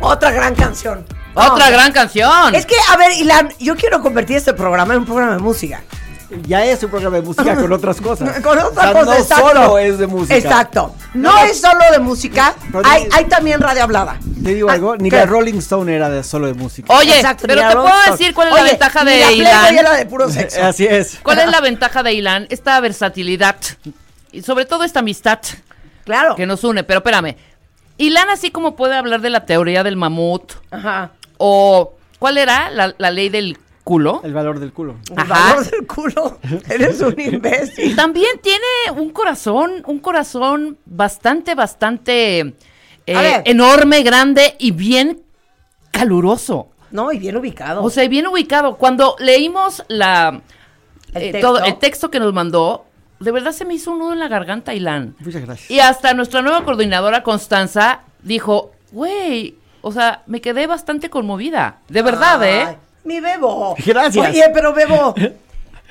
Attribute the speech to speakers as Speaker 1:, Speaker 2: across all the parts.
Speaker 1: Otra gran canción.
Speaker 2: Otra
Speaker 1: No,
Speaker 2: gran canción.
Speaker 1: Es que, a ver, Ilan, yo quiero convertir este programa en un programa de música.
Speaker 3: Ya es un programa de música con otras cosas.
Speaker 1: Con otra
Speaker 3: O sea,
Speaker 1: cosa,
Speaker 3: no
Speaker 1: exacto.
Speaker 3: solo es de música.
Speaker 1: Exacto. No,
Speaker 3: No,
Speaker 1: es solo de música, hay, hay también radio hablada.
Speaker 3: Te digo
Speaker 1: Ah,
Speaker 3: algo, ni
Speaker 1: ¿qué?
Speaker 3: la Rolling Stone era de solo de música.
Speaker 2: Oye,
Speaker 1: Exacto,
Speaker 2: pero te puedo
Speaker 1: Stone.
Speaker 2: decir cuál es
Speaker 1: Oye,
Speaker 2: la ventaja
Speaker 1: ni
Speaker 2: de
Speaker 1: la
Speaker 2: Ilan.
Speaker 1: era de puro sexo.
Speaker 3: Así es.
Speaker 2: ¿Cuál es la ventaja de Ilan? Esta versatilidad y sobre todo esta amistad
Speaker 1: Claro.
Speaker 2: que nos une. Pero espérame, Ilan así como puede hablar de la teoría del mamut
Speaker 1: Ajá.
Speaker 2: o ¿cuál era la, la ley del culo?
Speaker 3: El valor del culo.
Speaker 1: El
Speaker 2: Ajá.
Speaker 1: valor del culo. Eres un imbécil.
Speaker 2: También tiene un corazón, un corazón bastante, bastante eh, enorme, grande y bien caluroso.
Speaker 1: No, y bien ubicado.
Speaker 2: O sea, bien ubicado. Cuando leímos la
Speaker 1: El
Speaker 2: eh,
Speaker 1: texto.
Speaker 2: todo el texto que nos mandó, de verdad se me hizo un nudo en la garganta, Ilan.
Speaker 3: Muchas gracias.
Speaker 2: Y hasta nuestra nueva coordinadora Constanza dijo, güey, o sea, me quedé bastante conmovida. De verdad,
Speaker 1: Ay,
Speaker 2: ¿eh?
Speaker 1: Mi Bebo.
Speaker 3: Gracias.
Speaker 1: Oye, pero Bebo,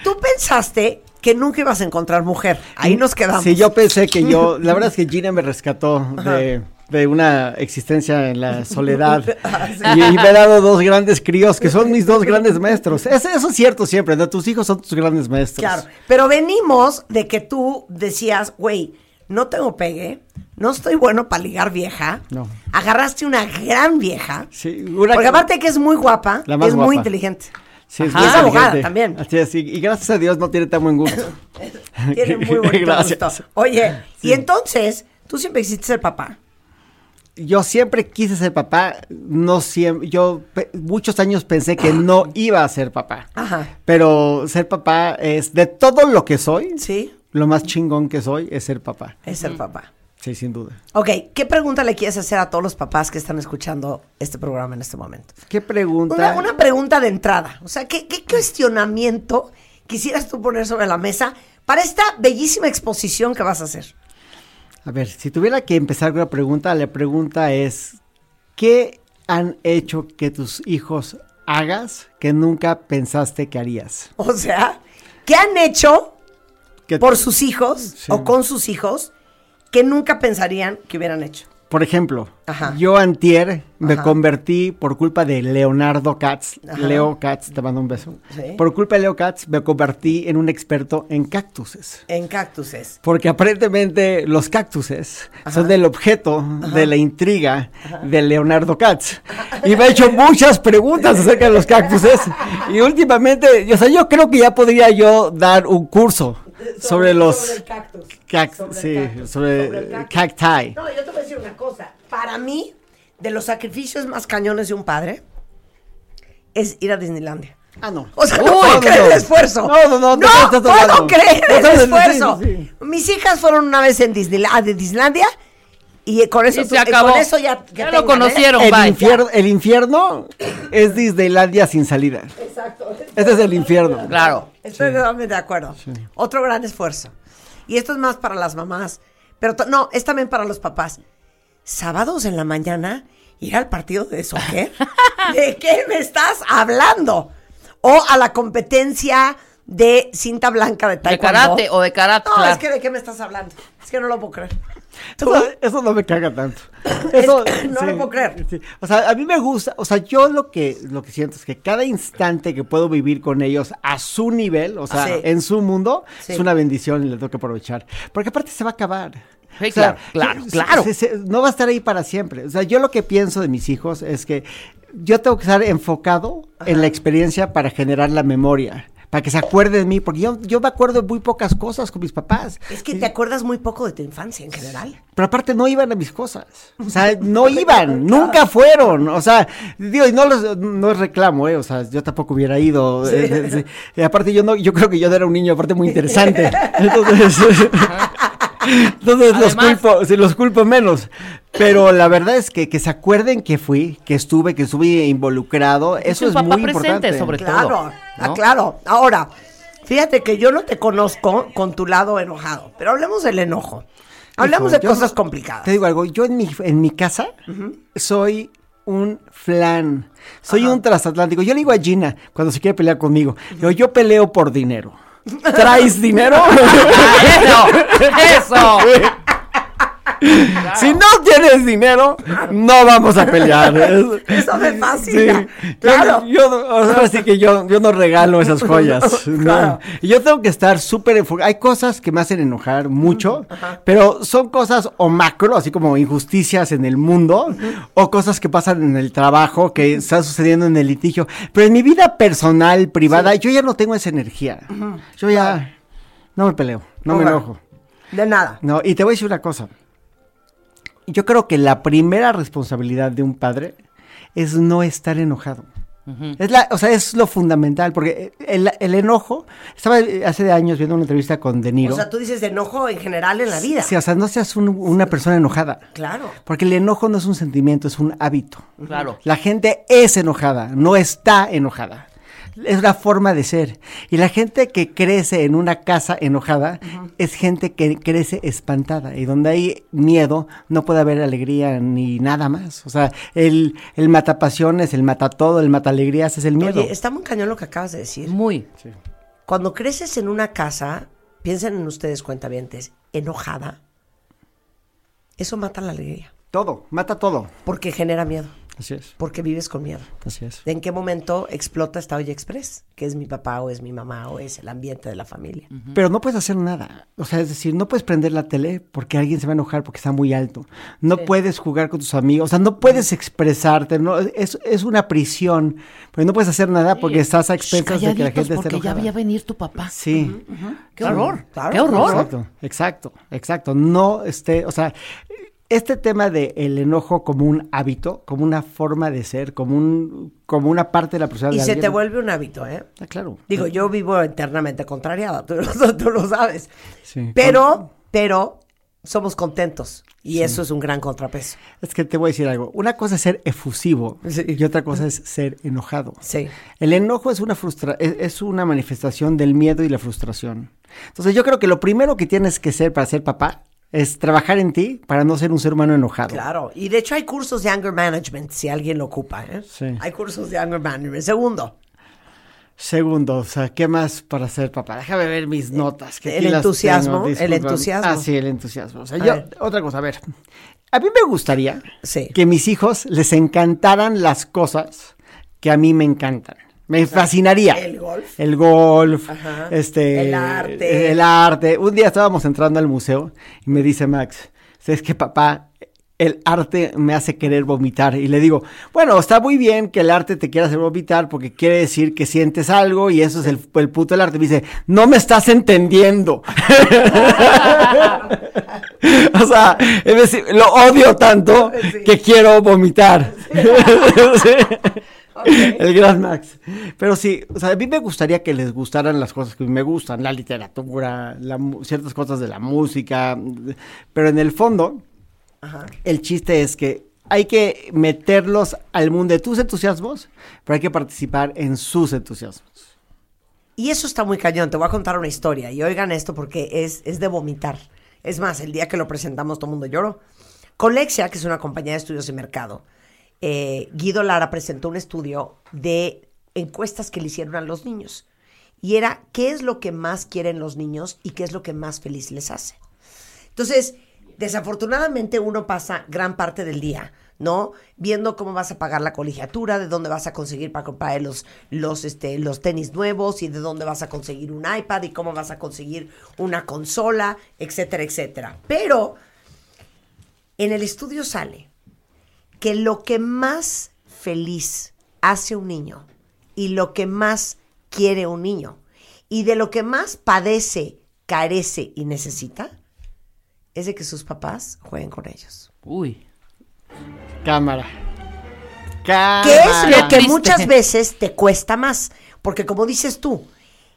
Speaker 1: tú pensaste que nunca ibas a encontar mujer. Ahí nos quedamos.
Speaker 3: Sí, yo pensé que yo, la verdad es que Gina me rescató de, de una existencia en la soledad
Speaker 1: Ah,
Speaker 3: y, y me ha dado dos grandes críos que son mis dos grandes maestros. Es- eso es cierto siempre, ¿no? tus hijos son tus grandes maestros.
Speaker 1: Claro. Pero venimos de que tú decías, güey, no tengo pegue, no estoy bueno para ligar vieja.
Speaker 3: No.
Speaker 1: Agarraste una gran vieja.
Speaker 3: Sí, una-
Speaker 1: Porque aparte que es muy guapa,
Speaker 3: La más
Speaker 1: es muy inteligente.
Speaker 3: Sí, es muy
Speaker 2: Es
Speaker 1: abogada también.
Speaker 3: Así es, y, gracias a Dios no tiene tan buen gusto.
Speaker 1: Tiene muy
Speaker 3: Gracias.
Speaker 1: gusto. Oye, y entonces, tú siempre quisiste ser papá.
Speaker 3: Yo siempre quise ser papá, no siempre, yo pe- muchos años pensé que no iba a ser papá.
Speaker 1: Ajá.
Speaker 3: Pero ser papá es de todo lo que soy,
Speaker 1: ¿Sí?
Speaker 3: lo más chingón que soy es ser papá.
Speaker 1: Es ser papá.
Speaker 3: Sí, sin duda.
Speaker 1: Ok, ¿qué pregunta le quieres hacer a todos los papás que están escuchando este programa en este momento?
Speaker 3: ¿Qué pregunta?
Speaker 1: Una, una pregunta de entrada. O sea, ¿qué, qué cuestionamiento quisieras tú poner sobre la mesa para esta bellísima exposición que vas a hacer?
Speaker 3: A ver, si tuviera que empezar con una pregunta, la pregunta es, ¿qué han hecho que tus hijos hagas que nunca pensaste que harías?
Speaker 1: O sea, ¿qué han hecho
Speaker 3: Que-
Speaker 1: por sus hijos
Speaker 3: Sí.
Speaker 1: o con sus hijos que nunca pensarían que hubieran hecho?
Speaker 3: Por ejemplo,
Speaker 1: Ajá.
Speaker 3: yo antier me
Speaker 1: Ajá.
Speaker 3: convertí por culpa de Leonardo Katz,
Speaker 1: Ajá.
Speaker 3: Leo Katz, te mando un beso.
Speaker 1: Sí.
Speaker 3: Por culpa de Leo Katz me convertí en un experto en cactuses.
Speaker 1: En cactuses.
Speaker 3: Porque aparentemente los cactuses son el objeto de la intriga de Leonardo Katz. Y me ha hecho muchas preguntas acerca de los cactuses. Y últimamente, o sea, yo creo que ya podría yo dar un curso sobre, los
Speaker 1: sobre el cactus.
Speaker 3: cac-
Speaker 1: Sobre el
Speaker 3: sí,
Speaker 1: cactus.
Speaker 3: sobre,
Speaker 1: Sobre el cactus.
Speaker 3: cacti.
Speaker 1: No, yo te voy a decir una cosa. Para mí, de los sacrificios más cañones de un padre, es ir a Disneylandia.
Speaker 3: Ah, no.
Speaker 1: O sea,
Speaker 3: Uy,
Speaker 1: no puedo
Speaker 3: no,
Speaker 1: creer
Speaker 3: no.
Speaker 1: el esfuerzo.
Speaker 3: No, no, no,
Speaker 1: No
Speaker 3: no,
Speaker 1: puedo creer
Speaker 3: No,
Speaker 1: el esfuerzo. Mis hijas fueron una vez en Disneyla- a Disneylandia y con eso,
Speaker 2: Y se
Speaker 1: y
Speaker 2: acabó.
Speaker 1: con eso ya,
Speaker 2: Ya lo
Speaker 1: tengan, ¿eh?
Speaker 2: conocieron.
Speaker 3: El infierno, el infierno es Disneylandia sin salida.
Speaker 1: Exacto.
Speaker 3: Ese es el infierno.
Speaker 2: Claro.
Speaker 1: Estoy totalmente de acuerdo. Otro gran esfuerzo. Y esto es más para las mamás. Pero no, es también para los papás. Sábados en la mañana, ir al partido de soccer. ¿De qué me estás hablando? O a la competencia de cinta blanca de
Speaker 2: De
Speaker 1: taekwondo.
Speaker 2: karate o de karate,
Speaker 1: No,
Speaker 2: claro.
Speaker 1: es que de qué me estás hablando. Es que no lo puedo creer.
Speaker 3: Eso, eso no me caga tanto. Eso,
Speaker 1: no lo puedo creer.
Speaker 3: sí. O sea, a mí me gusta, o sea, yo lo que, lo que siento es que cada instante que puedo vivir con ellos a su nivel, o sea,
Speaker 1: Sí.
Speaker 3: en su mundo, es una bendición y le tengo que aprovechar. Porque aparte se va a acabar.
Speaker 2: Sí,
Speaker 3: O sea,
Speaker 2: claro, claro, claro.
Speaker 3: se- se- no va a estar ahí para siempre. O sea, yo lo que pienso de mis hijos es que yo tengo que estar enfocado en la experiencia para generar la memoria. Para que se acuerden de mí, porque yo, yo me acuerdo de muy pocas cosas con mis papás.
Speaker 1: Es que te acuerdas muy poco de tu infancia en general.
Speaker 3: Pero aparte no iban a mis cosas. O sea, no iban, nunca fueron. O sea, digo, y no los no reclamo, eh. O sea, yo tampoco hubiera ido. eh, eh, aparte yo no, yo creo que yo era un niño aparte muy interesante. Entonces, Entonces los culpo, sí, los culpo menos. Pero la verdad es que, que se acuerden que fui, que estuve, que estuve involucrado. Eso es
Speaker 2: papá
Speaker 3: muy
Speaker 2: presente,
Speaker 3: importante.
Speaker 2: sobre
Speaker 1: Claro,
Speaker 2: todo,
Speaker 1: ah,
Speaker 2: ¿no?
Speaker 1: claro. Ahora, fíjate que yo no te conozco con tu lado enojado, pero hablemos del enojo. Hablemos
Speaker 3: Hijo,
Speaker 1: de
Speaker 3: yo-
Speaker 1: cosas complicadas.
Speaker 3: Te digo algo, yo en mi, en mi casa soy un flan, soy un transatlántico. Yo le digo a Gina cuando se quiere pelear conmigo, digo, yo peleo por dinero. ¿Traes dinero?
Speaker 2: ¡Eso! ¡Eso!
Speaker 3: Si no tienes dinero, no vamos a pelear. Es-
Speaker 1: Eso me fascina.
Speaker 3: Sí.
Speaker 1: Claro.
Speaker 3: Yo, yo, o sea, así que yo, yo no regalo esas joyas. no.
Speaker 1: Claro.
Speaker 3: Y Yo tengo que estar súper enfocado. Hay cosas que me hacen enojar mucho, pero son cosas o macro, así como injusticias en el mundo, o cosas que pasan en el trabajo, que están sucediendo en el litigio. Pero en mi vida personal, privada, yo ya no tengo esa energía. Yo ya no me peleo, no me
Speaker 1: Ok.
Speaker 3: enojo.
Speaker 1: De nada.
Speaker 3: No, y te voy a decir una cosa. Yo creo que la primera responsabilidad de un padre es no estar enojado. Es la, o sea, es lo fundamental, porque el, el enojo, estaba hace años viendo una entrevista con De Niro.
Speaker 1: O sea, tú dices de enojo en general en la vida.
Speaker 3: Sí, o sea, no seas un- una persona enojada.
Speaker 1: Claro.
Speaker 3: Porque el enojo no es un sentimiento, es un hábito.
Speaker 2: Claro.
Speaker 3: La gente es enojada, no está enojada. Es una forma de ser. Y la gente que crece en una casa enojada es gente que crece espantada. Y donde hay miedo, no puede haber alegría ni nada más. O sea, el, el matapasiones, el mata todo, el mata alegrías es el miedo.
Speaker 1: Oye, está muy cañón lo que acabas de decir.
Speaker 2: Muy.
Speaker 1: Cuando creces en una casa, piensen en ustedes cuentavientes, enojada, eso mata la alegría.
Speaker 3: Todo, mata todo.
Speaker 1: Porque genera miedo.
Speaker 3: Así es.
Speaker 1: Porque vives con miedo.
Speaker 3: Así es.
Speaker 1: ¿De en qué momento explota esta olla express? Que es mi papá o es mi mamá o es el ambiente de la familia.
Speaker 3: Pero no puedes hacer nada. O sea, es decir, no puedes prender la tele porque alguien se va a enojar porque está muy alto. No puedes jugar con tus amigos. O sea, no puedes expresarte. No, es, es una prisión. Pero no puedes hacer nada porque estás a expensas de que la gente esté
Speaker 2: porque ya
Speaker 3: enojada.
Speaker 2: veía venir tu papá.
Speaker 3: Sí.
Speaker 2: ¡Qué horror!
Speaker 1: claro,
Speaker 2: ¡Qué horror!
Speaker 3: Exacto, exacto, exacto. No, este, o sea, este tema de el enojo como un hábito, como una forma de ser, como un, como una parte de la personalidad.
Speaker 1: Y
Speaker 3: de
Speaker 1: se te vuelve un hábito, ¿eh?
Speaker 3: Ah, claro.
Speaker 1: Digo, yo vivo eternamente contrariada, tú, lo- tú lo sabes.
Speaker 3: Sí.
Speaker 1: Pero, pero somos contentos. Y eso es un gran contrapeso.
Speaker 3: Es que te voy a decir algo. Una cosa es ser efusivo
Speaker 1: Sí.
Speaker 3: y otra cosa es ser enojado.
Speaker 1: Sí.
Speaker 3: El enojo es una frustra es, es una manifestación del miedo y la frustración. Entonces yo creo que lo primero que tienes que ser para ser papá es trabajar en ti para no ser un ser humano enojado.
Speaker 1: Claro. Y de hecho hay cursos de anger management, si alguien lo ocupa, ¿eh?
Speaker 3: Sí.
Speaker 1: Hay cursos de anger management. Segundo,
Speaker 3: Segundo, o sea, ¿qué más para ser papá? Déjame ver mis notas. que
Speaker 1: el entusiasmo,
Speaker 3: tengo,
Speaker 1: el entusiasmo.
Speaker 3: Ah, sí, el entusiasmo. O sea,
Speaker 1: A
Speaker 3: yo, otra cosa, a ver. A mí me gustaría
Speaker 1: Sí.
Speaker 3: que mis hijos les encantaran las cosas que a mí me encantan. Me fascinaría.
Speaker 1: el golf.
Speaker 3: El golf,
Speaker 1: Ajá.
Speaker 3: este,
Speaker 1: El arte.
Speaker 3: el arte. Un día estábamos entrando al museo y me dice Max, ¿sabes qué, papá? El arte me hace querer vomitar. Y le digo, bueno, está muy bien que el arte te quiera hacer vomitar porque quiere decir que sientes algo y eso es el, el puto del arte. Me dice, no me estás entendiendo. o sea, es decir, lo odio tanto que quiero vomitar. Sí. El gran Max. Pero sí, o sea, a mí me gustaría que les gustaran las cosas que me gustan, la literatura, la ciertas cosas de la música, pero en el fondo, el chiste es que hay que meterlos al mundo de tus entusiasmos, pero hay que participar en sus entusiasmos.
Speaker 1: Y eso está muy cañón. Te voy a contar una historia. Y oigan esto porque es, es de vomitar. Es más, el día que lo presentamos todo el mundo lloró. Colexia, que es una compañía de estudios de mercado, eh, Guido Lara presentó un estudio de encuestas que le hicieron a los niños. Y era qué es lo que más quieren los niños y qué es lo que más feliz les hace. Entonces, desafortunadamente uno pasa gran parte del día, ¿no? Viendo cómo vas a pagar la colegiatura, de dónde vas a conseguir para comprar los, los, este, los tenis nuevos y de dónde vas a conseguir un iPad y cómo vas a conseguir una consola, etcétera, etcétera. Pero en el estudio sale que lo que más feliz hace un niño y lo que más quiere un niño y de lo que más padece, carece y necesita es de que sus papás jueguen con ellos.
Speaker 2: Uy.
Speaker 3: Cámara.
Speaker 1: ¿Qué
Speaker 3: Cámara.
Speaker 1: es lo que
Speaker 2: triste.
Speaker 1: muchas veces te cuesta más? Porque como dices tú,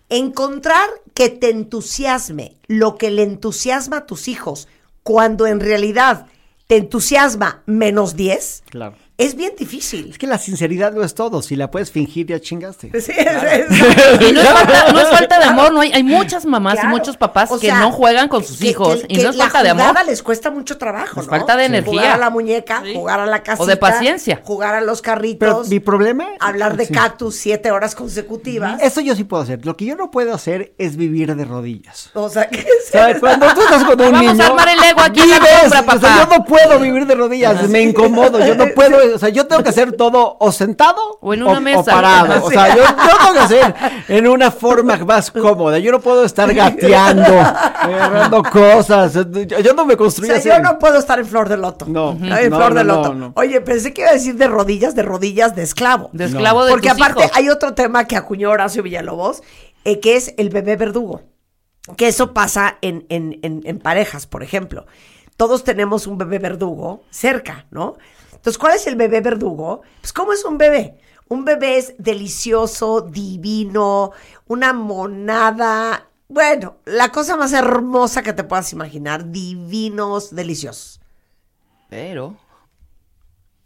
Speaker 1: encontrar qué que te entusiasme lo que le entusiasma a tus hijos, cuando en realidad te entusiasma menos 10,
Speaker 3: Claro.
Speaker 1: Es bien difícil.
Speaker 3: Es que la sinceridad no es todo. Si la puedes fingir, ya chingaste.
Speaker 1: Sí, es- es-
Speaker 2: Y no es, falta, no es falta de amor, no hay, hay muchas mamás
Speaker 1: Claro.
Speaker 2: y muchos papás
Speaker 1: O
Speaker 2: que no juegan con sus
Speaker 1: que-
Speaker 2: hijos
Speaker 1: que-
Speaker 2: y
Speaker 1: que
Speaker 2: no es falta de amor.
Speaker 1: les cuesta mucho trabajo,
Speaker 2: Es
Speaker 1: ¿no?
Speaker 2: falta de energía.
Speaker 1: Jugar a la muñeca,
Speaker 2: Sí.
Speaker 1: jugar a la casita.
Speaker 2: O de paciencia.
Speaker 1: Jugar a los
Speaker 3: Pero
Speaker 1: carritos.
Speaker 3: mi problema.
Speaker 1: hablar de
Speaker 3: Sí.
Speaker 1: cactus siete horas consecutivas.
Speaker 3: Eso yo sí puedo hacer. Lo que yo no puedo hacer es vivir de rodillas.
Speaker 1: O sea, que
Speaker 3: ¿Sabes? Cuando tú estás con un
Speaker 2: Vamos
Speaker 3: niño.
Speaker 2: a armar el ego aquí en la
Speaker 3: vives,
Speaker 2: sombra,
Speaker 3: o sea,
Speaker 2: papá.
Speaker 3: yo no puedo vivir de rodillas, me incomodo. Yo no puedo, o sea, yo tengo que hacer todo o sentado
Speaker 2: O en una
Speaker 3: o
Speaker 2: mesa.
Speaker 3: parado. O sea, yo, yo tengo que hacer en una forma más cómoda. Yo no puedo estar gateando, agarrando cosas. Yo, yo no me
Speaker 1: O
Speaker 3: construí
Speaker 1: sea,
Speaker 3: así.
Speaker 1: yo no puedo estar en flor de loto.
Speaker 3: No.
Speaker 1: Ujú. en
Speaker 3: No,
Speaker 1: flor de
Speaker 3: no,
Speaker 1: loto.
Speaker 3: no, no.
Speaker 1: Oye, pensé que iba a decir de rodillas, de rodillas de esclavo.
Speaker 2: De esclavo de
Speaker 1: Porque
Speaker 2: tus
Speaker 1: aparte
Speaker 2: hijos.
Speaker 1: hay otro tema que acuñó Horacio Villalobos, eh, que es el bebé verdugo. Que eso pasa en, en- en- en parejas, por ejemplo. Todos tenemos un bebé verdugo cerca, ¿no? Entonces, ¿cuál es el bebé verdugo? Pues, ¿cómo es un bebé? Un bebé es delicioso, divino, una monada. Bueno, la cosa más hermosa que te puedas imaginar. Divinos, deliciosos.
Speaker 2: Pero.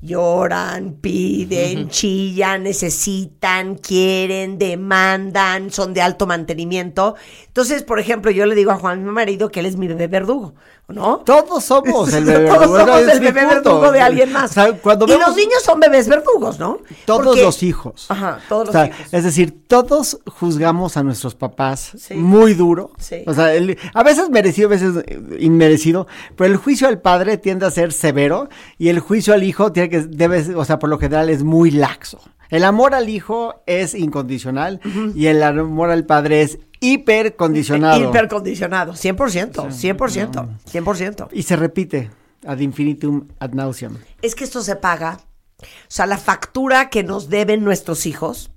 Speaker 1: Lloran, piden, chillan, necesitan, quieren, demandan, son de alto mantenimiento. Entonces, por ejemplo, yo le digo a Juan, mi marido, que él es mi bebé verdugo, ¿no?
Speaker 3: Todos somos el bebé
Speaker 1: Todos
Speaker 3: verdugo,
Speaker 1: somos
Speaker 3: es
Speaker 1: el bebé verdugo de alguien más.
Speaker 3: O sea, cuando
Speaker 1: y
Speaker 3: vemos-
Speaker 1: los niños son bebés verdugos, ¿no?
Speaker 3: Todos
Speaker 1: Porque-
Speaker 3: los hijos.
Speaker 1: Ajá, todos
Speaker 3: O
Speaker 1: los hijos.
Speaker 3: Es decir, todos juzgamos a nuestros papás
Speaker 1: Sí.
Speaker 3: muy duro.
Speaker 1: Sí.
Speaker 3: O sea, el- a veces merecido, a veces eh, inmerecido, pero el juicio al padre tiende a ser severo y el juicio al hijo tiene que, debe, o sea, por lo general es muy laxo. El amor al hijo es incondicional y el amor al padre es hipercondicionado.
Speaker 1: Hipercondicionado, 100%, 100%, 100%.
Speaker 3: y se repite ad infinitum ad nauseam.
Speaker 1: es que esto se paga. O sea, la factura que nos deben nuestros hijos,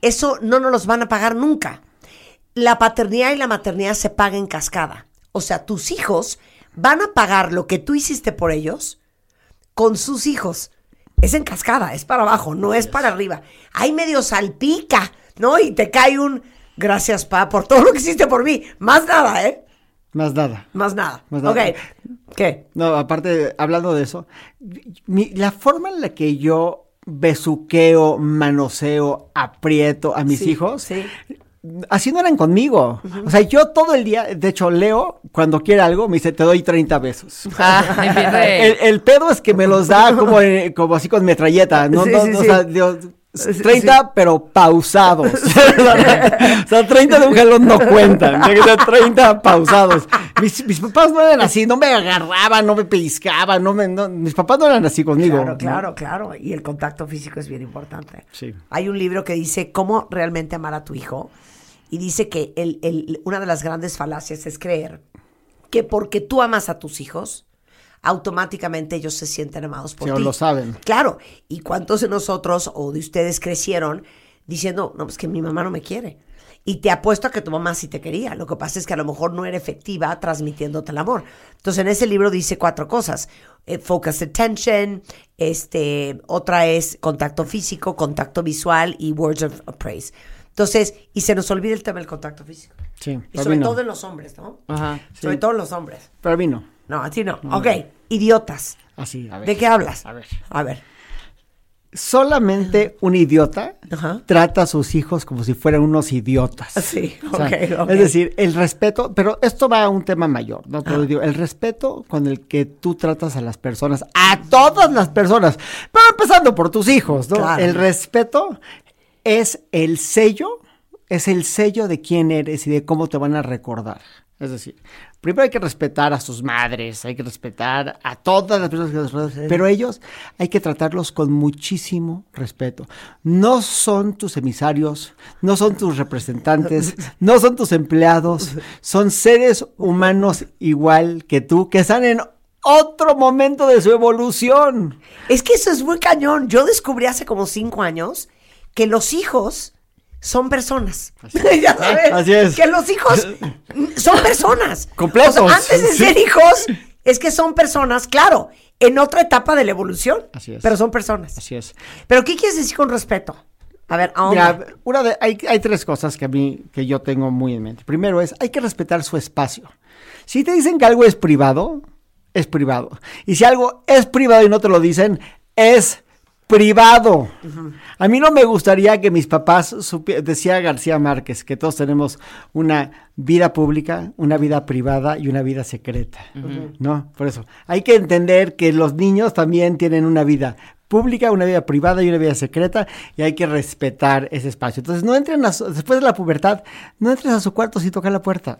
Speaker 1: eso no nos los van a pagar nunca. La paternidad y la maternidad se paga en cascada. O sea, tus hijos van a pagar lo que tú hiciste por ellos con sus hijos. Es en cascada, es para abajo, no es para arriba. Ahí medio salpica, ¿no? Y te cae un gracias, pa, por todo lo que hiciste por mí. Más nada, ¿eh?
Speaker 3: Más nada.
Speaker 1: Más nada.
Speaker 3: Más nada.
Speaker 1: Ok. ¿Qué?
Speaker 3: No, aparte, hablando de eso, mi- la forma en la que yo besuqueo, manoseo, aprieto a mis
Speaker 1: Sí,
Speaker 3: hijos,
Speaker 1: sí.
Speaker 3: Así no eran conmigo. O sea, yo todo el día, de hecho, Leo, cuando quiere algo, me dice, te doy 30 besos.
Speaker 2: Ah.
Speaker 3: El, el pedo es que me los da como, eh, como así con metralleta, ¿no?
Speaker 1: Sí,
Speaker 3: no,
Speaker 1: sí,
Speaker 3: no,
Speaker 1: sí.
Speaker 3: O sea, Dios,
Speaker 1: Sí,
Speaker 3: 30, pero pausados. o sea, 30 de un jalón no cuentan. Tiene que ser 30 pausados. Mis, mis papás no eran así, no me agarraban, no me pellizcaban, no me, no- mis papás no eran así conmigo.
Speaker 1: Claro, claro, claro. Y el contacto físico es bien importante.
Speaker 3: Sí.
Speaker 1: Hay un libro que dice cómo realmente amar a tu hijo. Y dice que el- el- una de las grandes falacias es creer que porque tú amas a tus hijos, automáticamente ellos se sienten amados por
Speaker 3: Sí,
Speaker 1: ti.
Speaker 3: lo saben.
Speaker 1: Claro. ¿Y cuántos de nosotros o de ustedes crecieron diciendo, no, pues que mi mamá no me quiere? Y te apuesto a que tu mamá sí te quería. Lo que pasa es que a lo mejor no era efectiva transmitiéndote el amor. Entonces, en ese libro dice cuatro cosas. Eh, focus attention, este, otra es contacto físico, contacto visual y words of praise. Entonces, y se nos olvida el tema del contacto físico.
Speaker 3: Sí,
Speaker 1: Y sobre
Speaker 3: no.
Speaker 1: todo en los hombres, ¿no?
Speaker 2: Ajá.
Speaker 1: Sobre
Speaker 3: Sí.
Speaker 1: todo en los hombres.
Speaker 3: Para mí no.
Speaker 1: No, así no. Ok, idiotas.
Speaker 3: Así, a ver.
Speaker 1: ¿De qué hablas?
Speaker 3: A ver.
Speaker 1: A ver.
Speaker 3: Solamente un idiota
Speaker 1: Ajá.
Speaker 3: trata a sus hijos como si fueran unos idiotas.
Speaker 1: Sí,
Speaker 3: O sea,
Speaker 1: ok, ok.
Speaker 3: Es decir, el respeto, pero esto va a un tema mayor, ¿no? Pero digo, el respeto con el que tú tratas a las personas, a todas las personas, pero empezando por tus hijos, ¿no?
Speaker 1: Claro.
Speaker 3: El respeto es el sello, es el sello de quién eres y de cómo te van a recordar. Es decir, primero hay que respetar a sus madres, hay que respetar a todas las personas que los rodean, pero ellos hay que tratarlos con muchísimo respeto. No son tus emisarios, no son tus representantes, no son tus empleados, son seres humanos igual que tú, que están en otro momento de su evolución.
Speaker 1: Es que eso es muy cañón. Yo descubrí hace como cinco años que los hijos son personas. ya sabes.
Speaker 3: Así es.
Speaker 1: Que los hijos son personas.
Speaker 3: Completos.
Speaker 1: O sea, antes de
Speaker 3: Sí.
Speaker 1: ser hijos, es que son personas, claro, en otra etapa de la evolución.
Speaker 3: Así es.
Speaker 1: Pero son personas.
Speaker 3: Así es.
Speaker 1: Pero ¿qué quieres decir con respeto? A ver, ahora.
Speaker 3: Mira, una de, hay, hay tres cosas que a mí, que yo tengo muy en mente. Primero es, hay que respetar su espacio. Si te dicen que algo es privado, es privado. Y si algo es privado y no te lo dicen, es privado. A mí no me gustaría que mis papás, decía García Márquez, que todos tenemos una vida pública, una vida privada y una vida secreta. ¿No? Por eso, hay que entender que los niños también tienen una vida pública, una vida privada y una vida secreta y hay que respetar ese espacio. Entonces, no entren a su- después de la pubertad, no entres a su cuarto sin tocar la puerta,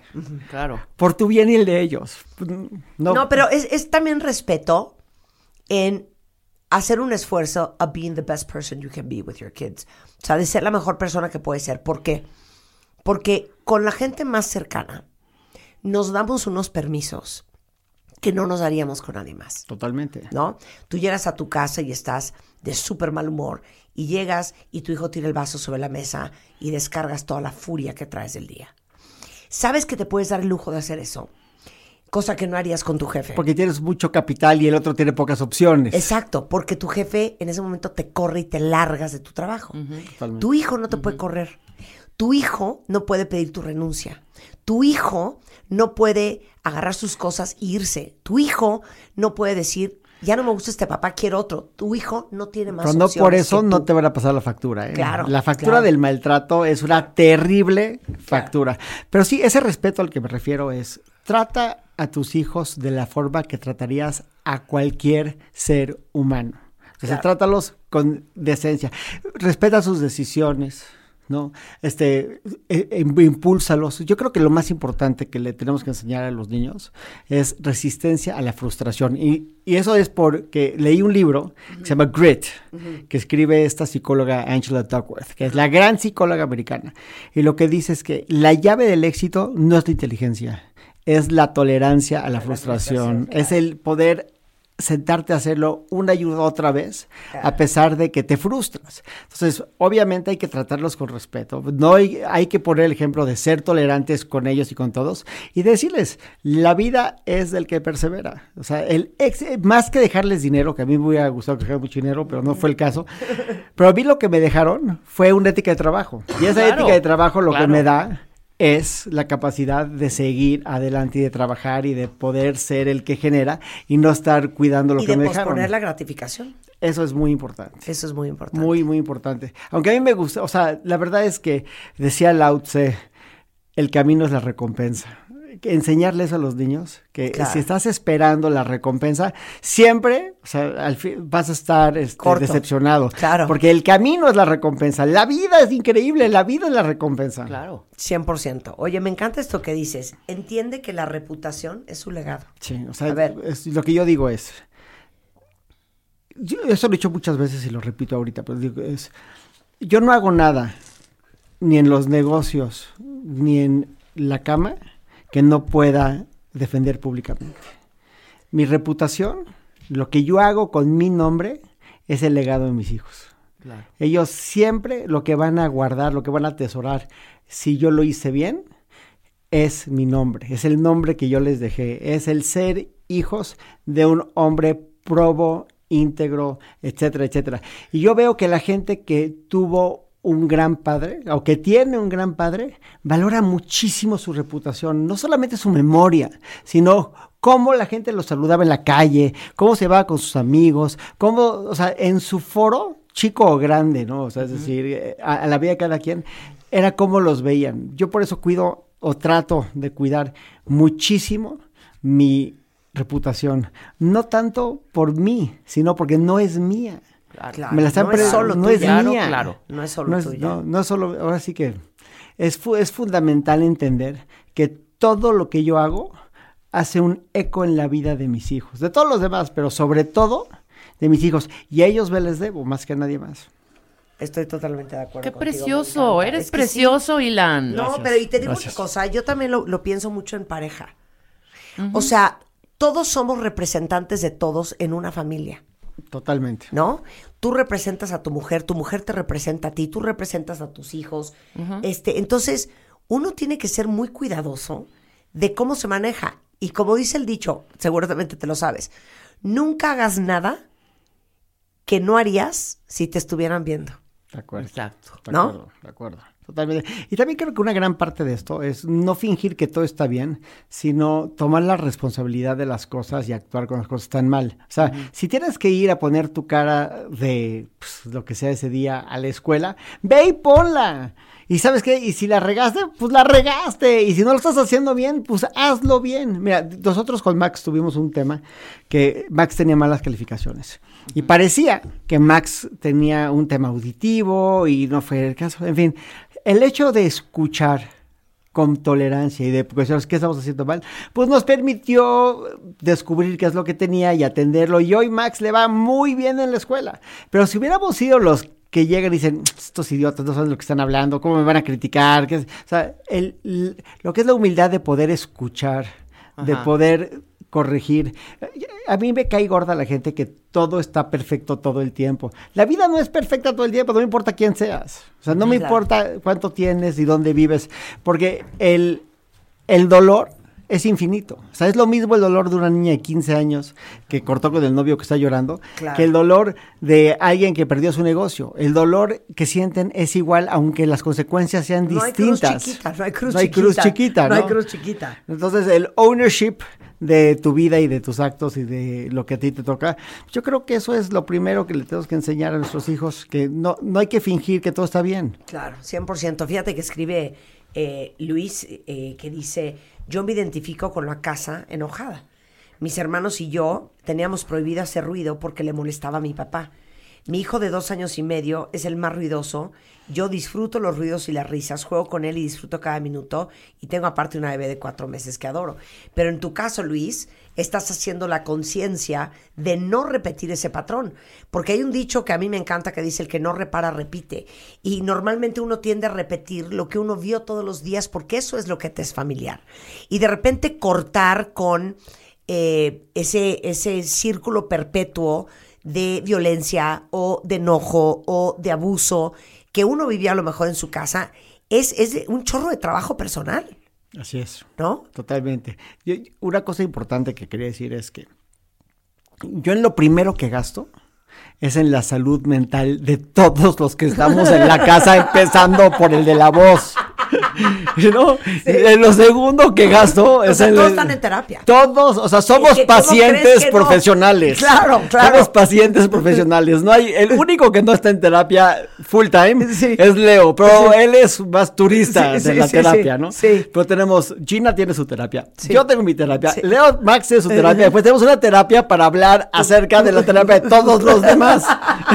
Speaker 2: Claro.
Speaker 3: por tu bien y el de ellos. No,
Speaker 1: No, pero es, es también respeto en hacer un esfuerzo a being the best person you can be with your kids. O sea, de ser la mejor persona que puedes ser. ¿Por qué? Porque con la gente más cercana nos damos unos permisos que no nos daríamos con nadie más.
Speaker 3: Totalmente.
Speaker 1: ¿no? Tú llegas a tu casa y estás de súper mal humor y llegas y tu hijo tira el vaso sobre la mesa y descargas toda la furia que traes del día. ¿Sabes que te puedes dar el lujo de hacer eso? Cosa que no harías con tu jefe.
Speaker 3: Porque tienes mucho capital y el otro tiene pocas opciones.
Speaker 1: Exacto, porque tu jefe en ese momento te corre y te largas de tu trabajo.
Speaker 3: Totalmente.
Speaker 1: Tu hijo no te puede correr. Tu hijo no puede pedir tu renuncia. Tu hijo no puede agarrar sus cosas e irse. Tu hijo no puede decir, ya no me gusta este papá, quiero otro. Tu hijo no tiene más
Speaker 3: Pero no por eso no te van a pasar la factura. ¿eh?
Speaker 1: Claro,
Speaker 3: La factura
Speaker 1: claro.
Speaker 3: del maltrato es una terrible factura. Pero sí, ese respeto al que me refiero es, trata a tus hijos de la forma que tratarías a cualquier ser humano. Entonces,
Speaker 1: Claro.
Speaker 3: trátalos con decencia. Respeta sus decisiones. ¿no? Este, eh, eh, impúlsalos. Yo creo que lo más importante que le tenemos que enseñar a los niños es resistencia a la frustración. Y, y eso es porque leí un libro que se llama Grit, que escribe esta psicóloga Angela Duckworth, que es la gran psicóloga americana. Y lo que dice es que la llave del éxito no es la inteligencia, es la tolerancia a la frustración, es el poder sentarte a hacerlo una y otra vez, a pesar de que te frustras. Entonces, obviamente hay que tratarlos con respeto. No hay, hay que poner el ejemplo de ser tolerantes con ellos y con todos y decirles, la vida es del que persevera. O sea, el ex- más que dejarles dinero, que a mí me hubiera gustado que dejaran mucho dinero, pero no fue el caso. Pero a mí lo que me dejaron fue una ética de trabajo. Y esa
Speaker 2: Claro,
Speaker 3: ética de trabajo lo
Speaker 2: claro.
Speaker 3: que me da es la capacidad de seguir adelante y de trabajar y de poder ser el que genera y no estar cuidando lo
Speaker 1: y
Speaker 3: que
Speaker 1: de
Speaker 3: me
Speaker 1: posponer
Speaker 3: dejaron.
Speaker 1: la gratificación.
Speaker 3: Eso es muy importante.
Speaker 1: Eso es muy importante.
Speaker 3: Muy, muy importante. Aunque a mí me gusta, o sea, la verdad es que decía Lao Tse, el camino es la recompensa. Que enseñarles a los niños que
Speaker 1: Claro.
Speaker 3: si estás esperando la recompensa, siempre, o sea, al fin vas a estar este, decepcionado.
Speaker 1: Claro.
Speaker 3: Porque el camino es la recompensa. La vida es increíble, la vida es la recompensa.
Speaker 2: Claro.
Speaker 1: 100%. Oye, me encanta esto que dices. Entiende que la reputación es su legado.
Speaker 3: Sí, o sea,
Speaker 1: A ver.
Speaker 3: es- lo que yo digo es, yo eso lo he dicho muchas veces y lo repito ahorita, pero digo, es, yo no hago nada, ni en los negocios, ni en la cama, que no pueda defender públicamente. Mi reputación, lo que yo hago con mi nombre, es el legado de mis hijos.
Speaker 2: Claro.
Speaker 3: Ellos siempre lo que van a guardar, lo que van a atesorar, si yo lo hice bien, es mi nombre, es el nombre que yo les dejé, es el ser hijos de un hombre probo, íntegro, etcétera, etcétera. Y yo veo que la gente que tuvo un gran padre, o que tiene un gran padre, valora muchísimo su reputación, no solamente su memoria, sino cómo la gente lo saludaba en la calle, cómo se va con sus amigos, cómo, o sea, en su foro, chico o grande, ¿no? O sea, es decir, eh, a, a la vida de cada quien, era cómo los veían. Yo por eso cuido o trato de cuidar muchísimo mi reputación, no tanto por mí, sino porque no es mía.
Speaker 2: Claro.
Speaker 3: Me la están
Speaker 1: no es solo
Speaker 3: no
Speaker 1: tuya.
Speaker 3: es
Speaker 2: Claro,
Speaker 3: mía.
Speaker 2: claro.
Speaker 1: No es solo
Speaker 3: no es,
Speaker 1: tuya.
Speaker 3: no, no es solo, ahora sí que es, fu- es fundamental entender que todo lo que yo hago hace un eco en la vida de mis hijos, de todos los demás, pero sobre todo de mis hijos. Y a ellos me les debo más que a nadie más.
Speaker 1: Estoy totalmente de acuerdo.
Speaker 2: Qué
Speaker 1: contigo,
Speaker 2: precioso, eres
Speaker 1: Es que sí.
Speaker 2: precioso, Ilan.
Speaker 1: No,
Speaker 3: Gracias,
Speaker 1: pero y te digo
Speaker 3: gracias.
Speaker 1: una cosa, yo también lo, lo pienso mucho en pareja. O sea, todos somos representantes de todos en una familia,
Speaker 3: Totalmente.
Speaker 1: ¿no? Tú representas a tu mujer, tu mujer te representa a ti, tú representas a tus hijos. Este, entonces, uno tiene que ser muy cuidadoso de cómo se maneja. Y como dice el dicho, seguramente te lo sabes, nunca hagas nada que no harías si te estuvieran viendo.
Speaker 3: De acuerdo.
Speaker 2: Exacto.
Speaker 3: De
Speaker 1: ¿No?
Speaker 3: acuerdo, de acuerdo. Totalmente. Y también creo que una gran parte de esto es no fingir que todo está bien, sino tomar la responsabilidad de las cosas y actuar cuando las cosas están mal. O sea, si tienes que ir a poner tu cara de pues, lo que sea ese día a la escuela, ve y ponla. Y sabes qué, y si la regaste, pues la regaste. Y si no lo estás haciendo bien, pues hazlo bien. Mira, nosotros con Max tuvimos un tema que Max tenía malas calificaciones. Y parecía que Max tenía un tema auditivo y no fue el caso. En fin, el hecho de escuchar con tolerancia y de cuestiones qué estamos haciendo mal, pues nos permitió descubrir qué es lo que tenía y atenderlo. Y hoy Max le va muy bien en la escuela. Pero si hubiéramos sido los que llegan y dicen, estos idiotas no saben lo que están hablando, cómo me van a criticar, o sea, el- lo que es la humildad de poder escuchar, de poder corregir. A mí me cae gorda la gente que todo está perfecto todo el tiempo. La vida no es perfecta todo el tiempo, no me importa quién seas. O sea, no me
Speaker 1: Claro.
Speaker 3: importa cuánto tienes y dónde vives, porque el, el dolor es infinito. O sea, es lo mismo el dolor de una niña de 15 años que cortó con el novio que está llorando,
Speaker 1: Claro.
Speaker 3: que el dolor de alguien que perdió su negocio. El dolor que sienten es igual, aunque las consecuencias sean
Speaker 1: No hay cruz
Speaker 3: distintas.
Speaker 1: chiquita, no hay cruz
Speaker 3: No hay
Speaker 1: chiquita.
Speaker 3: cruz chiquita,
Speaker 1: No hay cruz chiquita.
Speaker 3: Entonces, el ownership de tu vida y de tus actos y de lo que a ti te toca, yo creo que eso es lo primero que le tenemos que enseñar a nuestros hijos, que no, no hay que fingir que todo está bien.
Speaker 1: Claro, 100%. Fíjate que escribe eh, Luis eh, que dice, yo me identifico con la casa enojada. Mis hermanos y yo teníamos prohibido hacer ruido porque le molestaba a mi papá. Mi hijo de dos años y medio es el más ruidoso. Yo disfruto los ruidos y las risas, juego con él y disfruto cada minuto. Y tengo aparte una bebé de cuatro meses que adoro. Pero en tu caso, Luis, estás haciendo la conciencia de no repetir ese patrón. Porque hay un dicho que a mí me encanta que dice el que no repara, repite. Y normalmente uno tiende a repetir lo que uno vio todos los días porque eso es lo que te es familiar. Y de repente cortar con eh, ese, ese círculo perpetuo de violencia o de enojo o de abuso que uno vivía a lo mejor en su casa, es, es un chorro de trabajo personal,
Speaker 3: Así es.
Speaker 1: ¿no?
Speaker 3: Totalmente. Yo- una cosa importante que quería decir es que yo en lo primero que gasto es en la salud mental de todos los que estamos en la casa, empezando por el de la voz. ¿No? En lo segundo que gasto es
Speaker 1: sea,
Speaker 3: en
Speaker 1: todos
Speaker 3: el-
Speaker 1: están en terapia.
Speaker 3: Todos, o sea, somos
Speaker 1: Es que, ¿cómo crees
Speaker 3: pacientes
Speaker 1: no?
Speaker 3: profesionales.
Speaker 1: Claro, claro.
Speaker 3: Somos pacientes profesionales. No hay, el único que no está en terapia full time
Speaker 1: Sí.
Speaker 3: es Leo, pero
Speaker 1: Sí.
Speaker 3: él es más turista
Speaker 1: Sí,
Speaker 3: de
Speaker 1: sí,
Speaker 3: la
Speaker 1: sí,
Speaker 3: terapia,
Speaker 1: sí.
Speaker 3: ¿no?
Speaker 1: Sí.
Speaker 3: Pero tenemos, Gina tiene su terapia,
Speaker 1: Sí.
Speaker 3: yo tengo mi terapia,
Speaker 1: Sí.
Speaker 3: Leo Max tiene su terapia, después tenemos una terapia para hablar acerca de la terapia de todos los demás.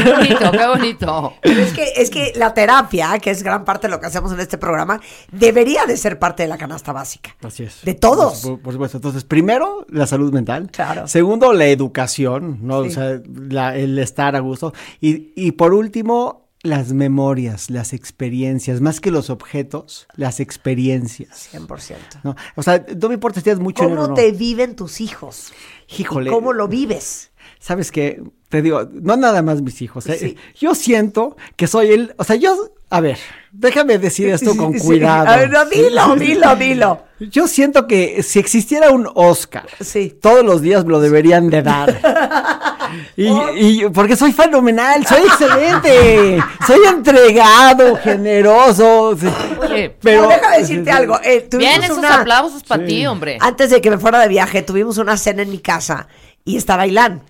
Speaker 2: Qué bonito, qué bonito.
Speaker 1: Pero es que, es que la terapia, que es gran parte de lo que hacemos en este programa, debería de ser parte de la canasta básica.
Speaker 3: Así es.
Speaker 1: De todos.
Speaker 3: Por, por supuesto. Entonces, primero, la salud mental.
Speaker 1: Claro.
Speaker 3: Segundo, la educación, ¿no?
Speaker 1: Sí.
Speaker 3: O sea, la- el estar a gusto. Y, y por último, las memorias, las experiencias, más que los objetos, las experiencias.
Speaker 1: 100%.
Speaker 3: ¿no? O sea, no me importa si tienes mucho dinero
Speaker 1: ¿Cómo
Speaker 3: no.
Speaker 1: te viven tus hijos?
Speaker 3: Híjole.
Speaker 1: ¿Y ¿Cómo lo vives?
Speaker 3: ¿Sabes qué? Te digo, no nada más mis hijos. ¿eh?
Speaker 1: Sí.
Speaker 3: Yo siento que soy el. O sea, yo. A ver, déjame decir esto con
Speaker 1: sí.
Speaker 3: cuidado.
Speaker 1: A ver, no, dilo, dilo, dilo.
Speaker 3: Yo siento que si existiera un Oscar,
Speaker 1: Sí.
Speaker 3: todos los días me lo deberían de dar. Y, y- porque soy fenomenal, soy excelente, soy entregado, generoso.
Speaker 2: Oye,
Speaker 1: Pero déjame decirte algo. eh, tuvimos
Speaker 2: bien, esos
Speaker 1: una-
Speaker 2: aplausos para ti, hombre.
Speaker 1: Antes de que me fuera de viaje, tuvimos una cena en mi casa y estaba Ilan.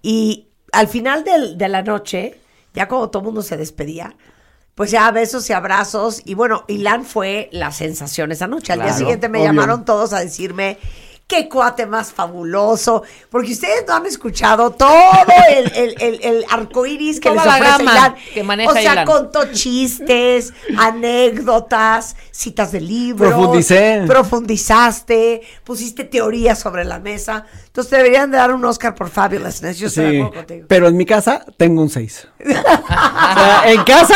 Speaker 1: Y al final del- de la noche, ya cuando todo el mundo se despedía, pues ya besos y abrazos. Y bueno, Ilan fue la sensación esa noche. Al día siguiente me
Speaker 3: obvio.
Speaker 1: llamaron todos a decirme. Qué cuate más fabuloso, porque ustedes no han escuchado todo el, el, el, el arco iris que
Speaker 2: Toda
Speaker 1: les ofrece Ilan.
Speaker 2: que maneja
Speaker 1: O sea,
Speaker 2: Ilan.
Speaker 1: contó chistes, anécdotas, citas de libros.
Speaker 3: Profundicé.
Speaker 1: Profundizaste, pusiste teorías sobre la mesa. Entonces te deberían de dar un Oscar por Fabulousness. Yo estoy de
Speaker 3: Sí,
Speaker 1: acuerdo contigo.
Speaker 3: pero en mi casa tengo un 6. en casa,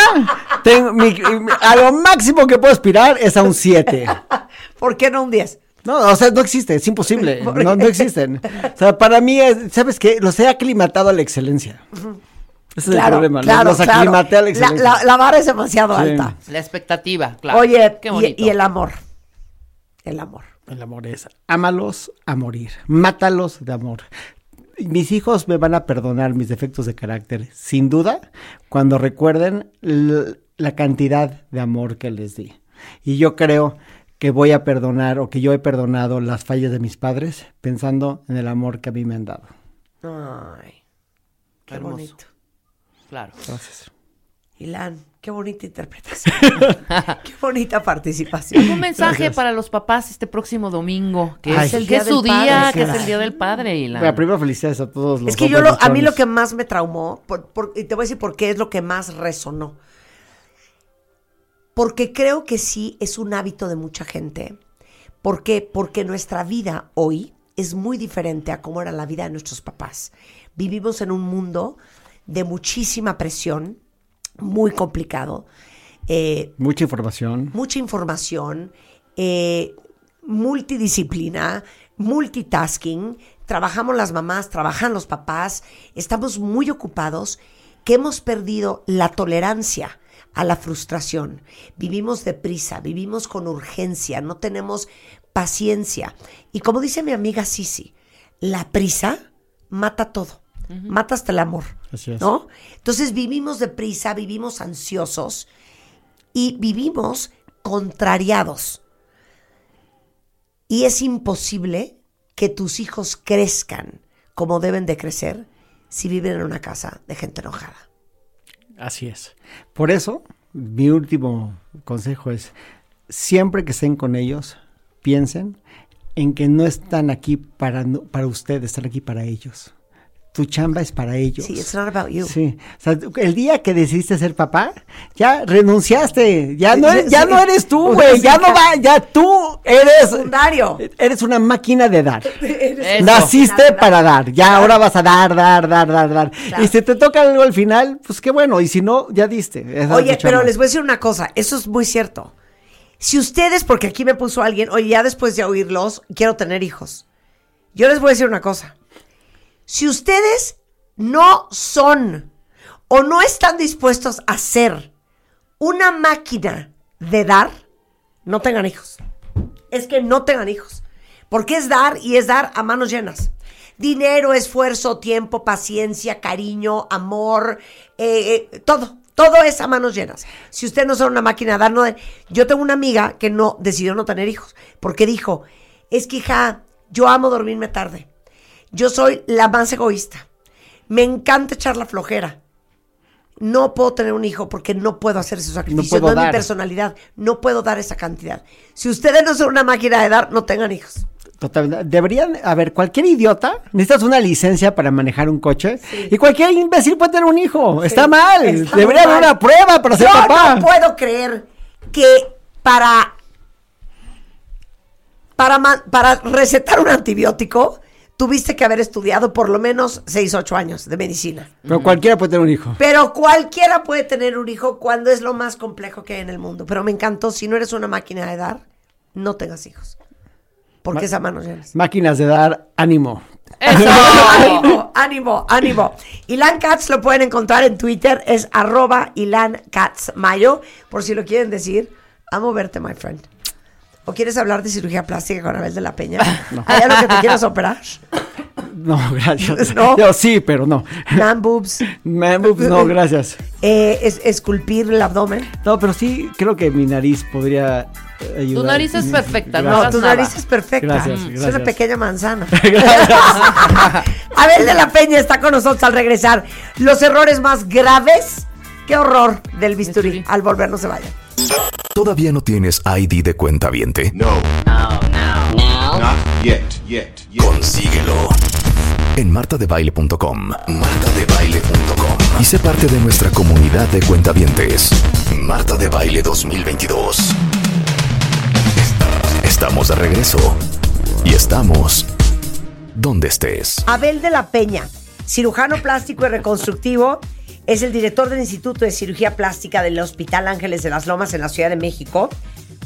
Speaker 3: tengo mi- a lo máximo que puedo aspirar es a un 7.
Speaker 1: ¿Por qué no un 10?
Speaker 3: No, o sea, no existe, es imposible.
Speaker 1: ¿Por
Speaker 3: No, no existen. O sea, para mí, es, ¿sabes qué? Los he aclimatado a la excelencia. Ese es el problema. los-
Speaker 1: claro,
Speaker 3: los
Speaker 1: claro.
Speaker 3: aclimaté a la excelencia.
Speaker 1: la- la vara es demasiado
Speaker 3: Sí.
Speaker 1: alta.
Speaker 2: La expectativa, claro.
Speaker 1: Oye,
Speaker 2: qué
Speaker 1: y,
Speaker 2: bonito.
Speaker 1: y el amor. El amor.
Speaker 3: El amor es, ámalos a morir, mátalos de amor. mis hijos me van a perdonar mis defectos de carácter, sin duda, cuando recuerden la cantidad de amor que les di. Y yo creo que voy a perdonar o que yo he perdonado las fallas de mis padres pensando en el amor que a mí me han dado.
Speaker 1: Ay, qué bonito.
Speaker 2: Claro.
Speaker 3: Gracias.
Speaker 1: Ilan, qué bonita interpretación. qué bonita participación.
Speaker 2: Un mensaje para los papás este próximo domingo, que es el día su día, que es el día del padre. Ilan.
Speaker 3: primero felicidades a todos los
Speaker 1: Es que yo lo, a mí lo que más me traumó, y te voy a decir por qué es lo que más resonó. Porque creo que sí es un hábito de mucha gente. ¿Por qué? Porque nuestra vida hoy es muy diferente a cómo era la vida de nuestros papás. Vivimos en un mundo de muchísima presión, muy complicado.
Speaker 3: Eh, mucha información.
Speaker 1: Mucha información, eh, multidisciplina, multitasking. Trabajamos las mamás, trabajan los papás, estamos muy ocupados que hemos perdido la tolerancia a la frustración. Vivimos deprisa, vivimos con urgencia, no tenemos paciencia. Y como dice mi amiga Sisi, la prisa mata todo. Mata hasta el amor. ¿No? Entonces vivimos deprisa, vivimos ansiosos y vivimos contrariados. Y es imposible que tus hijos crezcan como deben de crecer si viven en una casa de gente enojada.
Speaker 3: Así es. Por eso, mi último consejo es, siempre que estén con ellos, piensen en que no están aquí para, para ustedes, están aquí para ellos. Tu chamba es para ellos.
Speaker 1: Sí, it's not about you.
Speaker 3: Sí. O sea, el día que decidiste ser papá, ya renunciaste. Ya no, ya no eres tú, güey. Ya no va, ya tú eres.
Speaker 1: Secundario.
Speaker 3: Eres una máquina de dar. Naciste para dar. Ya ahora vas a dar, dar, dar, dar, dar. Y si te toca algo al final, pues qué bueno. Y si no, ya diste.
Speaker 1: Oye, pero les voy a decir una cosa. Eso es muy cierto. Si ustedes, porque aquí me puso alguien, oye, ya después de oírlos, quiero tener hijos. Yo les voy a decir una cosa. Si ustedes no son o no están dispuestos a ser una máquina de dar, no tengan hijos. Es que no tengan hijos. Porque es dar y es dar a manos llenas. Dinero, esfuerzo, tiempo, paciencia, cariño, amor, eh, eh, todo. Todo es a manos llenas. Si ustedes no son una máquina de dar, no Yo tengo una amiga que no decidió no tener hijos porque dijo, es que hija, yo amo dormirme tarde. Yo soy la más egoísta. Me encanta echar la flojera. No puedo tener un hijo porque no puedo hacer ese sacrificio. No, es mi personalidad. No puedo dar esa cantidad. Si ustedes no son una máquina de dar, no tengan hijos.
Speaker 3: Totalmente. Deberían, a ver, cualquier idiota, necesitas una licencia para manejar un coche y cualquier imbécil puede tener un hijo. está mal. Debería haber una prueba para ser papá.
Speaker 1: No puedo creer que para, para, para recetar un antibiótico tuviste que haber estudiado por lo menos 6, 8 años de medicina.
Speaker 3: Pero cualquiera puede tener un hijo.
Speaker 1: Pero cualquiera puede tener un hijo cuando es lo más complejo que hay en el mundo. Pero me encantó, si no eres una máquina de dar, no tengas hijos. Porque esa mano llenas.
Speaker 3: Máquinas de dar ánimo.
Speaker 1: ánimo, ánimo, ánimo. Ilan Katz lo pueden encontrar en Twitter, es arroba Ilan Katz Mayo, por si lo quieren decir. Amo verte, my friend. ¿O quieres hablar de cirugía plástica con Abel de la Peña? No. ¿Hay algo que te quieras operar?
Speaker 3: No, gracias. ¿No? Yo sí, pero no.
Speaker 1: Man boobs.
Speaker 3: Man boobs, no, gracias.
Speaker 1: Eh, es, esculpir el abdomen.
Speaker 3: No, pero sí creo que mi nariz podría ayudar.
Speaker 2: Tu nariz es perfecta,
Speaker 1: no, tu nariz es perfecta. Gracias, gracias. Es una pequeña manzana. Gracias. Abel de la Peña está con nosotros al regresar. Los errores más graves. Qué horror del bisturí. Al volver, no se vayan.
Speaker 4: ¿Todavía no tienes ID de cuenta viente?
Speaker 5: No. No, no, no. Not yet,
Speaker 4: yet, yet. Consíguelo en martadebaile.com. Martadebaile.com. Y sé parte de nuestra comunidad de cuentavientes. Marta de Baile 2022. Estamos de regreso. Y estamos donde estés.
Speaker 1: Abel de la Peña, cirujano plástico y reconstructivo es el director del Instituto de Cirugía Plástica del Hospital Ángeles de las Lomas en la Ciudad de México.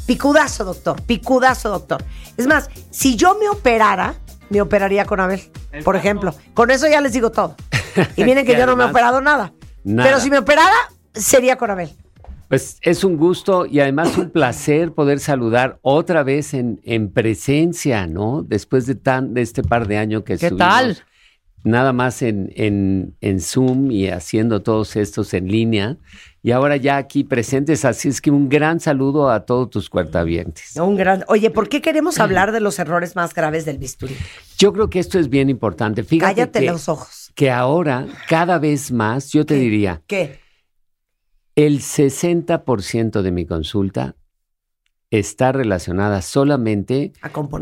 Speaker 1: Picudazo, doctor, picudazo, doctor. Es más, si yo me operara, me operaría con Abel, por ejemplo. Con eso ya les digo todo. Y miren que yo no me he operado nada. Pero si me operara, sería con Abel.
Speaker 6: Pues es un gusto y además un placer poder saludar otra vez en, en presencia, ¿no? Después de tan de este par de años que
Speaker 2: ¿Qué tal?
Speaker 6: Nada más en, en, en Zoom y haciendo todos estos en línea. Y ahora ya aquí presentes, así es que un gran saludo a todos tus cuartavientes.
Speaker 1: Un gran. Oye, ¿por qué queremos hablar de los errores más graves del bisturí?
Speaker 6: Yo creo que esto es bien importante. Fíjate
Speaker 1: Cállate
Speaker 6: que,
Speaker 1: los ojos.
Speaker 6: que ahora, cada vez más, yo te
Speaker 1: ¿Qué?
Speaker 6: diría,
Speaker 1: ¿Qué?
Speaker 6: el 60% de mi consulta está relacionada solamente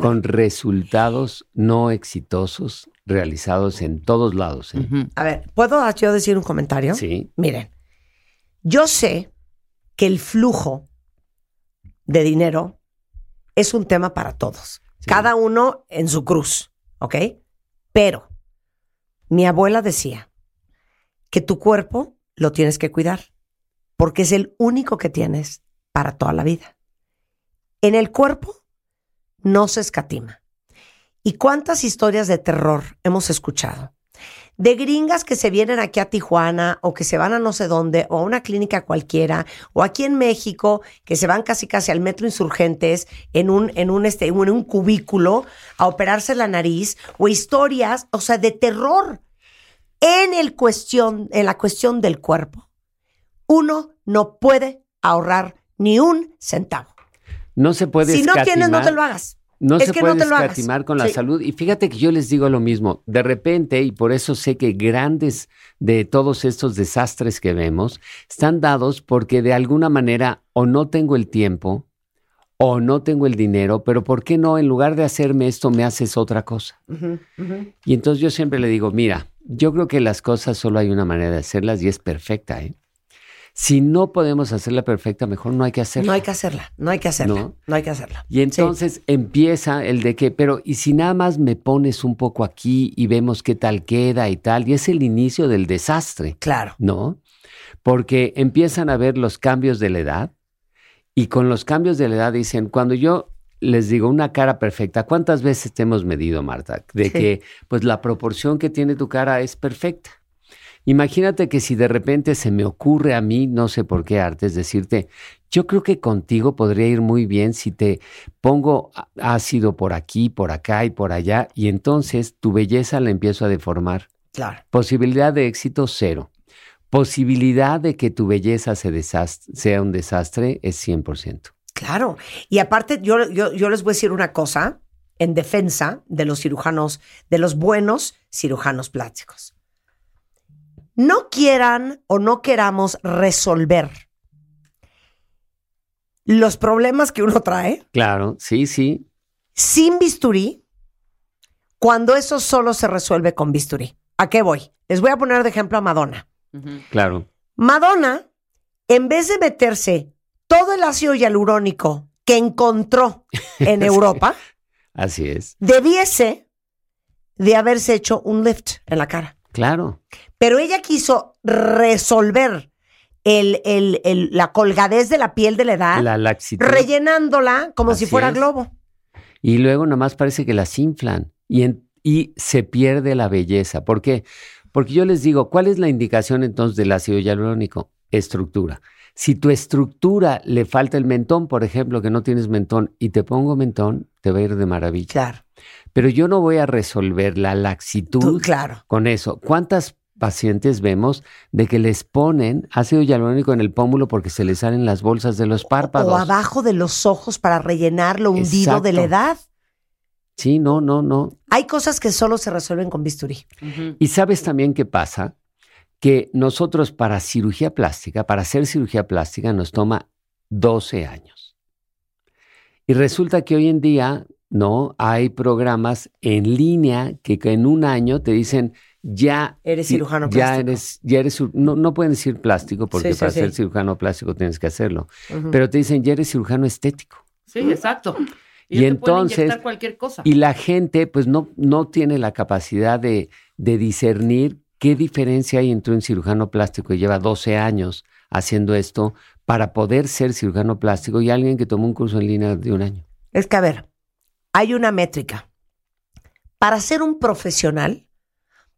Speaker 6: con resultados no exitosos realizados en todos lados. ¿eh?
Speaker 1: A ver, ¿puedo yo decir un comentario?
Speaker 6: Sí,
Speaker 1: Miren, yo sé que el flujo de dinero es un tema para todos.
Speaker 6: Sí.
Speaker 1: Cada uno en su cruz, ¿ok? Pero mi abuela decía que tu cuerpo lo tienes que cuidar porque es el único que tienes para toda la vida. En el cuerpo no se escatima. ¿Y cuántas historias de terror hemos escuchado? de gringas que se vienen aquí a Tijuana o que se van a no sé dónde o a una clínica cualquiera o aquí en México que se van casi casi al metro insurgentes en un en un este en un cubículo a operarse la nariz o historias, o sea, de terror en el cuestión en la cuestión del cuerpo. Uno no puede ahorrar ni un centavo.
Speaker 6: no se puede
Speaker 1: Si no tienes no te lo hagas.
Speaker 6: No
Speaker 1: Es
Speaker 6: se
Speaker 1: que
Speaker 6: puede escatimar con la
Speaker 1: Sí.
Speaker 6: salud. Y fíjate que yo les digo lo mismo. De repente, y por eso sé que grandes de todos estos desastres que vemos están dados porque de alguna manera o no tengo el tiempo o no tengo el dinero, pero ¿por qué no en lugar de hacerme esto me haces otra cosa? Y entonces yo siempre le digo, mira, yo creo que las cosas solo hay una manera de hacerlas y es perfecta. ¿eh? Si no podemos hacerla perfecta, mejor no hay que hacerla.
Speaker 1: No hay que hacerla, no hay que hacerla,
Speaker 6: No.
Speaker 1: no, hay que hacerla.
Speaker 6: Y entonces empieza el de que, pero ¿y si nada más me pones un poco aquí y vemos qué tal queda y tal? Y es el inicio del desastre,
Speaker 1: Claro.
Speaker 6: ¿no? Porque empiezan a ver los cambios de la edad y con los cambios de la edad dicen, cuando yo les digo una cara perfecta, ¿cuántas veces te hemos medido, Marta? De
Speaker 1: Sí.
Speaker 6: que pues la proporción que tiene tu cara es perfecta. Imagínate que si de repente se me ocurre a mí, no sé por qué artes, decirte, yo creo que contigo podría ir muy bien si te pongo ácido por aquí, por acá y por allá, y entonces tu belleza la empiezo a deformar.
Speaker 1: Claro.
Speaker 6: Posibilidad de éxito cero. Posibilidad de que tu belleza se sea un desastre es 100%.
Speaker 1: Claro. Y aparte, yo, yo, yo les voy a decir una cosa en defensa de los cirujanos, de los buenos cirujanos plásticos. No quieran o no queramos resolver los problemas que uno trae
Speaker 6: Claro, sí, sí,
Speaker 1: sin bisturí cuando eso solo se resuelve con bisturí. ¿A qué voy? Les voy a poner de ejemplo a Madonna.
Speaker 6: Claro.
Speaker 1: Madonna, en vez de meterse todo el ácido hialurónico que encontró en Europa,
Speaker 6: Así es.
Speaker 1: debiese de haberse hecho un lift en la cara.
Speaker 6: Claro.
Speaker 1: Pero ella quiso resolver el, el- el- la colgadez de la piel de la edad,
Speaker 6: La laxitud.
Speaker 1: rellenándola como si fuera
Speaker 6: es.
Speaker 1: globo.
Speaker 6: Y luego nada más parece que las inflan y, en- y se pierde la belleza. ¿Por qué? Porque yo les digo, ¿cuál es la indicación entonces del ácido hialurónico? Estructura. Si tu estructura le falta el mentón, por ejemplo, que no tienes mentón, y te pongo mentón, te va a ir de maravilla.
Speaker 1: Claro.
Speaker 6: Pero yo no voy a resolver la laxitud
Speaker 1: Tú, claro.
Speaker 6: con eso. ¿Cuántas pacientes vemos de que les ponen ácido hialurónico en el pómulo porque se les salen las bolsas de los párpados?
Speaker 1: O abajo de los ojos para rellenar lo hundido de la edad.
Speaker 6: Sí, no, no, no.
Speaker 1: Hay cosas que solo se resuelven con bisturí.
Speaker 6: Y sabes también qué pasa? Que nosotros para cirugía plástica, para hacer cirugía plástica, nos toma 12 años. Y resulta que hoy en día, ¿no? Hay programas en línea que, que en un año te dicen, ya
Speaker 1: Eres cirujano
Speaker 6: ya
Speaker 1: plástico.
Speaker 6: eres, ya eres, no, no pueden decir plástico porque
Speaker 1: Sí,
Speaker 6: para
Speaker 1: sí.
Speaker 6: ser cirujano plástico tienes que hacerlo, pero te dicen, ya eres cirujano estético.
Speaker 2: Sí, exacto.
Speaker 6: Y entonces-
Speaker 2: cualquier cosa.
Speaker 6: Y la gente pues no, no tiene la capacidad de, de discernir qué diferencia hay entre un cirujano plástico que lleva 12 años haciendo esto para poder ser cirujano plástico y alguien que tomó un curso en línea de un año.
Speaker 1: Es que, a ver, hay una métrica. Para ser un profesional,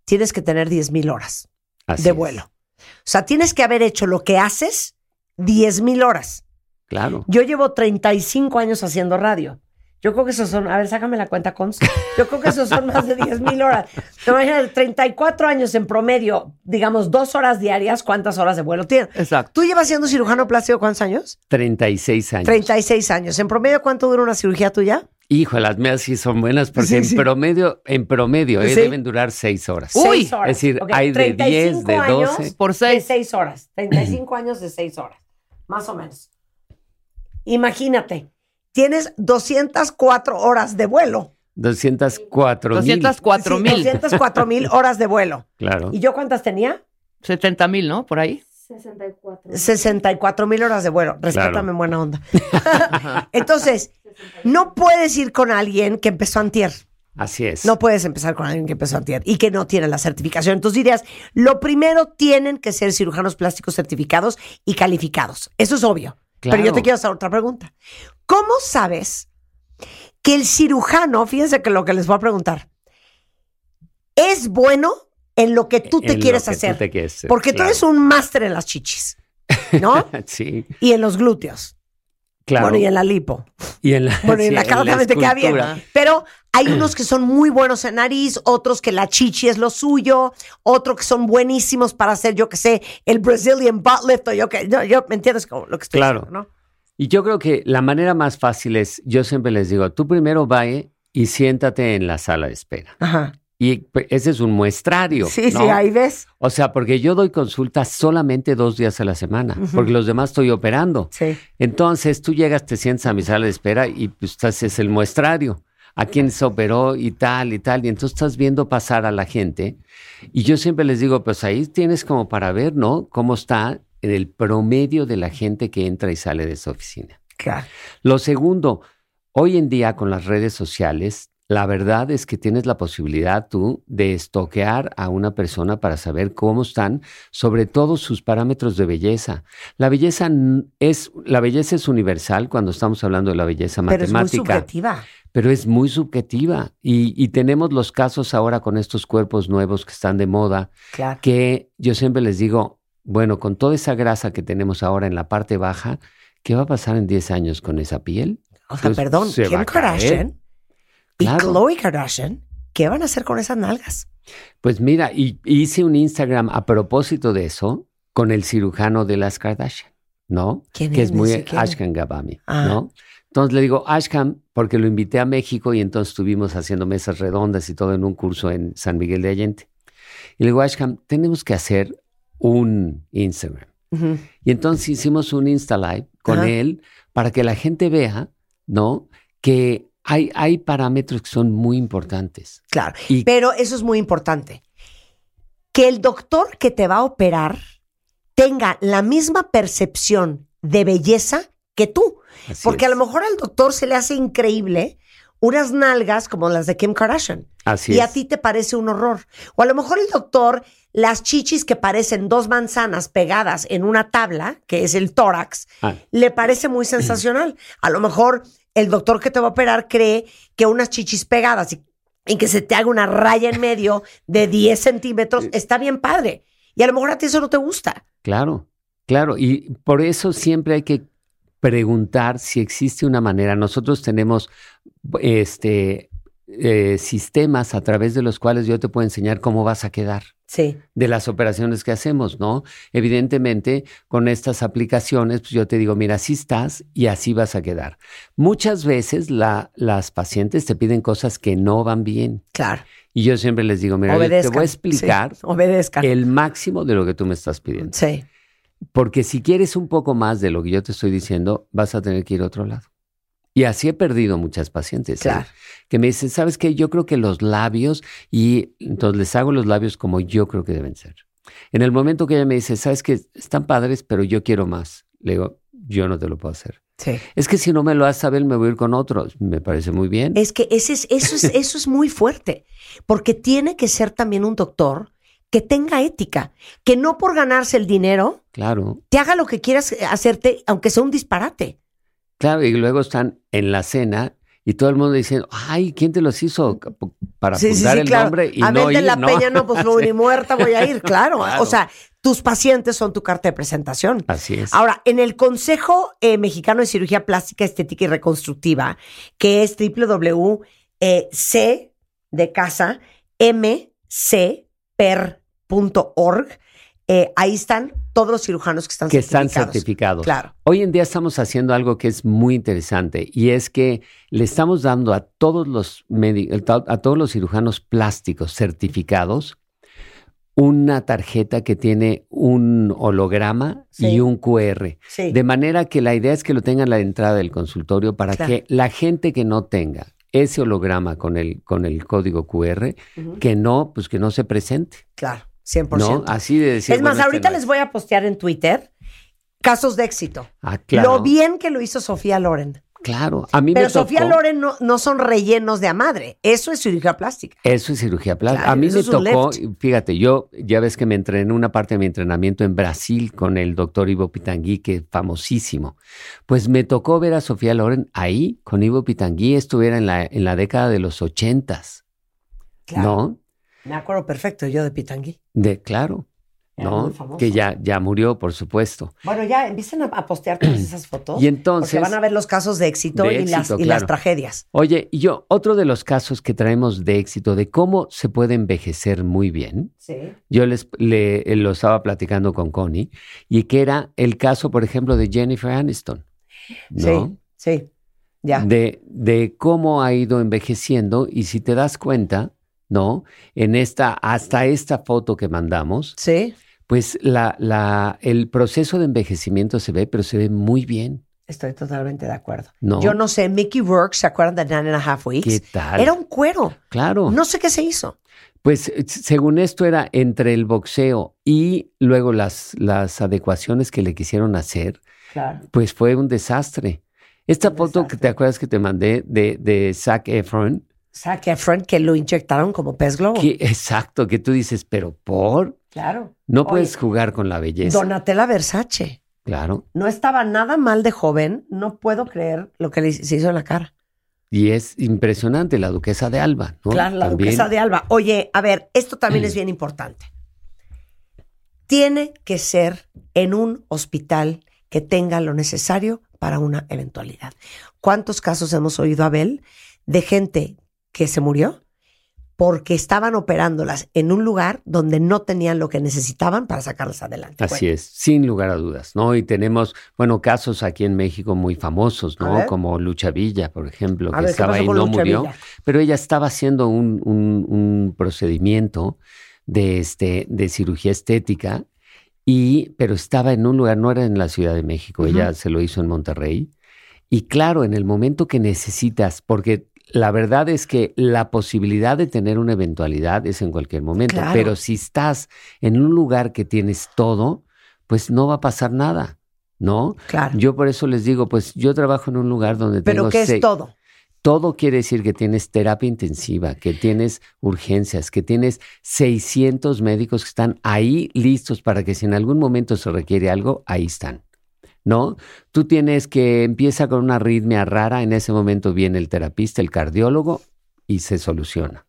Speaker 1: tienes que tener 10 mil horas
Speaker 6: Así
Speaker 1: de
Speaker 6: es.
Speaker 1: vuelo. O sea, tienes que haber hecho lo que haces 10 mil horas.
Speaker 6: Claro.
Speaker 1: Yo llevo 35 años haciendo radio. Yo creo que esos son, a ver, sácame la cuenta, Cons. Yo creo que esos son más de 10 mil horas. Te imaginas, 34 años en promedio, digamos, dos horas diarias, ¿cuántas horas de vuelo tiene?
Speaker 2: Exacto.
Speaker 1: ¿Tú llevas siendo cirujano plástico cuántos años?
Speaker 6: 36 años.
Speaker 1: 36 años. ¿En promedio cuánto dura una cirugía tuya?
Speaker 6: Hijo, las mías sí son buenas porque
Speaker 1: Sí,
Speaker 6: en
Speaker 1: sí.
Speaker 6: promedio, en promedio, eh,
Speaker 1: Sí.
Speaker 6: deben durar seis horas.
Speaker 2: Uy,
Speaker 1: Seis horas.
Speaker 6: es decir,
Speaker 1: Ok,
Speaker 6: hay de 10,
Speaker 1: 35
Speaker 6: de
Speaker 1: años
Speaker 6: 12.
Speaker 2: Por
Speaker 1: De
Speaker 2: seis.
Speaker 1: 6 horas. 35 años de 6 horas. Más o menos. Imagínate, tienes 204 horas de vuelo.
Speaker 6: 204 mil.
Speaker 2: 204
Speaker 1: Sí,
Speaker 2: mil.
Speaker 1: 204 mil horas de vuelo.
Speaker 6: Claro.
Speaker 1: ¿Y yo cuántas tenía?
Speaker 2: 70 mil, ¿no? Por ahí.
Speaker 1: 64 mil horas de vuelo. Respétame
Speaker 6: Claro.
Speaker 1: en buena onda. Entonces, no puedes ir con alguien que empezó antier.
Speaker 6: Así es.
Speaker 1: No puedes empezar con alguien que empezó antier y que no tiene la certificación. Entonces dirías, lo primero tienen que ser cirujanos plásticos certificados y calificados. Eso es obvio. Pero yo te quiero hacer otra pregunta. ¿Cómo sabes que el cirujano, fíjense que lo que les voy a preguntar, es bueno en lo que tú te
Speaker 6: En lo
Speaker 1: quieres
Speaker 6: tú
Speaker 1: hacer?
Speaker 6: te quieres hacer,
Speaker 1: Porque tú eres un máster en las chichis, ¿no?
Speaker 6: Sí,
Speaker 1: y en los glúteos.
Speaker 6: claro.
Speaker 1: Bueno, y en la lipo.
Speaker 6: Y en la,
Speaker 1: Bueno, y en
Speaker 6: sí,
Speaker 1: la cara también te queda bien. Pero hay unos que son muy buenos en nariz, otros que la chichi es lo suyo, otros que son buenísimos para hacer, yo que sé, el Brazilian butt lift o yo que, no, yo, ¿me entiendes como lo que estoy
Speaker 6: Claro.
Speaker 1: diciendo, no?
Speaker 6: Y yo creo que la manera más fácil es, yo siempre les digo, tú primero vaya y siéntate en la sala de espera.
Speaker 1: Ajá.
Speaker 6: Y pues, ese es un muestrario.
Speaker 1: Sí,
Speaker 6: ¿no?
Speaker 1: sí, ahí ves.
Speaker 6: O sea, porque yo doy consultas solamente dos días a la semana, porque los demás estoy operando.
Speaker 1: Sí.
Speaker 6: Entonces tú llegas, te sientas a mi sala de espera y pues estás, es el muestrario. A quién se operó y tal y tal. Y entonces estás viendo pasar a la gente. Y yo siempre les digo, pues ahí tienes como para ver, ¿no? Cómo está el promedio de la gente que entra y sale de esa oficina.
Speaker 1: Claro.
Speaker 6: Lo segundo, hoy en día con las redes sociales, la verdad es que tienes la posibilidad tú de estoquear a una persona para saber cómo están, sobre todo sus parámetros de belleza. La belleza es, la belleza es universal cuando estamos hablando de la belleza
Speaker 1: Pero es muy
Speaker 6: matemática,
Speaker 1: subjetiva.
Speaker 6: pero es muy subjetiva. Y, y tenemos los casos ahora con estos cuerpos nuevos que están de moda,
Speaker 1: Claro.
Speaker 6: que yo siempre les digo, bueno, con toda esa grasa que tenemos ahora en la parte baja, ¿qué va a pasar en 10 años con esa piel?
Speaker 1: O sea,
Speaker 6: Pues,
Speaker 1: perdón,
Speaker 6: se va
Speaker 1: Kim y
Speaker 6: Claro.
Speaker 1: Khloe Kardashian, ¿qué van a hacer con esas nalgas?
Speaker 6: Pues mira, y hice un Instagram a propósito de eso con el cirujano de las Kardashian, ¿no?
Speaker 1: ¿Quién
Speaker 6: que
Speaker 1: es?
Speaker 6: muy. Ashkan Gabami,
Speaker 1: Ah.
Speaker 6: ¿no? Entonces le digo, Ashkan, porque lo invité a México y entonces estuvimos haciendo mesas redondas y todo en un curso en San Miguel de Allende. Y le digo, Ashkan, tenemos que hacer un Instagram. Y entonces hicimos un Insta Live con él para que la gente vea, ¿no? Que hay, hay parámetros que son muy importantes.
Speaker 1: Claro.
Speaker 6: Y-
Speaker 1: Pero eso es muy importante. Que el doctor que te va a operar tenga la misma percepción de belleza que tú. Porque a lo mejor al doctor se le hace increíble unas nalgas como las de Kim Kardashian.
Speaker 6: Así
Speaker 1: y a ti te parece un horror. O a lo mejor el doctor, las chichis que parecen dos manzanas pegadas en una tabla, que es el tórax,
Speaker 6: Ah.
Speaker 1: le parece muy sensacional. A lo mejor el doctor que te va a operar cree que unas chichis pegadas y, y que se te haga una raya en medio de 10 centímetros está bien padre. Y a lo mejor a ti eso no te gusta.
Speaker 6: Claro, claro. Y por eso siempre hay que preguntar si existe una manera. Nosotros tenemos este, eh, sistemas a través de los cuales yo te puedo enseñar cómo vas a quedar
Speaker 1: Sí.
Speaker 6: de las operaciones que hacemos, ¿no? Evidentemente, con estas aplicaciones, pues yo te digo, mira, así estás y así vas a quedar. Muchas veces la- las pacientes te piden cosas que no van bien.
Speaker 1: Claro.
Speaker 6: Y yo siempre les digo, mira, te voy a explicar
Speaker 1: Sí,
Speaker 6: el máximo de lo que tú me estás pidiendo.
Speaker 1: Sí.
Speaker 6: Porque si quieres un poco más de lo que yo te estoy diciendo, vas a tener que ir a otro lado. Y así he perdido muchas pacientes. ¿eh?
Speaker 1: Claro.
Speaker 6: Que me dicen, ¿sabes qué? Yo creo que los labios, y entonces les hago los labios como yo creo que deben ser. En el momento que ella me dice, ¿sabes qué? Están padres, pero yo quiero más. Le digo, yo no te lo puedo hacer.
Speaker 1: Sí.
Speaker 6: Es que si no me lo haces saber, me voy a ir con otros. Me parece muy bien.
Speaker 1: Es que ese es, eso, es, eso es muy fuerte, porque tiene que ser también un doctor que tenga ética, que no por ganarse el dinero
Speaker 6: Claro.
Speaker 1: te haga lo que quieras hacerte, aunque sea un disparate.
Speaker 6: Claro, y luego están en la cena y todo el mundo diciendo, ay, ¿quién te los hizo? Para
Speaker 1: Sí, sí,
Speaker 6: el
Speaker 1: claro.
Speaker 6: nombre y
Speaker 1: a
Speaker 6: no
Speaker 1: ver de
Speaker 6: ir,
Speaker 1: la
Speaker 6: ¿no?
Speaker 1: peña, no, pues no, ni muerta voy a ir, claro.
Speaker 6: Claro.
Speaker 1: O sea, tus pacientes son tu carta de presentación.
Speaker 6: Así es.
Speaker 1: Ahora, en el Consejo eh, Mexicano de Cirugía Plástica, Estética y Reconstructiva, que es www.c de casa, mcper.org, eh, ahí están todos los cirujanos que están
Speaker 6: que están
Speaker 1: certificados.
Speaker 6: certificados.
Speaker 1: Claro.
Speaker 6: Hoy en día estamos haciendo algo que es muy interesante y es que le estamos dando a todos los a todos los cirujanos plásticos certificados una tarjeta que tiene un holograma
Speaker 1: Sí.
Speaker 6: y un QR.
Speaker 1: Sí.
Speaker 6: De manera que la idea es que lo tengan a la entrada del consultorio para
Speaker 1: Claro.
Speaker 6: que la gente que no tenga ese holograma con el, con el código QR, que no, pues que no se presente.
Speaker 1: Claro, 100%.
Speaker 6: ¿No? Así de decir.
Speaker 1: es más,
Speaker 6: bueno, este
Speaker 1: ahorita
Speaker 6: no
Speaker 1: les
Speaker 6: es.
Speaker 1: voy a postear en Twitter casos de éxito.
Speaker 6: Ah, claro.
Speaker 1: Lo bien que lo hizo Sofía Loren.
Speaker 6: Claro. A mí
Speaker 1: Pero
Speaker 6: me tocó.
Speaker 1: Sofía Loren no, no son rellenos de a madre. Eso es cirugía plástica.
Speaker 6: Eso es cirugía plástica.
Speaker 1: Claro,
Speaker 6: a mí me tocó, fíjate, yo ya ves que me entrené una parte de mi entrenamiento en Brasil con el doctor Ivo Pitangui, que es famosísimo. Pues me tocó ver a Sofía Loren ahí con Ivo Pitangui, estuviera en la, en la década de los ochentas, ¿no?
Speaker 1: Me acuerdo perfecto yo de Pitangui.
Speaker 6: De, claro. Que ya, ya murió, por supuesto.
Speaker 1: Bueno, ya empiecen a, a postear todas esas fotos.
Speaker 6: Y entonces-
Speaker 1: Porque van a ver los casos de éxito,
Speaker 6: De
Speaker 1: y, las, y tragedias.
Speaker 6: Oye, y yo, otro de los casos que traemos de éxito, de cómo se puede envejecer muy bien,
Speaker 1: Sí.
Speaker 6: Yo les le, lo estaba platicando con Connie y que era el caso, por ejemplo, de Jennifer Aniston, ¿no?
Speaker 1: Sí, sí. Ya.
Speaker 6: De, de cómo ha ido envejeciendo y si te das cuenta, ¿no? En esta, hasta esta foto que mandamos,
Speaker 1: Sí.
Speaker 6: pues la, la, el proceso de envejecimiento se ve, pero se ve muy bien,
Speaker 1: Estoy totalmente de acuerdo.
Speaker 6: ¿no?
Speaker 1: Yo no sé, Mickey Rourke, ¿se acuerdan de Nine and a Half Weeks?
Speaker 6: ¿Qué tal?
Speaker 1: Era un cuero.
Speaker 6: Claro.
Speaker 1: No sé qué se hizo.
Speaker 6: Pues eh, según esto era entre el boxeo y luego las, las adecuaciones que le quisieron hacer,
Speaker 1: Claro.
Speaker 6: Pues fue un desastre. Esta
Speaker 1: Un
Speaker 6: foto que te acuerdas que te mandé de, de Zac Efron,
Speaker 1: Zac Efron, que lo inyectaron como pez globo.
Speaker 6: que, exacto, que tú dices, pero por,
Speaker 1: Claro.
Speaker 6: no
Speaker 1: Oye,
Speaker 6: puedes jugar con la belleza.
Speaker 1: Donatella Versace.
Speaker 6: Claro.
Speaker 1: No estaba nada mal de joven. No puedo creer lo que le se hizo en la cara.
Speaker 6: Y es impresionante la duquesa de Alba, ¿no?
Speaker 1: Claro, la
Speaker 6: También.
Speaker 1: duquesa de Alba. Oye, a ver, esto también es bien importante. Tiene que ser en un hospital que tenga lo necesario para una eventualidad. ¿Cuántos casos hemos oído, Abel, de gente que se murió porque estaban operándolas en un lugar donde no tenían lo que necesitaban para sacarlas adelante?
Speaker 6: Así es, sin lugar a dudas, ¿no? Y tenemos, bueno, casos aquí en México muy famosos, ¿no? Como Lucha Villa, por ejemplo,
Speaker 1: A
Speaker 6: que
Speaker 1: ver, ¿qué
Speaker 6: estaba ahí,
Speaker 1: con
Speaker 6: no
Speaker 1: Lucha
Speaker 6: murió,
Speaker 1: Villa?
Speaker 6: pero ella estaba haciendo un, un- un procedimiento de, este, de cirugía estética, y, pero estaba en un lugar, no era en la Ciudad de México, ella se lo hizo en Monterrey. Y claro, en el momento que necesitas, porque la verdad es que la posibilidad de tener una eventualidad es en cualquier momento,
Speaker 1: Claro.
Speaker 6: pero si estás en un lugar que tienes todo, pues no va a pasar nada, ¿no?
Speaker 1: Claro.
Speaker 6: Yo por eso les digo, pues yo trabajo en un lugar donde
Speaker 1: ¿Pero
Speaker 6: tengo
Speaker 1: qué es todo?
Speaker 6: todo quiere decir que tienes terapia intensiva, que tienes urgencias, que tienes 600 médicos que están ahí listos para que si en algún momento se requiere algo, ahí están. ¿No? Tú tienes que empieza con una arritmia rara, en ese momento viene el terapista, el cardiólogo y se soluciona.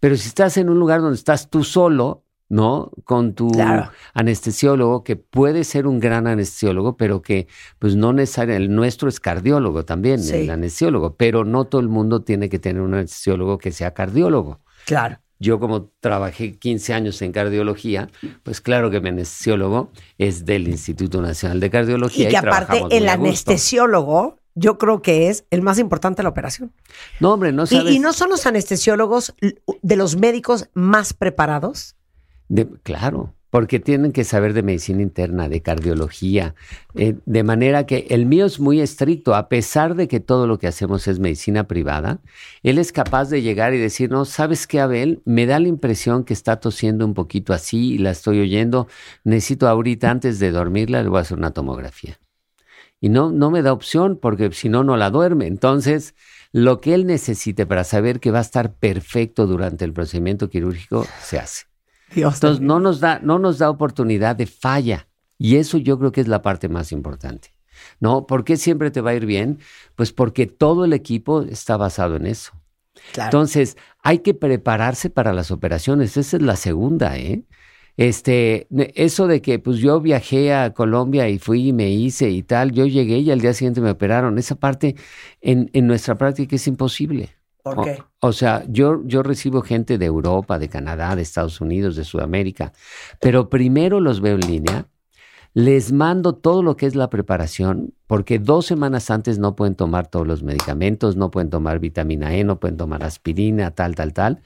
Speaker 6: Pero si estás en un lugar donde estás tú solo, ¿no? Con tu
Speaker 1: Claro.
Speaker 6: anestesiólogo, que puede ser un gran anestesiólogo, pero que pues no necesariamente, el nuestro es cardiólogo también,
Speaker 1: Sí.
Speaker 6: el anestesiólogo, pero no todo el mundo tiene que tener un anestesiólogo que sea cardiólogo.
Speaker 1: Claro.
Speaker 6: Yo como trabajé 15 años en cardiología, pues claro que mi anestesiólogo es del Instituto Nacional de Cardiología.
Speaker 1: Y que aparte el anestesiólogo, yo creo que es el más importante de la operación.
Speaker 6: No, hombre, no
Speaker 1: Y,
Speaker 6: sabes.
Speaker 1: y no son los anestesiólogos de los médicos más preparados.
Speaker 6: De- claro, porque tienen que saber de medicina interna, de cardiología, eh, de manera que el mío es muy estricto, a pesar de que todo lo que hacemos es medicina privada, él es capaz de llegar y decir, no, ¿sabes qué, Abel? Me da la impresión que está tosiendo un poquito así y la estoy oyendo, necesito ahorita antes de dormirla, le voy a hacer una tomografía. Y no, no me da opción porque si no, no la duerme. Entonces, lo que él necesite para saber que va a estar perfecto durante el procedimiento quirúrgico, se hace.
Speaker 1: Dios
Speaker 6: Entonces no nos da, no nos da oportunidad de falla. Y eso yo creo que es la parte más importante. ¿No? ¿Por qué siempre te va a ir bien? Pues porque todo el equipo está basado en eso.
Speaker 1: Claro.
Speaker 6: Entonces, hay que prepararse para las operaciones. Esa es la segunda, ¿eh? Este, eso de que pues yo viajé a Colombia y fui y me hice y tal, yo llegué y al día siguiente me operaron. Esa parte en, en nuestra práctica es imposible.
Speaker 1: ¿Por
Speaker 6: O-
Speaker 1: qué?
Speaker 6: O, sea, yo, yo recibo gente de Europa, de Canadá, de Estados Unidos, de Sudamérica, pero primero los veo en línea, les mando todo lo que es la preparación, porque dos semanas antes no pueden tomar todos los medicamentos, no pueden tomar vitamina E, no pueden tomar aspirina, tal, tal, tal,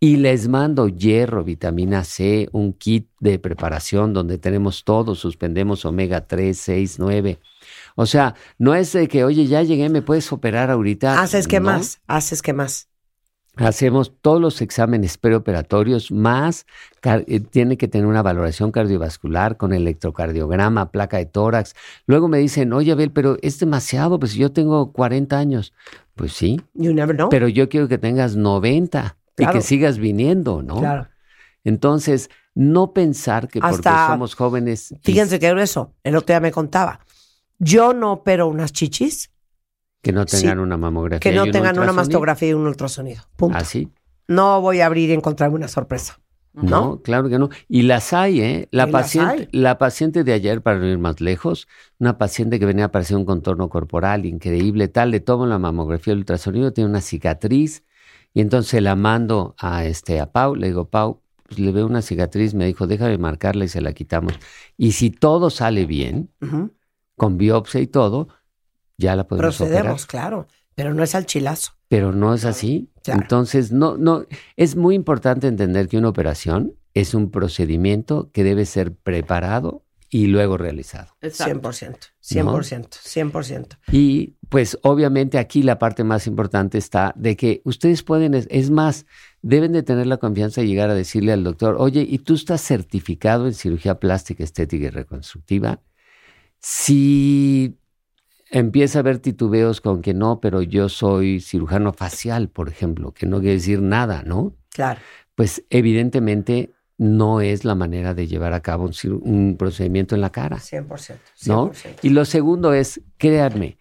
Speaker 6: y les mando hierro, vitamina C, un kit de preparación donde tenemos todo, suspendemos omega 3, 6, 9. O sea, no es de que, oye, ya llegué, me puedes operar ahorita.
Speaker 1: ¿Haces
Speaker 6: No.
Speaker 1: más? ¿Haces qué más?
Speaker 6: Hacemos todos los exámenes preoperatorios, más eh, tiene que tener una valoración cardiovascular con electrocardiograma, placa de tórax. Luego me dicen, oye, Abel, pero es demasiado, pues yo tengo 40 años. Pues sí,
Speaker 1: You never know.
Speaker 6: pero yo quiero que tengas 90 y que sigas viniendo, ¿no?
Speaker 1: Claro.
Speaker 6: Entonces, no pensar que porque
Speaker 1: Hasta-
Speaker 6: somos jóvenes.
Speaker 1: Fíjense qué grueso. El otro día me contaba. Yo no opero unas chichis
Speaker 6: que no tengan
Speaker 1: sí,
Speaker 6: una mamografía.
Speaker 1: que
Speaker 6: y
Speaker 1: no
Speaker 6: un
Speaker 1: tengan una mastografía y un ultrasonido. Punto.
Speaker 6: Así.
Speaker 1: No voy a abrir y encontrarme una sorpresa.
Speaker 6: No, claro que no. Y las hay, ¿eh? La
Speaker 1: Y las
Speaker 6: paciente,
Speaker 1: hay.
Speaker 6: la paciente de ayer, para no ir más lejos, una paciente que venía a aparecer un contorno corporal increíble, tal, le tomo la mamografía, el ultrasonido, tiene una cicatriz, y entonces la mando a este a Pau, le digo, Pau, pues, le veo una cicatriz, me dijo, déjame marcarla y se la quitamos. Y si todo sale bien. Con biopsia y todo, ya la podemos
Speaker 1: Procedemos,
Speaker 6: operar.
Speaker 1: claro. Pero no es al chilazo.
Speaker 6: Pero no es así.
Speaker 1: Claro.
Speaker 6: Entonces, no, no, es muy importante entender que una operación es un procedimiento que debe ser preparado y luego realizado.
Speaker 2: Exacto.
Speaker 1: 100%. 100%. 100%.
Speaker 6: Y pues obviamente aquí la parte más importante está de que ustedes pueden, es, es más, deben de tener la confianza de llegar a decirle al doctor, oye, ¿y tú estás certificado en cirugía plástica, estética y reconstructiva? Si empieza a haber titubeos con que no, pero yo soy cirujano facial, por ejemplo, que no quiere decir nada, ¿no?
Speaker 1: Claro.
Speaker 6: Pues evidentemente no es la manera de llevar a cabo un, procedimiento en la cara.
Speaker 1: 100%. 100%.
Speaker 6: ¿no? Y lo segundo es, créanme,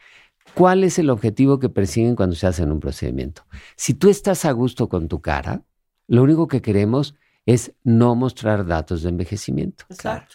Speaker 6: ¿cuál es el objetivo que persiguen cuando se hacen un procedimiento? Si tú estás a gusto con tu cara, lo único que queremos es no mostrar datos de envejecimiento.
Speaker 1: Claro.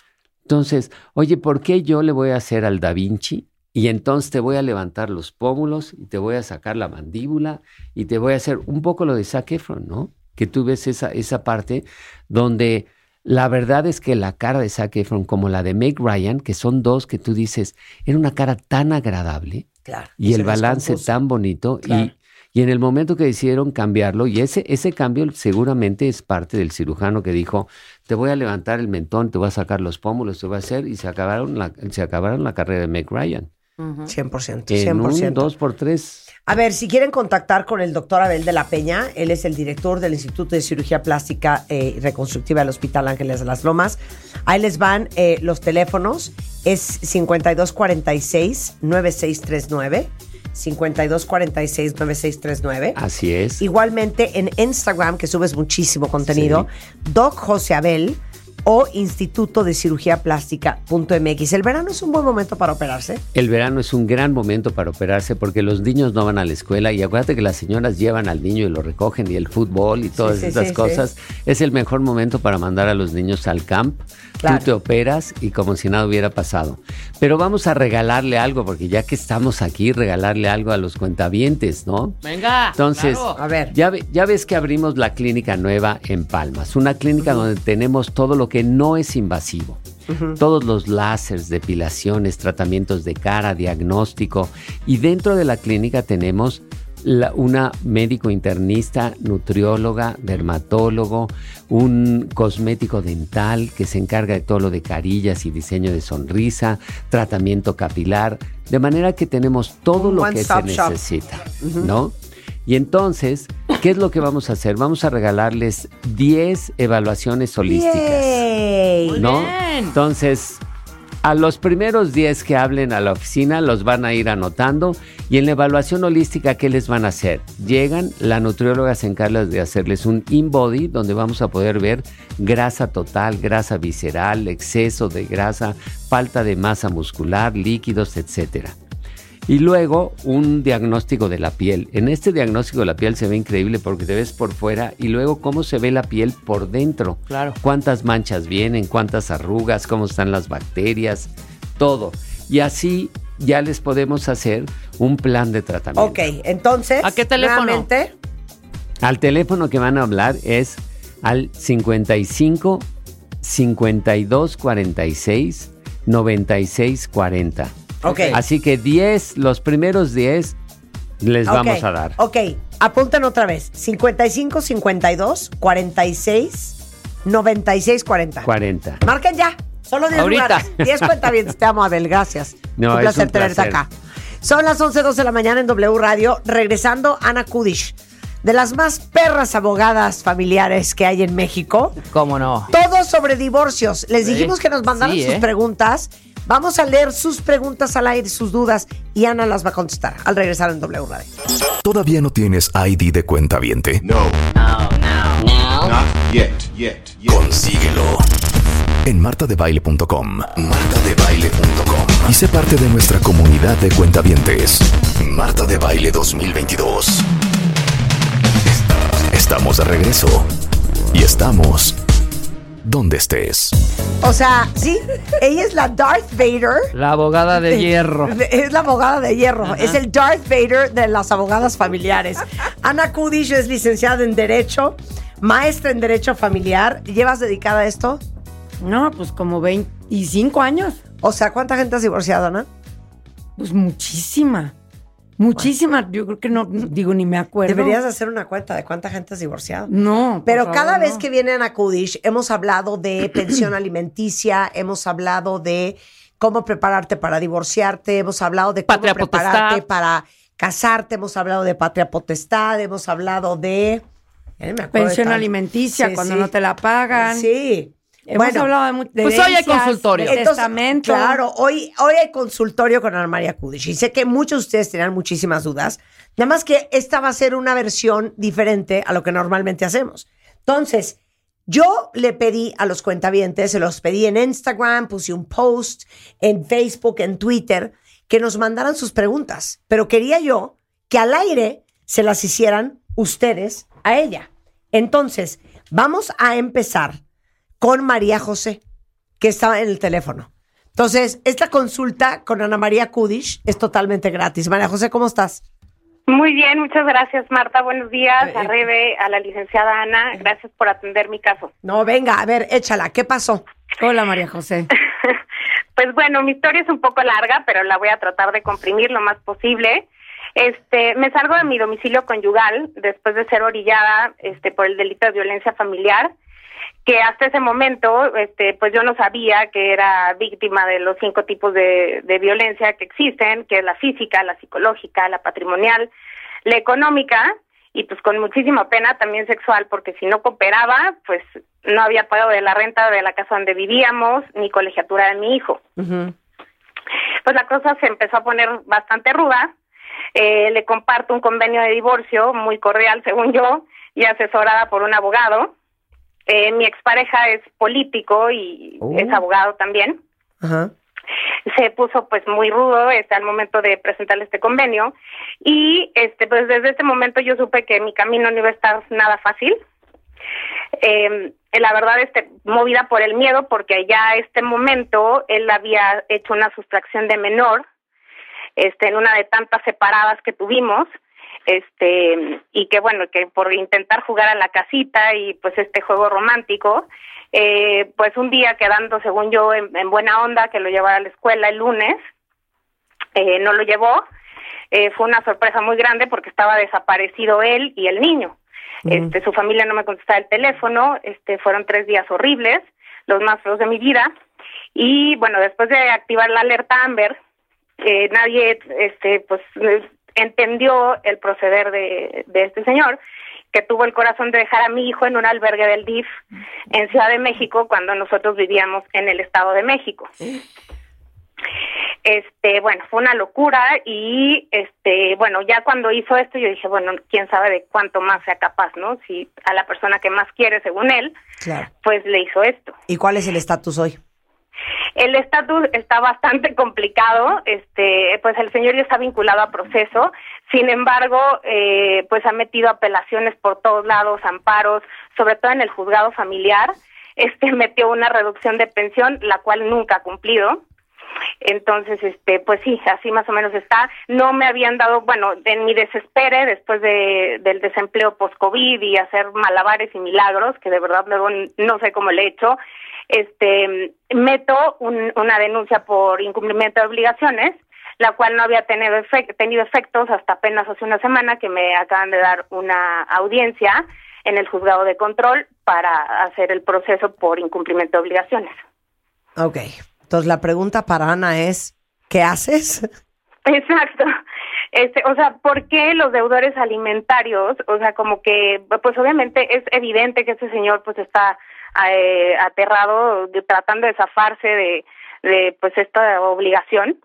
Speaker 6: Entonces, oye, ¿por qué yo le voy a hacer al Da Vinci? Y entonces te voy a levantar los pómulos y te voy a sacar la mandíbula y te voy a hacer un poco lo de Zac Efron, ¿no? Que tú ves esa, esa parte donde la verdad es que la cara de Zac Efron como la de Meg Ryan, que son dos que tú dices, era una cara tan agradable
Speaker 1: Claro.
Speaker 6: y el balance
Speaker 1: descompuso.
Speaker 6: tan bonito
Speaker 1: Claro.
Speaker 6: y, y en el momento que decidieron cambiarlo, y ese, ese cambio seguramente es parte del cirujano que dijo, te voy a levantar el mentón, te voy a sacar los pómulos, te voy a hacer, y se acabaron la, se acabaron la carrera de Meg Ryan.
Speaker 1: 100%.
Speaker 6: En
Speaker 1: 100%.
Speaker 6: un dos por tres.
Speaker 1: A ver, si quieren contactar con el doctor Abel de la Peña, él es el director del Instituto de Cirugía Plástica eh, y Reconstructiva del Hospital Ángeles de las Lomas. Ahí les van eh, los teléfonos. Es 5246-9639. 5246-9639.
Speaker 6: Así es.
Speaker 1: Igualmente en Instagram, que subes muchísimo contenido, Doc José Abel o Instituto de Cirugía Plástica.mx. El verano es un buen momento para operarse.
Speaker 6: El verano es un gran momento para operarse porque los niños no van a la escuela y acuérdate que las señoras llevan al niño y lo recogen y el fútbol y todas
Speaker 1: sí,
Speaker 6: estas
Speaker 1: sí,
Speaker 6: cosas. Es el mejor momento para mandar a los niños al camp.
Speaker 1: Claro.
Speaker 6: Tú te operas y como si nada hubiera pasado. Pero vamos a regalarle algo porque ya que estamos aquí, regalarle algo a los cuentavientes, ¿no?
Speaker 2: Venga.
Speaker 6: Entonces,
Speaker 2: claro.
Speaker 1: A ver.
Speaker 6: ya, ve- ya ves que abrimos la clínica nueva en Palmas, una clínica donde tenemos todo lo que no es invasivo. Todos los láseres, depilaciones, tratamientos de cara, diagnóstico. Y dentro de la clínica tenemos la- una médico internista, nutrióloga, dermatólogo, un cosmético dental que se encarga de todo lo de carillas y diseño de sonrisa, tratamiento capilar, de manera que tenemos todo lo
Speaker 1: one
Speaker 6: que se
Speaker 1: shop.
Speaker 6: necesita, ¿no? Y entonces, ¿qué es lo que vamos a hacer? Vamos a regalarles 10 evaluaciones holísticas.
Speaker 1: ¡Yay!
Speaker 2: Muy
Speaker 6: ¿no?
Speaker 2: bien.
Speaker 6: Entonces, a los primeros 10 que hablen a la oficina los van a ir anotando y en la evaluación holística, ¿qué les van a hacer? Llegan, la nutrióloga se encarga de hacerles un in-body donde vamos a poder ver grasa total, grasa visceral, exceso de grasa, falta de masa muscular, líquidos, etcétera. Y luego un diagnóstico de la piel. En este diagnóstico de la piel se ve increíble porque te ves por fuera y luego cómo se ve la piel por dentro.
Speaker 2: Claro.
Speaker 6: Cuántas manchas vienen, cuántas arrugas, cómo están las bacterias, todo. Y así ya les podemos hacer un plan de tratamiento.
Speaker 1: Ok, entonces.
Speaker 2: ¿A qué teléfono?
Speaker 1: nuevamente,
Speaker 6: Al teléfono que van a hablar es al 55 52 46 96 40.
Speaker 1: Ok.
Speaker 6: Así que 10, los primeros 10 les vamos
Speaker 1: ok,
Speaker 6: a dar.
Speaker 1: Ok, apunten otra vez. 55 52 46 96 40.
Speaker 6: 40.
Speaker 1: Marquen ya. Solo 10
Speaker 2: Ahorita.
Speaker 1: lugares. 10 cuenta bien. Te amo, Abel. Gracias.
Speaker 6: No,
Speaker 1: un
Speaker 6: es
Speaker 1: placer
Speaker 6: un
Speaker 1: tenerte
Speaker 6: placer.
Speaker 1: acá. Son las 11.12 de la mañana en W Radio. Regresando, Ana Kudish. De las más perras abogadas familiares que hay en México.
Speaker 2: ¿Cómo no?
Speaker 1: Todo sobre divorcios. Les
Speaker 2: Sí.
Speaker 1: dijimos que nos mandaran
Speaker 2: Sí,
Speaker 1: sus
Speaker 2: ¿eh?
Speaker 1: preguntas. Vamos a leer sus preguntas al aire, sus dudas. Y Ana las va a contestar al regresar en W Radio.
Speaker 4: ¿Todavía no tienes ID de cuenta viente?
Speaker 5: No.
Speaker 7: No, no. Now?
Speaker 5: Not yet. Yet. Yet.
Speaker 4: Consíguelo en martadebaile.com. Martadebaile.com. Y sé parte de nuestra comunidad de cuentavientes. Marta de Baile 2022. Estamos de regreso. Y estamos donde estés.
Speaker 1: O sea, sí, ella es la Darth Vader.
Speaker 2: La abogada de hierro.
Speaker 1: Es la abogada de hierro. Es el Darth Vader de las abogadas familiares. Ana Kudish es licenciada en Derecho, maestra en Derecho Familiar. ¿Llevas dedicada a esto?
Speaker 8: No, pues como 25 años.
Speaker 1: O sea, ¿cuánta gente has divorciado, Ana?
Speaker 8: Pues muchísima. Muchísima. Yo creo que no, digo, ni me acuerdo.
Speaker 1: Deberías hacer una cuenta de cuánta gente has divorciado.
Speaker 8: No.
Speaker 1: Pero
Speaker 8: favor,
Speaker 1: cada vez
Speaker 8: no.
Speaker 1: que viene Ana Kudish, hemos hablado de pensión alimenticia, hemos hablado de cómo prepararte para divorciarte, hemos hablado de cómo
Speaker 2: Patria
Speaker 1: prepararte
Speaker 2: potestad.
Speaker 1: para casarte, hemos hablado de patria potestad, hemos hablado de... Me
Speaker 8: Pensión alimenticia
Speaker 1: Sí,
Speaker 8: cuando
Speaker 1: sí.
Speaker 8: no te la pagan.
Speaker 1: Sí.
Speaker 8: Hemos
Speaker 1: Bueno,
Speaker 8: hablado de,
Speaker 2: Pues hoy hay consultorio.
Speaker 8: de
Speaker 1: entonces. Claro, hoy, hoy hay consultorio con Ana María Kudish. Y sé que muchos de ustedes tenían muchísimas dudas. Nada más que esta va a ser una versión diferente a lo que normalmente hacemos. Entonces, yo le pedí a los cuentavientes, se los pedí en Instagram, puse un post en Facebook, en Twitter, que nos mandaran sus preguntas. Pero quería yo que al aire se las hicieran ustedes a ella. Entonces, vamos a empezar con María José, que estaba en el teléfono. Entonces, esta consulta con Ana María Kudish es totalmente gratis. María José, ¿cómo estás?
Speaker 9: Muy bien, muchas gracias Marta. Buenos días
Speaker 1: Eh,
Speaker 9: a Rebe, a la licenciada Ana. Gracias por atender mi caso.
Speaker 1: No, venga, a ver, échala. ¿Qué pasó?
Speaker 8: Hola, María José.
Speaker 9: Pues bueno, mi historia es un poco larga, pero la voy a tratar de comprimir lo más posible. Este, me salgo de mi domicilio conyugal después de ser orillada este por el delito de violencia familiar, que hasta ese momento este pues yo no sabía que era víctima de los cinco tipos de, de violencia que existen, que es la física, la psicológica, la patrimonial, la económica y pues con muchísima pena también sexual, porque si no cooperaba, pues no había pago de la renta de la casa donde vivíamos, ni colegiatura de mi hijo. Pues la cosa se empezó a poner bastante ruda. Eh, le comparto un convenio de divorcio muy cordial, según yo, y asesorada por un abogado. Eh, mi expareja es político y
Speaker 1: Oh.
Speaker 9: es abogado también
Speaker 1: Ajá.
Speaker 9: se puso pues muy rudo este al momento de presentarle este convenio y este pues desde ese momento yo supe que mi camino no iba a estar nada fácil eh, la verdad este movida por el miedo porque ya a este momento él había hecho una sustracción de menor este en una de tantas separadas que tuvimos este y que bueno que por intentar jugar a la casita y pues este juego romántico eh, pues un día quedando según yo en, en buena onda que lo llevara a la escuela el lunes eh, no lo llevó. Eh, fue una sorpresa muy grande porque estaba desaparecido él y el niño. Este su familia no me contestaba el teléfono este fueron tres días horribles los más feos de mi vida. Y bueno después de activar la alerta Amber eh, nadie este pues entendió el proceder de, de este señor que tuvo el corazón de dejar a mi hijo en un albergue del DIF en Ciudad de México cuando nosotros vivíamos en el Estado de México. Este, bueno, fue una locura y este, bueno, ya cuando hizo esto yo dije, bueno, quién sabe de cuánto más sea capaz, ¿no? Si a la persona que más quiere según él,
Speaker 1: Claro.
Speaker 9: pues le hizo esto.
Speaker 1: ¿Y cuál es el estatus hoy?
Speaker 9: El estatus está bastante complicado, este, pues el señor ya está vinculado a proceso, sin embargo, eh, pues ha metido apelaciones por todos lados, amparos, sobre todo en el juzgado familiar, este metió una reducción de pensión, la cual nunca ha cumplido. Entonces, este, pues sí, así más o menos está. No me habían dado, bueno, en mi desespere después de, del desempleo post-COVID y hacer malabares y milagros, que de verdad luego no sé cómo le he hecho, este, meto una denuncia por incumplimiento de obligaciones, la cual no había tenido, tenido efectos hasta apenas hace una semana que me acaban de dar una audiencia en el juzgado de control para hacer el proceso por incumplimiento de obligaciones.
Speaker 1: Ok, entonces la pregunta para Ana es, ¿qué haces?
Speaker 9: Exacto. Este, o sea, ¿por qué los deudores alimentarios? O sea, como que, pues obviamente es evidente que este señor pues está eh, aterrado, tratando de zafarse de, de pues esta obligación.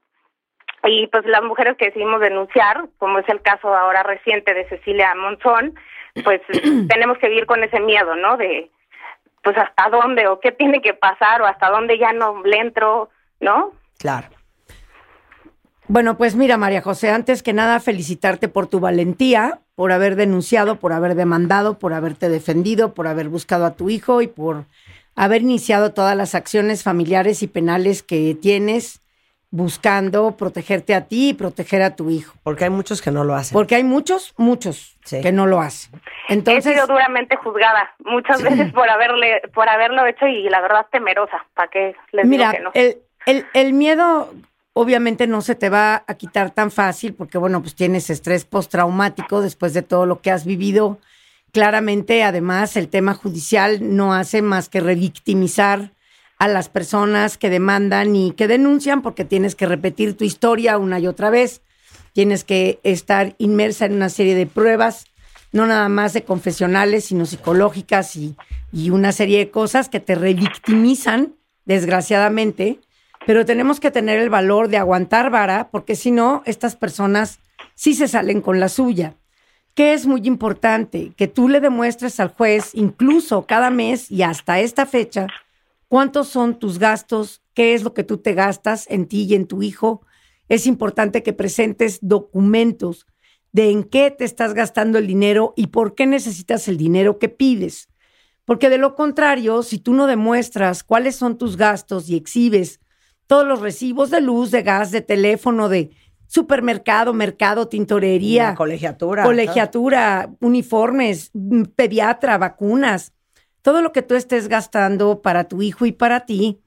Speaker 9: Y pues las mujeres que decidimos denunciar, como es el caso ahora reciente de Cecilia Monzón, pues tenemos que vivir con ese miedo, ¿no? De, pues hasta dónde o qué tiene que pasar o hasta dónde ya no le entro, ¿no?
Speaker 1: Claro.
Speaker 8: Bueno, pues mira, María José, antes que nada felicitarte por tu valentía, por haber denunciado, por haber demandado, por haberte defendido, por haber buscado a tu hijo y por haber iniciado todas las acciones familiares y penales que tienes buscando protegerte a ti y proteger a tu hijo.
Speaker 1: Porque hay muchos que no lo hacen.
Speaker 8: Porque hay muchos, muchos que no lo hacen. Entonces,
Speaker 9: He sido duramente juzgada muchas veces por haberle, por haberlo hecho y la verdad temerosa. ¿Para qué les
Speaker 8: mira,
Speaker 9: digo que no?
Speaker 8: el, el, el miedo obviamente no se te va a quitar tan fácil porque, bueno, pues tienes estrés postraumático después de todo lo que has vivido. Claramente, además, el tema judicial no hace más que revictimizar a las personas que demandan y que denuncian porque tienes que repetir tu historia una y otra vez. Tienes que estar inmersa en una serie de pruebas, no nada más de confesionales, sino psicológicas y, y una serie de cosas que te revictimizan, desgraciadamente. Pero tenemos que tener el valor de aguantar vara, porque si no, estas personas sí se salen con la suya. Que es muy importante que tú le demuestres al juez, incluso cada mes y hasta esta fecha, cuántos son tus gastos, qué es lo que tú te gastas en ti y en tu hijo. Es importante que presentes documentos de en qué te estás gastando el dinero y por qué necesitas el dinero que pides. Porque de lo contrario, si tú no demuestras cuáles son tus gastos y exhibes todos los recibos de luz, de gas, de teléfono, de supermercado, mercado, tintorería,
Speaker 1: colegiatura,
Speaker 8: colegiatura, uniformes, mm, pediatra, vacunas, todo lo que tú estés gastando para tu hijo y para ti,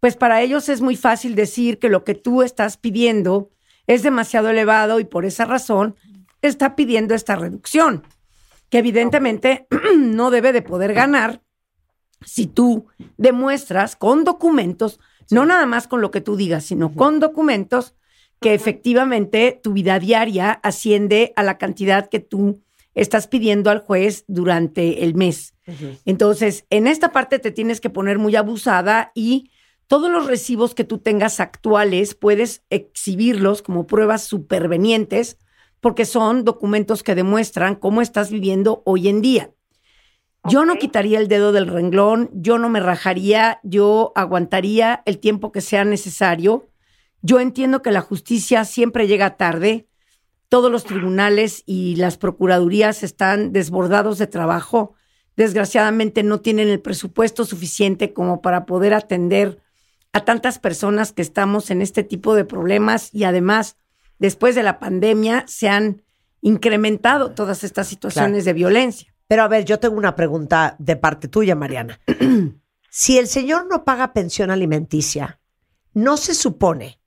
Speaker 8: pues para ellos es muy fácil decir que lo que tú estás pidiendo es demasiado elevado y por esa razón está pidiendo esta reducción, que evidentemente no debe de poder ganar si tú demuestras con documentos, no nada más con lo que tú digas, sino con documentos que efectivamente tu vida diaria asciende a la cantidad que tú estás pidiendo al juez durante el mes. Entonces, en esta parte te tienes que poner muy abusada y todos los recibos que tú tengas actuales puedes exhibirlos como pruebas supervenientes porque son documentos que demuestran cómo estás viviendo hoy en día. Yo no quitaría el dedo del renglón, yo no me rajaría, yo aguantaría el tiempo que sea necesario. Yo entiendo que la justicia siempre llega tarde. Todos los tribunales y las procuradurías están desbordados de trabajo. Desgraciadamente no tienen el presupuesto suficiente como para poder atender a tantas personas que estamos en este tipo de problemas y además después de la pandemia se han incrementado todas estas situaciones de violencia.
Speaker 1: Pero a ver, yo tengo una pregunta de parte tuya, Mariana. si el señor no paga pensión alimenticia, ¿no se supone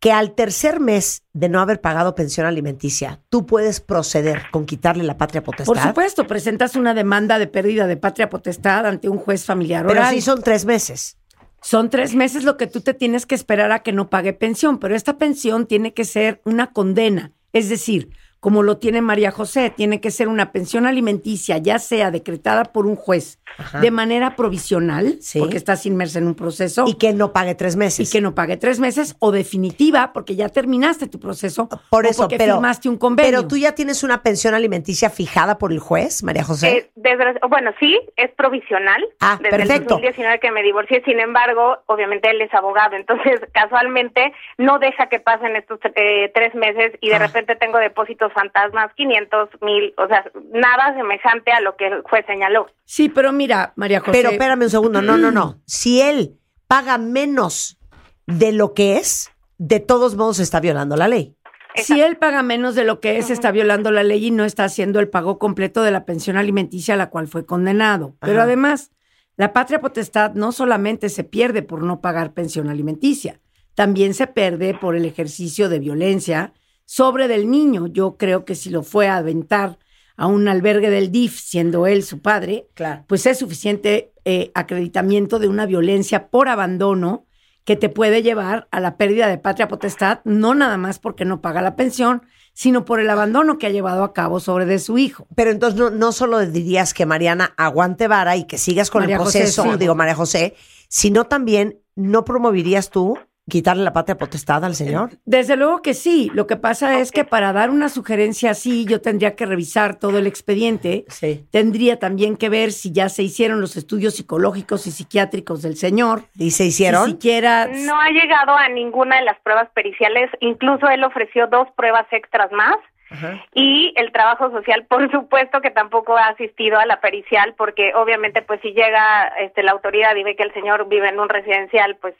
Speaker 1: que al tercer mes de no haber pagado pensión alimenticia, tú puedes proceder con quitarle la patria potestad?
Speaker 8: Por supuesto, presentas una demanda de pérdida de patria potestad ante un juez familiar
Speaker 1: Pero
Speaker 8: oral.
Speaker 1: sí son tres meses.
Speaker 8: Son tres meses lo que tú te tienes que esperar a que no pague pensión, pero esta pensión tiene que ser una condena. Es decir, como lo tiene María José. Tiene que ser una pensión alimenticia, ya sea decretada por un juez de manera provisional,
Speaker 1: Sí.
Speaker 8: porque estás inmersa en un proceso.
Speaker 1: Y que no pague tres meses.
Speaker 8: y que no pague tres meses, o definitiva, porque ya terminaste tu proceso.
Speaker 1: Por
Speaker 8: o
Speaker 1: eso,
Speaker 8: porque
Speaker 1: pero,
Speaker 8: firmaste un convenio.
Speaker 1: pero tú ya tienes una pensión alimenticia fijada por el juez, María José.
Speaker 9: Eh, desde- bueno, sí, es provisional.
Speaker 1: Ah,
Speaker 9: desde
Speaker 1: perfecto.
Speaker 9: el 2019 que me divorcié. Sin embargo, obviamente él es abogado, entonces casualmente no deja que pasen estos eh, tres meses y de
Speaker 1: Ah.
Speaker 9: repente tengo depósitos fantasmas, 500, mil, o sea, nada semejante a lo que el juez señaló.
Speaker 8: Sí, pero mira, María José.
Speaker 1: Pero espérame un segundo, no, no, no. Si él paga menos de lo que es, de todos modos está violando la ley.
Speaker 8: Si él paga menos de lo que es, está violando la ley y no está haciendo el pago completo de la pensión alimenticia a la cual fue condenado. Pero
Speaker 1: Ajá.
Speaker 8: además, la patria potestad no solamente se pierde por no pagar pensión alimenticia, también se pierde por el ejercicio de violencia sobre del niño. Yo creo que si lo fue a aventar a un albergue del DIF, siendo él su padre,
Speaker 1: Claro.
Speaker 8: pues es suficiente eh, acreditamiento de una violencia por abandono que te puede llevar a la pérdida de patria potestad, no nada más porque no paga la pensión, sino por el abandono que ha llevado a cabo sobre de su hijo.
Speaker 1: Pero entonces no, no solo dirías que Mariana aguante vara y que sigas con
Speaker 8: María
Speaker 1: el
Speaker 8: José,
Speaker 1: proceso,
Speaker 8: sí.
Speaker 1: digo María José, sino también no promoverías tú quitarle la patria potestad al señor.
Speaker 8: Desde luego que sí. Lo que pasa es que para dar una sugerencia así, yo tendría que revisar todo el expediente.
Speaker 1: Sí.
Speaker 8: Tendría también que ver si ya se hicieron los estudios psicológicos y psiquiátricos del señor.
Speaker 1: ¿Y se hicieron?
Speaker 8: Si siquiera.
Speaker 9: No ha llegado a ninguna de las pruebas periciales, incluso él ofreció dos pruebas extras más.
Speaker 1: Ajá.
Speaker 9: Y el trabajo social, por supuesto que tampoco ha asistido a la pericial, porque obviamente, pues si llega este, la autoridad y ve que el señor vive en un residencial, pues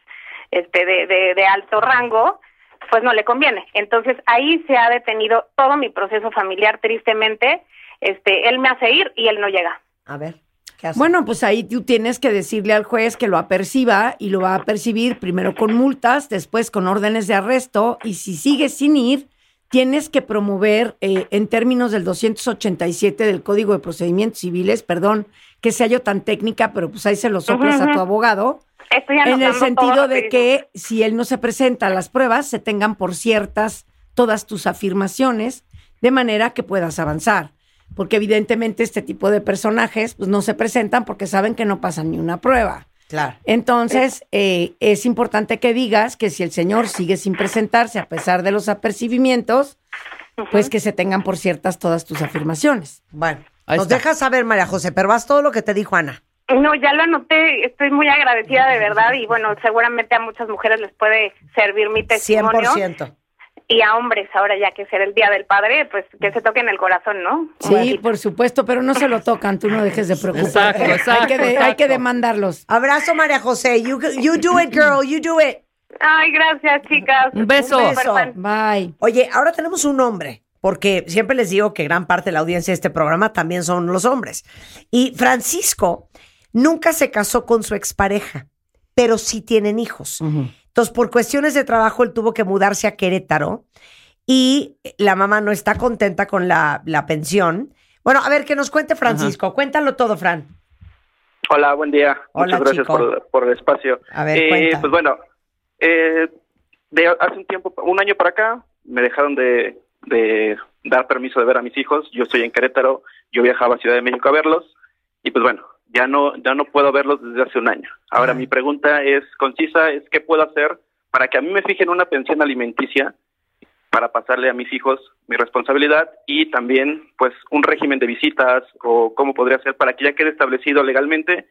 Speaker 9: este de, de, de alto rango, pues no le conviene. Entonces ahí se ha detenido todo mi proceso familiar, tristemente. Este, él me hace ir y él no llega.
Speaker 1: A ver, ¿qué?
Speaker 8: Bueno, pues ahí tú tienes que decirle al juez que lo aperciba y lo va a percibir primero con multas, después con órdenes de arresto y si sigues sin ir, tienes que promover eh, en términos del 287 del Código de Procedimientos Civiles, perdón que sea yo tan técnica, pero pues ahí se lo soplas a tu abogado,
Speaker 9: Estoy
Speaker 8: en el sentido de que si él no se presenta a las pruebas, se tengan por ciertas todas tus afirmaciones, de manera que puedas avanzar. Porque evidentemente este tipo de personajes pues, no se presentan porque saben que no pasan ni una prueba.
Speaker 1: Claro.
Speaker 8: Entonces, eh, es importante que digas que si el señor sigue sin presentarse a pesar de los apercibimientos, pues que se tengan por ciertas todas tus afirmaciones.
Speaker 1: Bueno,
Speaker 2: Ahí
Speaker 1: nos
Speaker 2: está.
Speaker 1: dejas saber, María José, pero vas todo lo que te dijo Ana.
Speaker 9: No, ya lo anoté, estoy muy agradecida de verdad y bueno, seguramente a muchas mujeres les puede servir mi testimonio
Speaker 1: 100%.
Speaker 9: y a hombres ahora ya que será el Día del Padre, pues que se toquen el corazón, ¿no?
Speaker 8: Sí, por supuesto, pero no se lo tocan, tú no dejes de preocuparte.
Speaker 2: Exacto, exacto,
Speaker 8: hay, que de- hay que demandarlos.
Speaker 1: Abrazo, María José. You, you do it, girl. You do it.
Speaker 9: Ay, gracias, chicas.
Speaker 2: Un beso.
Speaker 1: Un beso.
Speaker 9: Superfan.
Speaker 8: Bye.
Speaker 1: Oye, ahora tenemos un hombre, porque siempre les digo que gran parte de la audiencia de este programa también son los hombres. Y Francisco nunca se casó con su expareja, pero sí tienen hijos. Entonces, por cuestiones de trabajo, él tuvo que mudarse a Querétaro y la mamá no está contenta con la, la pensión. Bueno, a ver, que nos cuente Francisco. Cuéntalo todo, Fran.
Speaker 10: Hola, buen día.
Speaker 1: Hola,
Speaker 10: Muchas gracias
Speaker 1: chico.
Speaker 10: por, por el espacio.
Speaker 1: A ver,
Speaker 10: Eh. Pues bueno, eh, de hace un tiempo, un año para acá, me dejaron de, de dar permiso de ver a mis hijos. Yo estoy en Querétaro, yo viajaba a Ciudad de México a verlos y pues bueno, ya no ya no puedo verlos desde hace un año. Ahora
Speaker 1: Ajá.
Speaker 10: mi pregunta es concisa, es qué puedo hacer para que a mí me fijen una pensión alimenticia para pasarle a mis hijos mi responsabilidad y también pues un régimen de visitas o cómo podría ser para que ya quede establecido legalmente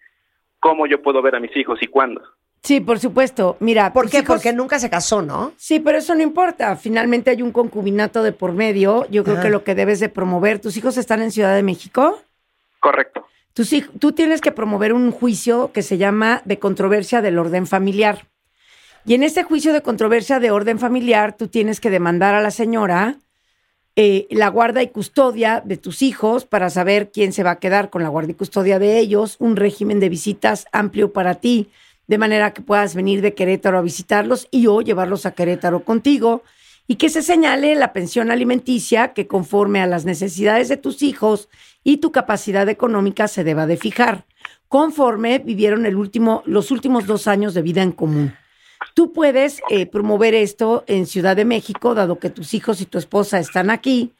Speaker 10: cómo yo puedo ver a mis hijos y cuándo.
Speaker 8: Sí, por supuesto. Mira,
Speaker 1: ¿Por qué?
Speaker 8: hijos-
Speaker 1: Porque nunca se casó, ¿no?
Speaker 8: Sí, pero eso no importa. Finalmente hay un concubinato de por medio. Yo creo
Speaker 1: Ajá.
Speaker 8: que lo que debes de promover, tus hijos están en Ciudad de México.
Speaker 10: Correcto.
Speaker 8: Tú tienes que promover un juicio que se llama de controversia del orden familiar. Y en ese juicio de controversia de orden familiar, tú tienes que demandar a la señora eh, la guarda y custodia de tus hijos para saber quién se va a quedar con la guarda y custodia de ellos, un régimen de visitas amplio para ti, de manera que puedas venir de Querétaro a visitarlos y o llevarlos a Querétaro contigo, y que se señale la pensión alimenticia que conforme a las necesidades de tus hijos y tu capacidad económica se deba de fijar, conforme vivieron el último, los últimos dos años de vida en común. Tú puedes eh, promover esto en Ciudad de México, dado que tus hijos y tu esposa están aquí,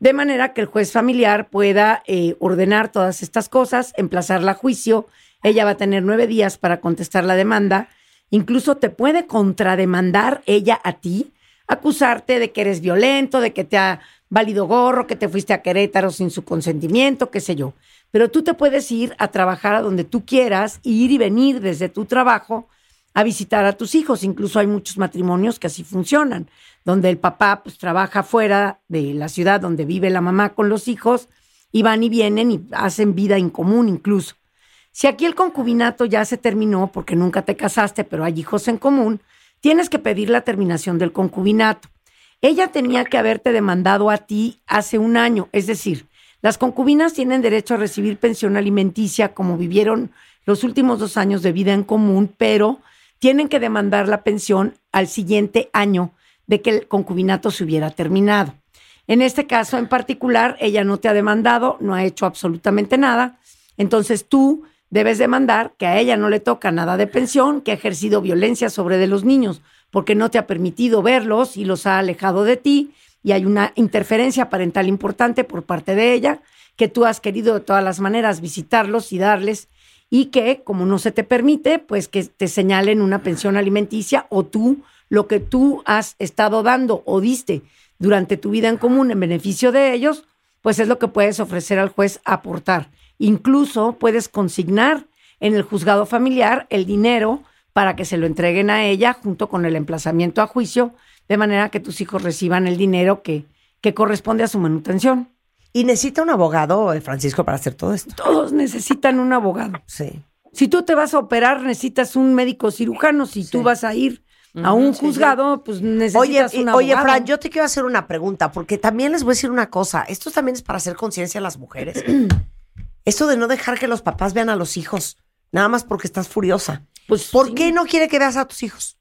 Speaker 8: De manera que el juez familiar pueda eh, ordenar todas estas cosas, emplazarla a juicio. Ella va a tener nueve días para contestar la demanda. Incluso te puede contrademandar ella a ti, acusarte de que eres violento, de que te ha valido gorro, que te fuiste a Querétaro sin su consentimiento, qué sé yo. Pero tú te puedes ir a trabajar a donde tú quieras, ir y venir desde tu trabajo a visitar a tus hijos. Incluso hay muchos matrimonios que así funcionan donde el papá pues trabaja fuera de la ciudad donde vive la mamá con los hijos y van y vienen y hacen vida en común incluso. Si aquí el concubinato ya se terminó porque nunca te casaste, pero hay hijos en común, tienes que pedir la terminación del concubinato. Ella tenía que haberte demandado a ti hace un año, es decir, las concubinas tienen derecho a recibir pensión alimenticia como vivieron los últimos dos años de vida en común, pero tienen que demandar la pensión al siguiente año de que el concubinato se hubiera terminado. En este caso en particular, ella no te ha demandado, no ha hecho absolutamente nada, entonces tú debes demandar que a ella no le toca nada de pensión, que ha ejercido violencia sobre de los niños porque no te ha permitido verlos y los ha alejado de ti y hay una interferencia parental importante por parte de ella, que tú has querido de todas las maneras visitarlos y darles y que como no se te permite, pues que te señalen una pensión alimenticia o tú lo que tú has estado dando o diste durante tu vida en común en beneficio de ellos, pues es lo que puedes ofrecer al juez aportar. Incluso puedes consignar en el juzgado familiar el dinero para que se lo entreguen a ella junto con el emplazamiento a juicio, de manera que tus hijos reciban el dinero que, que corresponde a su manutención.
Speaker 1: ¿Y necesita un abogado, eh, Francisco, para hacer todo esto?
Speaker 8: Todos necesitan un abogado.
Speaker 1: Sí.
Speaker 8: Si tú te vas a operar, necesitas un médico cirujano. Si tú vas a ir a un juzgado, pues necesitas
Speaker 1: oye,
Speaker 8: un
Speaker 1: Oye,
Speaker 8: abogado.
Speaker 1: Fran, yo te quiero hacer una pregunta, porque también les voy a decir una cosa. Esto también es para hacer conciencia a las mujeres. Esto de no dejar que los papás vean a los hijos, nada más porque estás furiosa.
Speaker 8: Pues,
Speaker 1: ¿Por
Speaker 8: sí.
Speaker 1: qué no quiere que veas a tus hijos?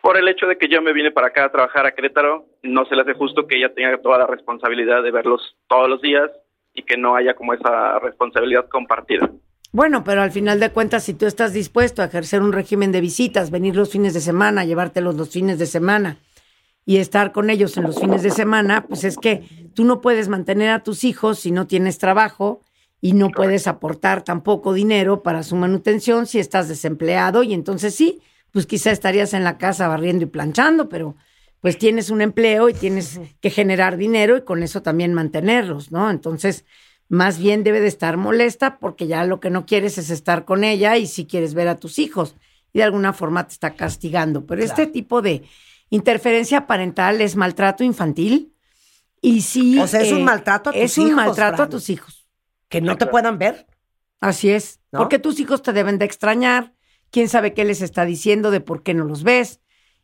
Speaker 10: Por el hecho de que yo me vine para acá a trabajar a Querétaro, no se le hace justo que ella tenga toda la responsabilidad de verlos todos los días y que no haya como esa responsabilidad compartida.
Speaker 8: Bueno, pero al final de cuentas, si tú estás dispuesto a ejercer un régimen de visitas, venir los fines de semana, llevártelos los fines de semana y estar con ellos en los fines de semana, pues es que tú no puedes mantener a tus hijos si no tienes trabajo y no puedes aportar tampoco dinero para su manutención si estás desempleado y entonces sí, pues quizá estarías en la casa barriendo y planchando, pero pues tienes un empleo y tienes que generar dinero y con eso también mantenerlos, ¿no? Entonces, más bien debe de estar molesta porque ya lo que no quieres es estar con ella y si quieres ver a tus hijos y de alguna forma te está castigando. Pero este tipo de interferencia parental es maltrato infantil y sí.
Speaker 1: O sea, es un
Speaker 8: eh,
Speaker 1: maltrato a tus
Speaker 8: Es un maltrato
Speaker 1: Fran.
Speaker 8: a tus hijos.
Speaker 1: Que no te puedan ver.
Speaker 8: Así es.
Speaker 1: ¿No?
Speaker 8: Porque tus hijos te deben de extrañar. Quién sabe qué les está diciendo de por qué no los ves.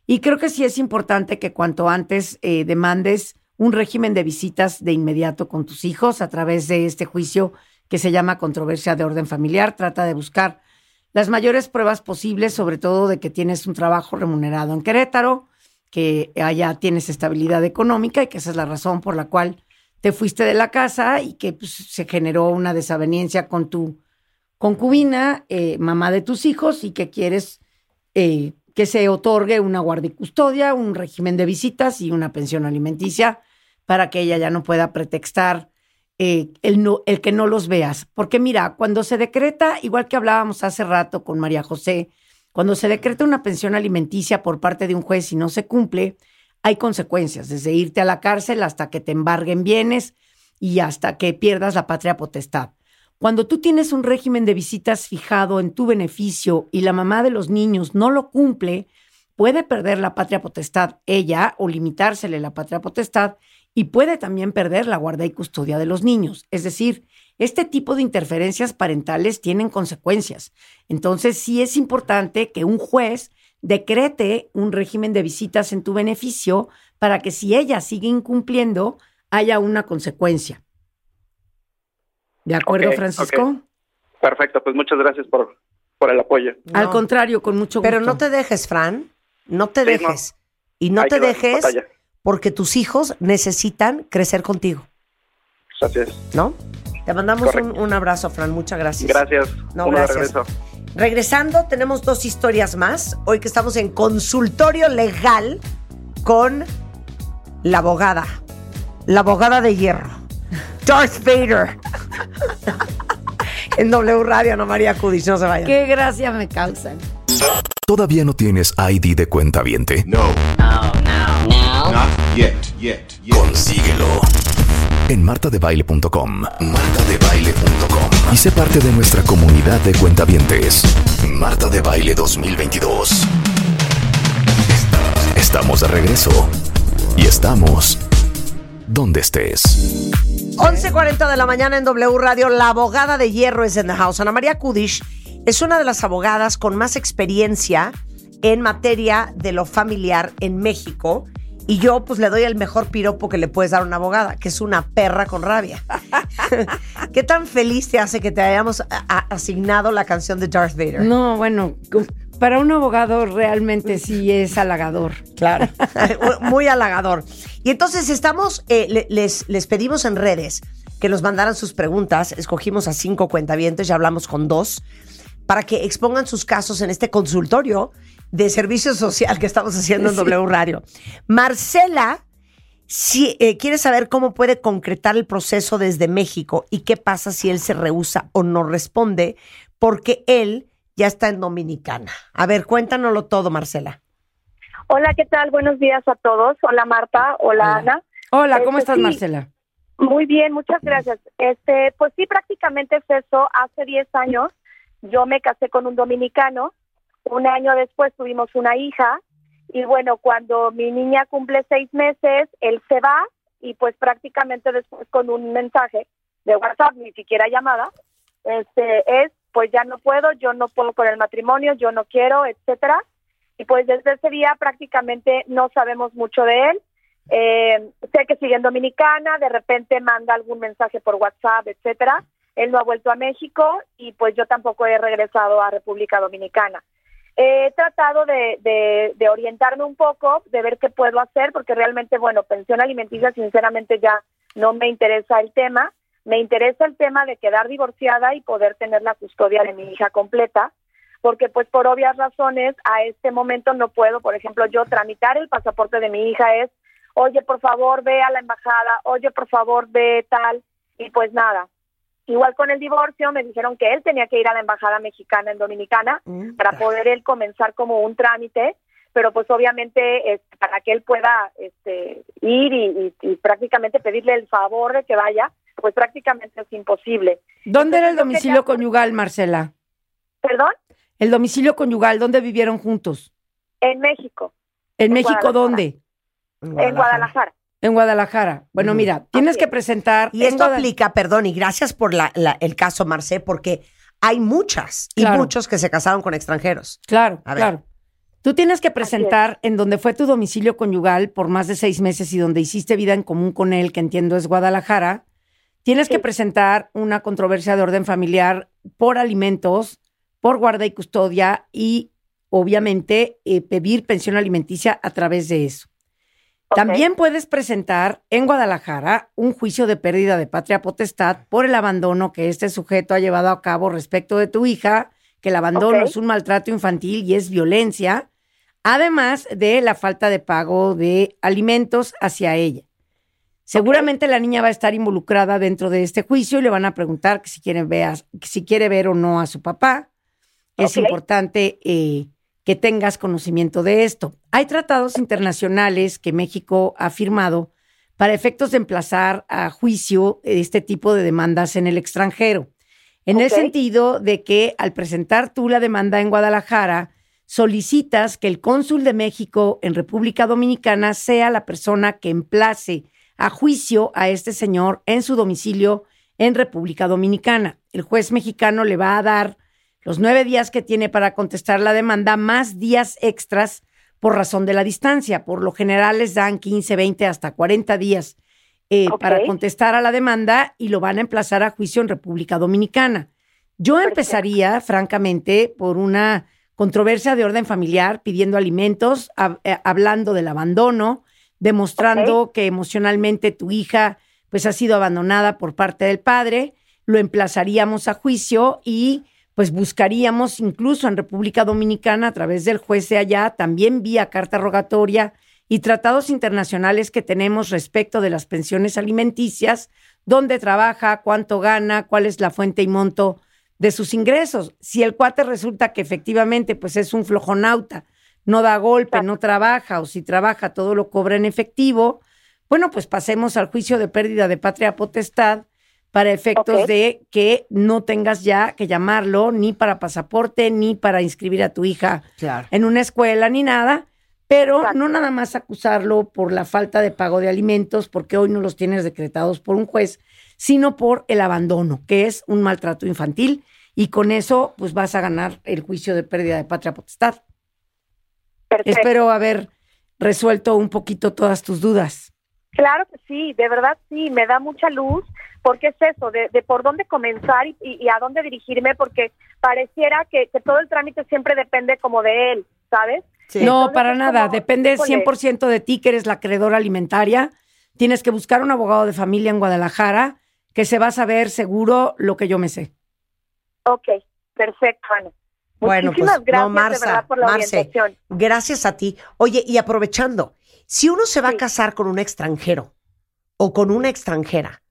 Speaker 8: Y creo que sí es importante que cuanto antes eh, demandes un régimen de visitas de inmediato con tus hijos a través de este juicio que se llama controversia de orden familiar. Trata de buscar las mayores pruebas posibles, sobre todo de que tienes un trabajo remunerado en Querétaro, que allá tienes estabilidad económica y que esa es la razón por la cual te fuiste de la casa y que pues, se generó una desaveniencia con tu concubina, eh, mamá de tus hijos, y que quieres eh, que se otorgue una guardia y custodia, un régimen de visitas y una pensión alimenticia para que ella ya no pueda pretextar eh, el, no, el que no los veas. Porque mira, cuando se decreta, igual que hablábamos hace rato con María José, cuando se decreta una pensión alimenticia por parte de un juez y no se cumple, hay consecuencias, desde irte a la cárcel hasta que te embarguen bienes y hasta que pierdas la patria potestad. Cuando tú tienes un régimen de visitas fijado en tu beneficio y la mamá de los niños no lo cumple, puede perder la patria potestad ella o limitársele la patria potestad y puede también perder la guarda y custodia de los niños. Es decir, este tipo de interferencias parentales tienen consecuencias. Entonces, sí es importante que un juez decrete un régimen de visitas en tu beneficio para que si ella sigue incumpliendo, haya una consecuencia. ¿De acuerdo, Francisco?
Speaker 10: Perfecto, pues muchas gracias por, por el apoyo.
Speaker 8: Al contrario, con mucho gusto.
Speaker 1: Pero no te dejes, Fran. No te
Speaker 10: Sí, no.
Speaker 1: dejes. Y no
Speaker 10: Hay
Speaker 1: te dejes porque tus hijos necesitan crecer contigo,
Speaker 10: Así es.
Speaker 1: ¿no? Te mandamos un, un abrazo, Fran. Muchas gracias.
Speaker 10: Gracias.
Speaker 1: No,
Speaker 10: de
Speaker 1: gracias.
Speaker 10: regreso.
Speaker 1: Regresando, tenemos dos historias más. Hoy que estamos en consultorio legal con la abogada, la abogada de hierro, Darth Vader. en W Radio, Ana María Cudis, no se vayan.
Speaker 8: Qué gracia me causan.
Speaker 4: ¿Todavía no tienes ID de cuenta viente?
Speaker 5: No.
Speaker 7: No, no. Now.
Speaker 5: Not yet. Yet. Yet.
Speaker 4: Consíguelo en martadebaile.com. Martadebaile.com. Y sé parte de nuestra comunidad de cuentavientes. Marta de Baile 2022. Estamos de regreso. Y estamos donde estés.
Speaker 1: 11.40 de la mañana en W Radio, la abogada de hierro es en house. Ana María Kudish es una de las abogadas con más experiencia en materia de lo familiar en México. Y yo pues le doy el mejor piropo que le puedes dar a una abogada, que es una perra con rabia. ¿Qué tan feliz te hace que te hayamos asignado la canción de Darth Vader?
Speaker 8: No, bueno, para un abogado realmente sí es halagador.
Speaker 1: Claro, muy halagador. Y entonces estamos, eh, le- les, les pedimos en redes que nos mandaran sus preguntas. Escogimos a cinco cuentavientes, ya hablamos con dos, para que expongan sus casos en este consultorio de servicio social que estamos haciendo en
Speaker 8: Sí.
Speaker 1: W Radio. Marcela si, eh, quiere saber cómo puede concretar el proceso desde México y qué pasa si él se rehúsa o no responde, porque él ya está en Dominicana. A ver, cuéntanoslo todo, Marcela.
Speaker 11: Hola, ¿qué tal? Buenos días a todos. Hola Marta, hola,
Speaker 8: Hola.
Speaker 11: Ana.
Speaker 8: Hola, ¿cómo
Speaker 11: Este,
Speaker 8: estás,
Speaker 11: sí.
Speaker 8: Marcela?
Speaker 11: Muy bien, muchas gracias. Este, pues sí, prácticamente es eso. Hace 10 años yo me casé con un dominicano. Un año después tuvimos una hija. Y bueno, cuando mi niña cumple seis meses, él se va y pues prácticamente después con un mensaje de WhatsApp, ni siquiera llamada, este, es pues ya no puedo, yo no puedo con el matrimonio, yo no quiero, etcétera. Y pues desde ese día prácticamente no sabemos mucho de él. Eh, sé que sigue en Dominicana, de repente manda algún mensaje por WhatsApp, etcétera. Él no ha vuelto a México y pues yo tampoco he regresado a República Dominicana. He tratado de, de, de orientarme un poco, de ver qué puedo hacer, porque realmente, bueno, pensión alimenticia, sinceramente ya no me interesa el tema. Me interesa el tema de quedar divorciada y poder tener la custodia de mi hija completa, porque pues por obvias razones a este momento no puedo, por ejemplo, yo tramitar el pasaporte de mi hija es, oye, por favor, ve a la embajada, oye, por favor, ve tal, y pues nada. Igual con el divorcio me dijeron que él tenía que ir a la embajada mexicana en Dominicana para poder él comenzar como un trámite, pero pues obviamente para que él pueda este, ir y, y- y prácticamente pedirle el favor de que vaya, pues prácticamente es imposible.
Speaker 8: ¿Dónde era el domicilio conyugal, Marcela?
Speaker 11: ¿Perdón?
Speaker 8: El domicilio conyugal, ¿dónde vivieron juntos?
Speaker 11: En México,
Speaker 8: ¿En,
Speaker 11: En
Speaker 8: México dónde?
Speaker 11: en Guadalajara.
Speaker 8: En Guadalajara. Bueno, mira, tienes que
Speaker 11: es.
Speaker 8: presentar.
Speaker 1: Y esto aplica, perdón, y gracias por la- la- el caso Marcé, porque hay muchas y muchos que se casaron con extranjeros.
Speaker 8: Claro,
Speaker 1: A ver.
Speaker 8: claro. Tú tienes que presentar en donde fue tu domicilio conyugal por más de seis meses y donde hiciste vida en común con él, que entiendo es Guadalajara. Tienes que presentar una controversia de orden familiar por alimentos, por guarda y custodia y, obviamente, eh, pedir pensión alimenticia a través de eso. También puedes presentar en Guadalajara un juicio de pérdida de patria potestad por el abandono que este sujeto ha llevado a cabo respecto de tu hija, que el abandono es un maltrato infantil y es violencia, además de la falta de pago de alimentos hacia ella. Seguramente la niña va a estar involucrada dentro de este juicio y le van a preguntar que si quiere, veas, que si quiere ver o no a su papá. Es importante eh, que tengas conocimiento de esto. Hay tratados internacionales que México ha firmado para efectos de emplazar a juicio este tipo de demandas en el extranjero. En el sentido de que al presentar tú la demanda en Guadalajara, solicitas que el cónsul de México en República Dominicana sea la persona que emplace a juicio a este señor en su domicilio en República Dominicana. El juez mexicano le va a dar los nueve días que tiene para contestar la demanda, más días extras por razón de la distancia. Por lo general les dan 15, 20, hasta 40 días eh, para contestar a la demanda y lo van a emplazar a juicio en República Dominicana. Yo
Speaker 11: Perfecto.
Speaker 8: empezaría, francamente, por una controversia de orden familiar, pidiendo alimentos, hab- eh, hablando del abandono, demostrando que emocionalmente tu hija pues ha sido abandonada por parte del padre, lo emplazaríamos a juicio y pues buscaríamos incluso en República Dominicana a través del juez de allá, también vía carta rogatoria y tratados internacionales que tenemos respecto de las pensiones alimenticias, dónde trabaja, cuánto gana, cuál es la fuente y monto de sus ingresos. Si el cuate resulta que efectivamente pues es un flojonauta, no da golpe, no trabaja o si trabaja todo lo cobra en efectivo, bueno, pues pasemos al juicio de pérdida de patria potestad para efectos de que no tengas ya que llamarlo ni para pasaporte ni para inscribir a tu hija en una escuela ni nada, pero no nada más acusarlo por la falta de pago de alimentos, porque hoy no los tienes decretados por un juez, sino por el abandono, que es un maltrato infantil, y con eso pues vas a ganar el juicio de pérdida de patria potestad. Espero haber resuelto un poquito todas tus dudas.
Speaker 11: Claro que sí, de verdad sí, me da mucha luz, porque es eso, de, por dónde comenzar y, a dónde dirigirme, porque pareciera que, que todo el trámite siempre depende como de él, ¿sabes?
Speaker 8: No, para nada. Depende 100% de ti, que eres la acreedora alimentaria. Tienes que buscar un abogado de familia en Guadalajara que se va a saber seguro lo que yo me sé.
Speaker 11: Ok, perfecto, Ana.
Speaker 1: Bueno,
Speaker 11: Muchísimas
Speaker 1: pues
Speaker 11: gracias
Speaker 1: no,
Speaker 11: de verdad por la
Speaker 1: Marce,
Speaker 11: orientación.
Speaker 1: gracias a ti. Oye, y aprovechando, si uno se va a casar con un extranjero o con una extranjera,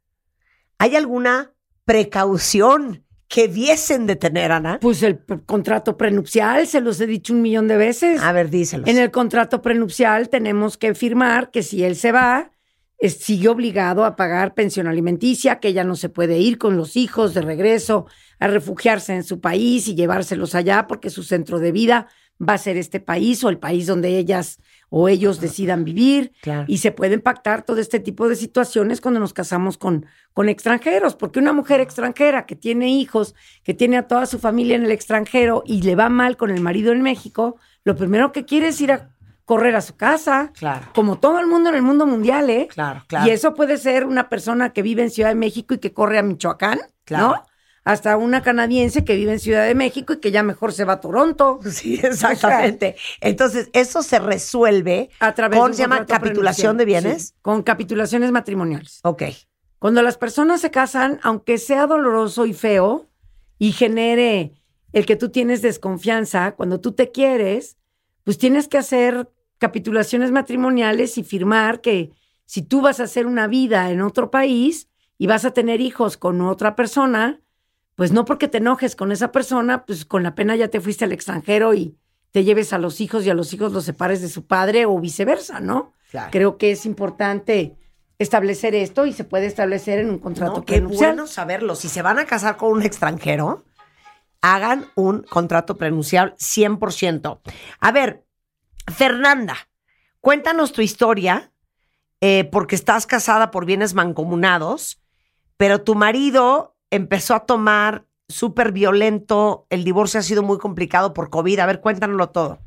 Speaker 1: ¿hay alguna precaución que diesen de tener, Ana?
Speaker 8: Pues el contrato prenupcial, se los he dicho un millón de veces.
Speaker 1: A ver, díselos.
Speaker 8: En el contrato prenupcial tenemos que firmar que si él se va, es- sigue obligado a pagar pensión alimenticia, que ella no se puede ir con los hijos de regreso a refugiarse en su país y llevárselos allá porque su centro de vida va a ser este país o el país donde ellas o ellos decidan vivir.
Speaker 1: Claro.
Speaker 8: Y se pueden pactar todo este tipo de situaciones cuando nos casamos con, con extranjeros, porque una mujer extranjera que tiene hijos, que tiene a toda su familia en el extranjero y le va mal con el marido en México, lo primero que quiere es ir a correr a su casa,
Speaker 1: Claro.
Speaker 8: como todo el mundo en el mundo mundial, ¿eh?
Speaker 1: Claro, claro.
Speaker 8: Y eso puede ser una persona que vive en Ciudad de México y que corre a Michoacán,
Speaker 1: Claro.
Speaker 8: ¿no? Hasta una canadiense que vive en Ciudad de México y que ya mejor se va a Toronto.
Speaker 1: Sí, exactamente. Entonces, eso se resuelve
Speaker 8: A través
Speaker 1: con,
Speaker 8: de
Speaker 1: se llama capitulación de bienes.
Speaker 8: Sí, con capitulaciones matrimoniales.
Speaker 1: Ok.
Speaker 8: Cuando las personas se casan, aunque sea doloroso y feo y genere el que tú tienes desconfianza, cuando tú te quieres, pues tienes que hacer capitulaciones matrimoniales y firmar que si tú vas a hacer una vida en otro país y vas a tener hijos con otra persona, pues no porque te enojes con esa persona, pues con la pena ya te fuiste al extranjero y te lleves a los hijos y a los hijos los separes de su padre o viceversa, ¿no?
Speaker 1: Claro.
Speaker 8: Creo que es importante establecer esto y se puede establecer en un contrato
Speaker 1: No, qué bueno saberlo. Si se van a casar con un extranjero, hagan un contrato prenuncial 100%. A ver, Fernanda, cuéntanos tu historia, eh, porque estás casada por bienes mancomunados, pero tu marido empezó a tomar súper violento, el divorcio ha sido muy complicado por COVID. A ver, cuéntanoslo todo.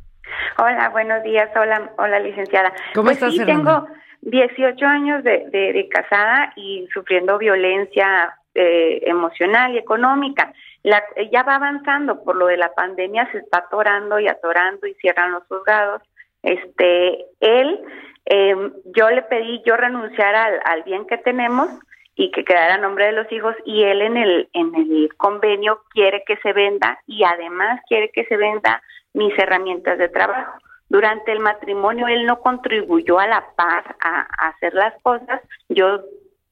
Speaker 12: Hola, buenos días. Hola, hola licenciada.
Speaker 8: ¿Cómo
Speaker 12: pues
Speaker 8: estás,
Speaker 12: sí,
Speaker 8: Fernanda?
Speaker 12: tengo 18 años de, de- de casada y sufriendo violencia eh, emocional y económica. La, ya va avanzando por lo de la pandemia, se está atorando y atorando y cierran los juzgados. Este, él, eh, yo le pedí yo renunciar al, al bien que tenemos y que quedara a nombre de los hijos y él en el en el convenio quiere que se venda y además quiere que se venda mis herramientas de trabajo. Durante el matrimonio él no contribuyó a la paz a, a hacer las cosas. Yo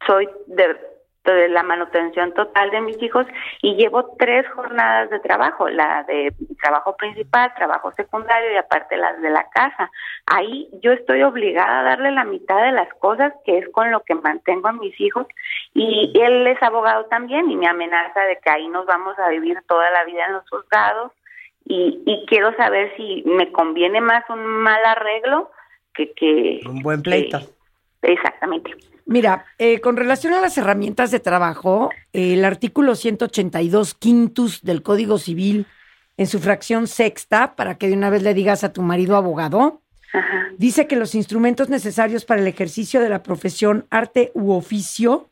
Speaker 12: soy de, la manutención total de mis hijos y llevo tres jornadas de trabajo, la de trabajo principal, trabajo secundario y aparte las de la casa. Ahí yo estoy obligada a darle la mitad de las cosas que es con lo que mantengo a mis hijos y él es abogado también y me amenaza de que ahí nos vamos a vivir toda la vida en los juzgados y, y quiero saber si me conviene más un mal arreglo que... que
Speaker 1: Un buen pleito.
Speaker 12: que- exactamente.
Speaker 8: Mira, eh, con relación a las herramientas de trabajo, eh, el artículo 182 quintus del Código Civil, en su fracción sexta, para que de una vez le digas a tu marido abogado, dice que los instrumentos necesarios para el ejercicio de la profesión, arte u oficio,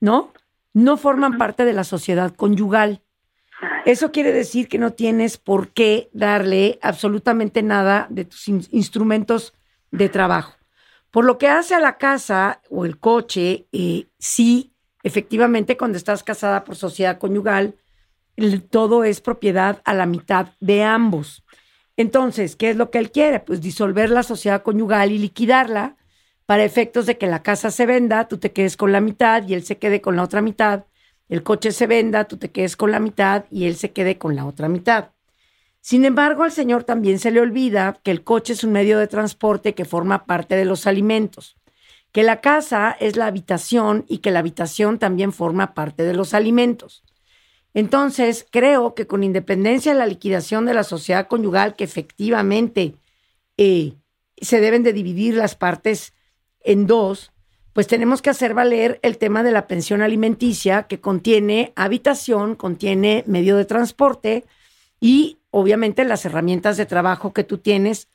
Speaker 8: ¿no? No forman parte de la sociedad conyugal. Eso quiere decir que no tienes por qué darle absolutamente nada de tus in- instrumentos de trabajo. Por lo que hace a la casa o el coche, eh, sí, efectivamente, cuando estás casada por sociedad conyugal, todo es propiedad a la mitad de ambos. Entonces, ¿qué es lo que él quiere? Pues disolver la sociedad conyugal y liquidarla para efectos de que la casa se venda, tú te quedes con la mitad y él se quede con la otra mitad, el coche se venda, tú te quedes con la mitad y él se quede con la otra mitad. Sin embargo, al señor también se le olvida que el coche es un medio de transporte que forma parte de los alimentos, que la casa es la habitación y que la habitación también forma parte de los alimentos. Entonces, creo que con independencia de la liquidación de la sociedad conyugal, que efectivamente eh, se deben de dividir las partes en dos, pues tenemos que hacer valer el tema de la pensión alimenticia que contiene habitación, contiene medio de transporte y obviamente las herramientas de trabajo que tú tienes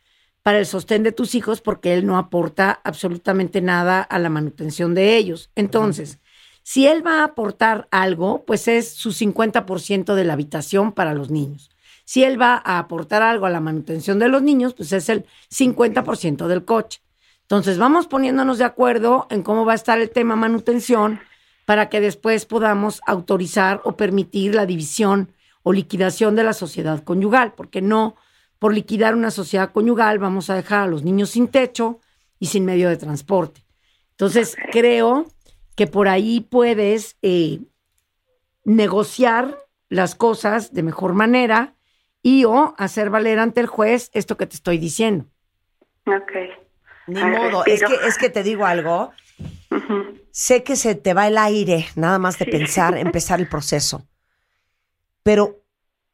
Speaker 8: para el sostén de tus hijos porque él no aporta absolutamente nada a la manutención de ellos. Entonces, si él va a aportar algo, pues es su 50% de la habitación para los niños. Si él va a aportar algo a la manutención de los niños, pues es el 50% del coche. Entonces, vamos poniéndonos de acuerdo en cómo va a estar el tema manutención para que después podamos autorizar o permitir la división o liquidación de la sociedad conyugal, porque no por liquidar una sociedad conyugal vamos a dejar a los niños sin techo y sin medio de transporte. Entonces, creo que por ahí puedes eh, negociar las cosas de mejor manera y o hacer valer ante el juez esto que te estoy diciendo.
Speaker 12: Ok.
Speaker 1: Ni modo, es que, es que te digo algo. Sé que se te va el aire nada más de pensar, empezar el proceso. Pero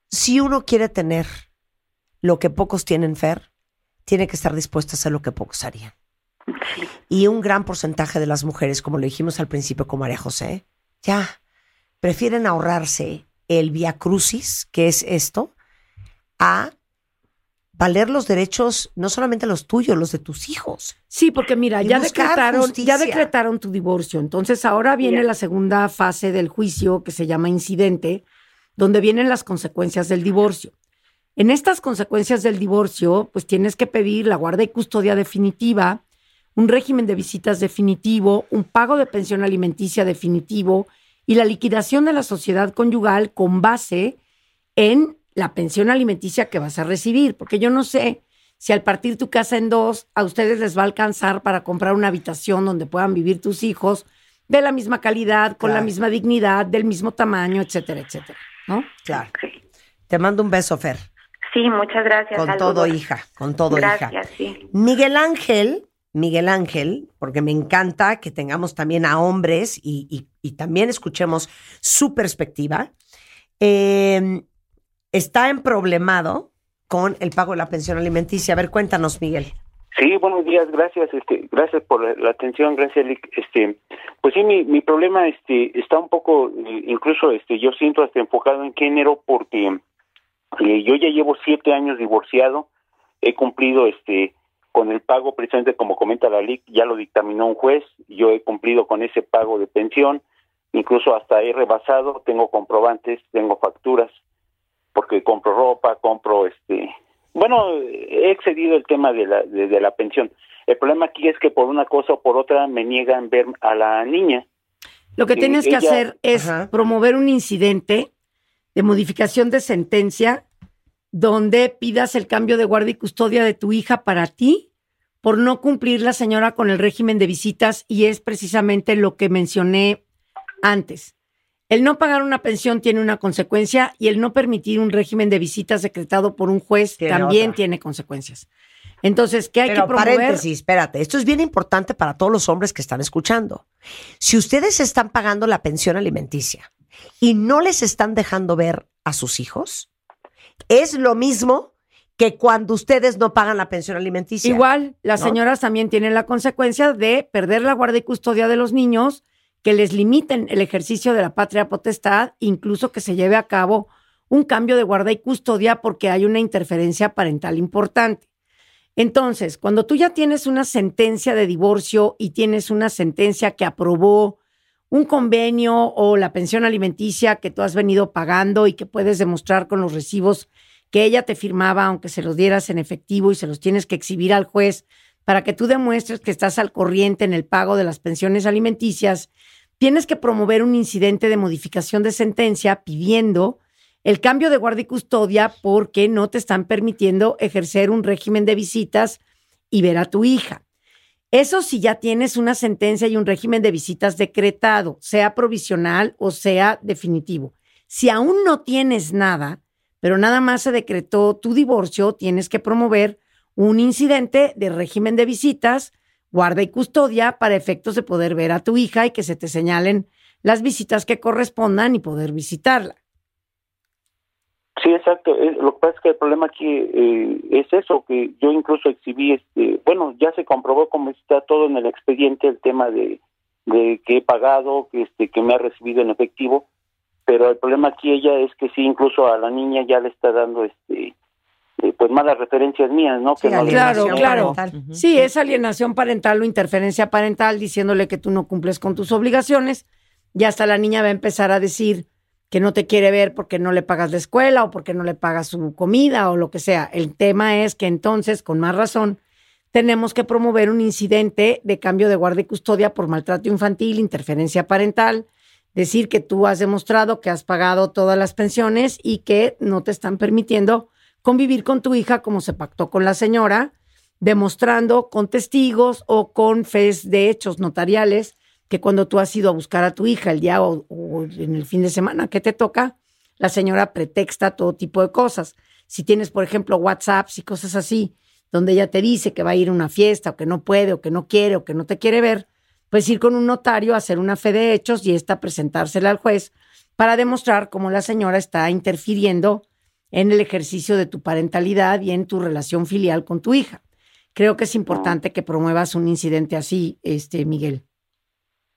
Speaker 1: si uno quiere tener lo que pocos tienen, Fer, tiene que estar dispuesto a hacer lo que pocos harían. Y un gran porcentaje de las mujeres, como lo dijimos al principio con María José, ya prefieren ahorrarse el via crucis, que es esto, a valer los derechos, no solamente los tuyos, los de tus hijos.
Speaker 8: Sí, porque mira, ya decretaron, ya decretaron tu divorcio. Entonces ahora viene la segunda fase del juicio que se llama incidente, donde vienen las consecuencias del divorcio. En estas consecuencias del divorcio, pues tienes que pedir la guarda y custodia definitiva, un régimen de visitas definitivo, un pago de pensión alimenticia definitivo y la liquidación de la sociedad conyugal con base en la pensión alimenticia que vas a recibir, porque yo no sé si al partir tu casa en dos, a ustedes les va a alcanzar para comprar una habitación donde puedan vivir tus hijos de la misma calidad, con la misma dignidad, del mismo tamaño, etcétera, etcétera, ¿no?
Speaker 1: Claro. Te mando un beso, Fer.
Speaker 12: Sí, muchas gracias.
Speaker 1: Con todo, hija, con todo,
Speaker 12: gracias,
Speaker 1: hija.
Speaker 12: Sí.
Speaker 1: Miguel Ángel, Miguel Ángel, porque me encanta que tengamos también a hombres y, y también escuchemos su perspectiva. Eh, está emproblemado con el pago de la pensión alimenticia. A ver, cuéntanos, Miguel.
Speaker 13: Sí, buenos días, gracias, este, gracias por la, atención, gracias. Este, pues sí, mi, mi problema, este, está un poco, eh, incluso, este, yo siento hasta enfocado en género porque eh, yo ya llevo siete años divorciado, he cumplido, este, con el pago, precisamente como comenta la LIC, ya lo dictaminó un juez, yo he cumplido con ese pago de pensión, incluso hasta he rebasado, tengo comprobantes, tengo facturas, porque compro ropa, compro este, bueno, he excedido el tema de la, de, la pensión. El problema aquí es que por una cosa o por otra me niegan ver a la niña.
Speaker 8: Lo que tienes que
Speaker 13: ella-
Speaker 8: hacer es promover un incidente de modificación de sentencia donde pidas el cambio de guardia y custodia de tu hija para ti por no cumplir la señora con el régimen de visitas y es precisamente lo que mencioné antes. El no pagar una pensión tiene una consecuencia y el no permitir un régimen de visitas decretado por un juez
Speaker 1: Tiene
Speaker 8: también
Speaker 1: otra.
Speaker 8: tiene consecuencias. Entonces, ¿qué hay
Speaker 1: Pero
Speaker 8: que promover?
Speaker 1: paréntesis, espérate, esto es bien importante para todos los hombres que están escuchando. Si ustedes están pagando la pensión alimenticia y no les están dejando ver a sus hijos, es lo mismo que cuando ustedes no pagan la pensión alimenticia.
Speaker 8: Igual, las
Speaker 1: ¿no?
Speaker 8: señoras también tienen la consecuencia de perder la guardia y custodia de los niños, que les limiten el ejercicio de la patria potestad, incluso que se lleve a cabo un cambio de guarda y custodia porque hay una interferencia parental importante. Entonces, cuando tú ya tienes una sentencia de divorcio y tienes una sentencia que aprobó un convenio o la pensión alimenticia que tú has venido pagando y que puedes demostrar con los recibos que ella te firmaba, aunque se los dieras en efectivo y se los tienes que exhibir al juez para que tú demuestres que estás al corriente en el pago de las pensiones alimenticias, tienes que promover un incidente de modificación de sentencia pidiendo el cambio de guardia y custodia porque no te están permitiendo ejercer un régimen de visitas y ver a tu hija. Eso si ya tienes una sentencia y un régimen de visitas decretado, sea provisional o sea definitivo. Si aún no tienes nada, pero nada más se decretó tu divorcio, tienes que promover un incidente de régimen de visitas, guarda y custodia para efectos de poder ver a tu hija y que se te señalen las visitas que correspondan y poder visitarla.
Speaker 13: Sí, exacto. Lo que pasa es que el problema aquí eh, es eso, que yo incluso exhibí, este, bueno, ya se comprobó como está todo en el expediente el tema de, que he pagado, que, este, que me ha recibido en efectivo, pero el problema aquí ella es que sí, incluso a la niña ya le está dando, este, eh, pues malas referencias mías, ¿no? Que no
Speaker 8: claro, claro. Sí, es alienación parental o interferencia parental diciéndole que tú no cumples con tus obligaciones y hasta la niña va a empezar a decir que no te quiere ver porque no le pagas la escuela o porque no le pagas su comida o lo que sea. El tema es que entonces, con más razón, tenemos que promover un incidente de cambio de guardia y custodia por maltrato infantil, interferencia parental, decir que tú has demostrado que has pagado todas las pensiones y que no te están permitiendo convivir con tu hija como se pactó con la señora, demostrando con testigos o con fes de hechos notariales que cuando tú has ido a buscar a tu hija el día o, en el fin de semana que te toca, la señora pretexta todo tipo de cosas. Si tienes, por ejemplo, WhatsApps y cosas así, donde ella te dice que va a ir a una fiesta o que no puede o que no quiere o que no te quiere ver, pues ir con un notario a hacer una fe de hechos y esta presentársela al juez para demostrar cómo la señora está interfiriendo en el ejercicio de tu parentalidad y en tu relación filial con tu hija. Creo que es importante que promuevas un incidente así, este Miguel.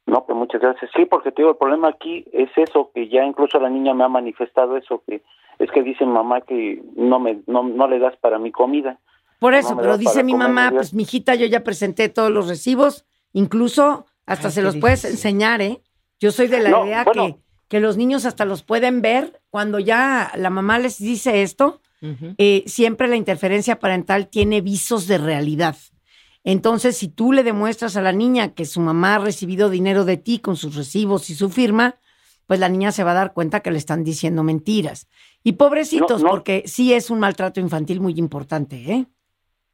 Speaker 13: No, pues muchas gracias. Sí, porque te digo, el problema aquí es eso, que ya incluso la niña me ha manifestado eso, que es que dice mamá que no me no, no le das para mi comida.
Speaker 8: Por eso, pero dice mi mamá, pues mi hijita, yo ya presenté todos los recibos, incluso hasta se los puedes enseñar, ¿eh? Yo soy de la idea que, que los niños hasta los pueden ver cuando ya la mamá les dice esto. eh, siempre la interferencia parental tiene visos de realidad. Entonces, si tú le demuestras a la niña que su mamá ha recibido dinero de ti con sus recibos y su firma, pues la niña se va a dar cuenta que le están diciendo mentiras. Y pobrecitos, porque sí es un maltrato infantil muy importante, ¿eh?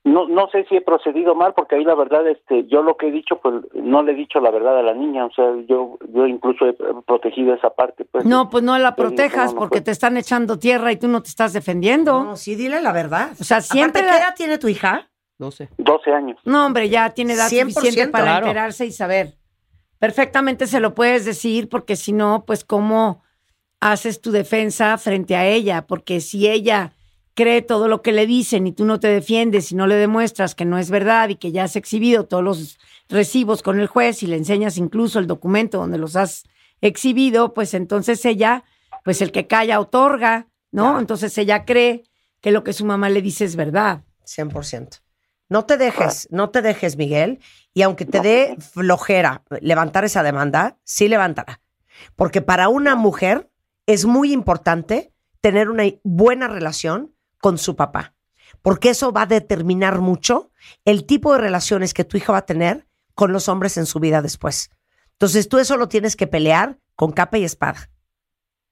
Speaker 13: No, no sé si he procedido mal, porque ahí la verdad, este, yo lo que he dicho, pues no le he dicho la verdad a la niña, o sea, yo, yo incluso he protegido esa parte. Pues,
Speaker 8: no, pues no la protejas porque te están echando tierra y tú no te estás defendiendo.
Speaker 1: No, sí, dile la verdad.
Speaker 8: O sea, siempre.
Speaker 1: Aparte, ¿Qué edad tiene tu hija?
Speaker 2: 12.
Speaker 13: 12 años.
Speaker 8: No, hombre, ya tiene edad
Speaker 1: 100%,
Speaker 8: suficiente para
Speaker 1: claro.
Speaker 8: enterarse y saber. Perfectamente se lo puedes decir, porque si no, pues cómo haces tu defensa frente a ella, porque si ella cree todo lo que le dicen y tú no te defiendes y no le demuestras que no es verdad y que ya has exhibido todos los recibos con el juez y le enseñas incluso el documento donde los has exhibido, pues entonces ella, pues el que calla otorga, ¿no? Entonces ella cree que lo que su mamá le dice es verdad.
Speaker 1: 100%. No te dejes, no te dejes, Miguel. Y aunque te dé flojera levantar esa demanda, sí levantará. Porque para una mujer es muy importante tener una buena relación con su papá. Porque eso va a determinar mucho el tipo de relaciones que tu hija va a tener con los hombres en su vida después. Entonces tú eso lo tienes que pelear con capa y espada.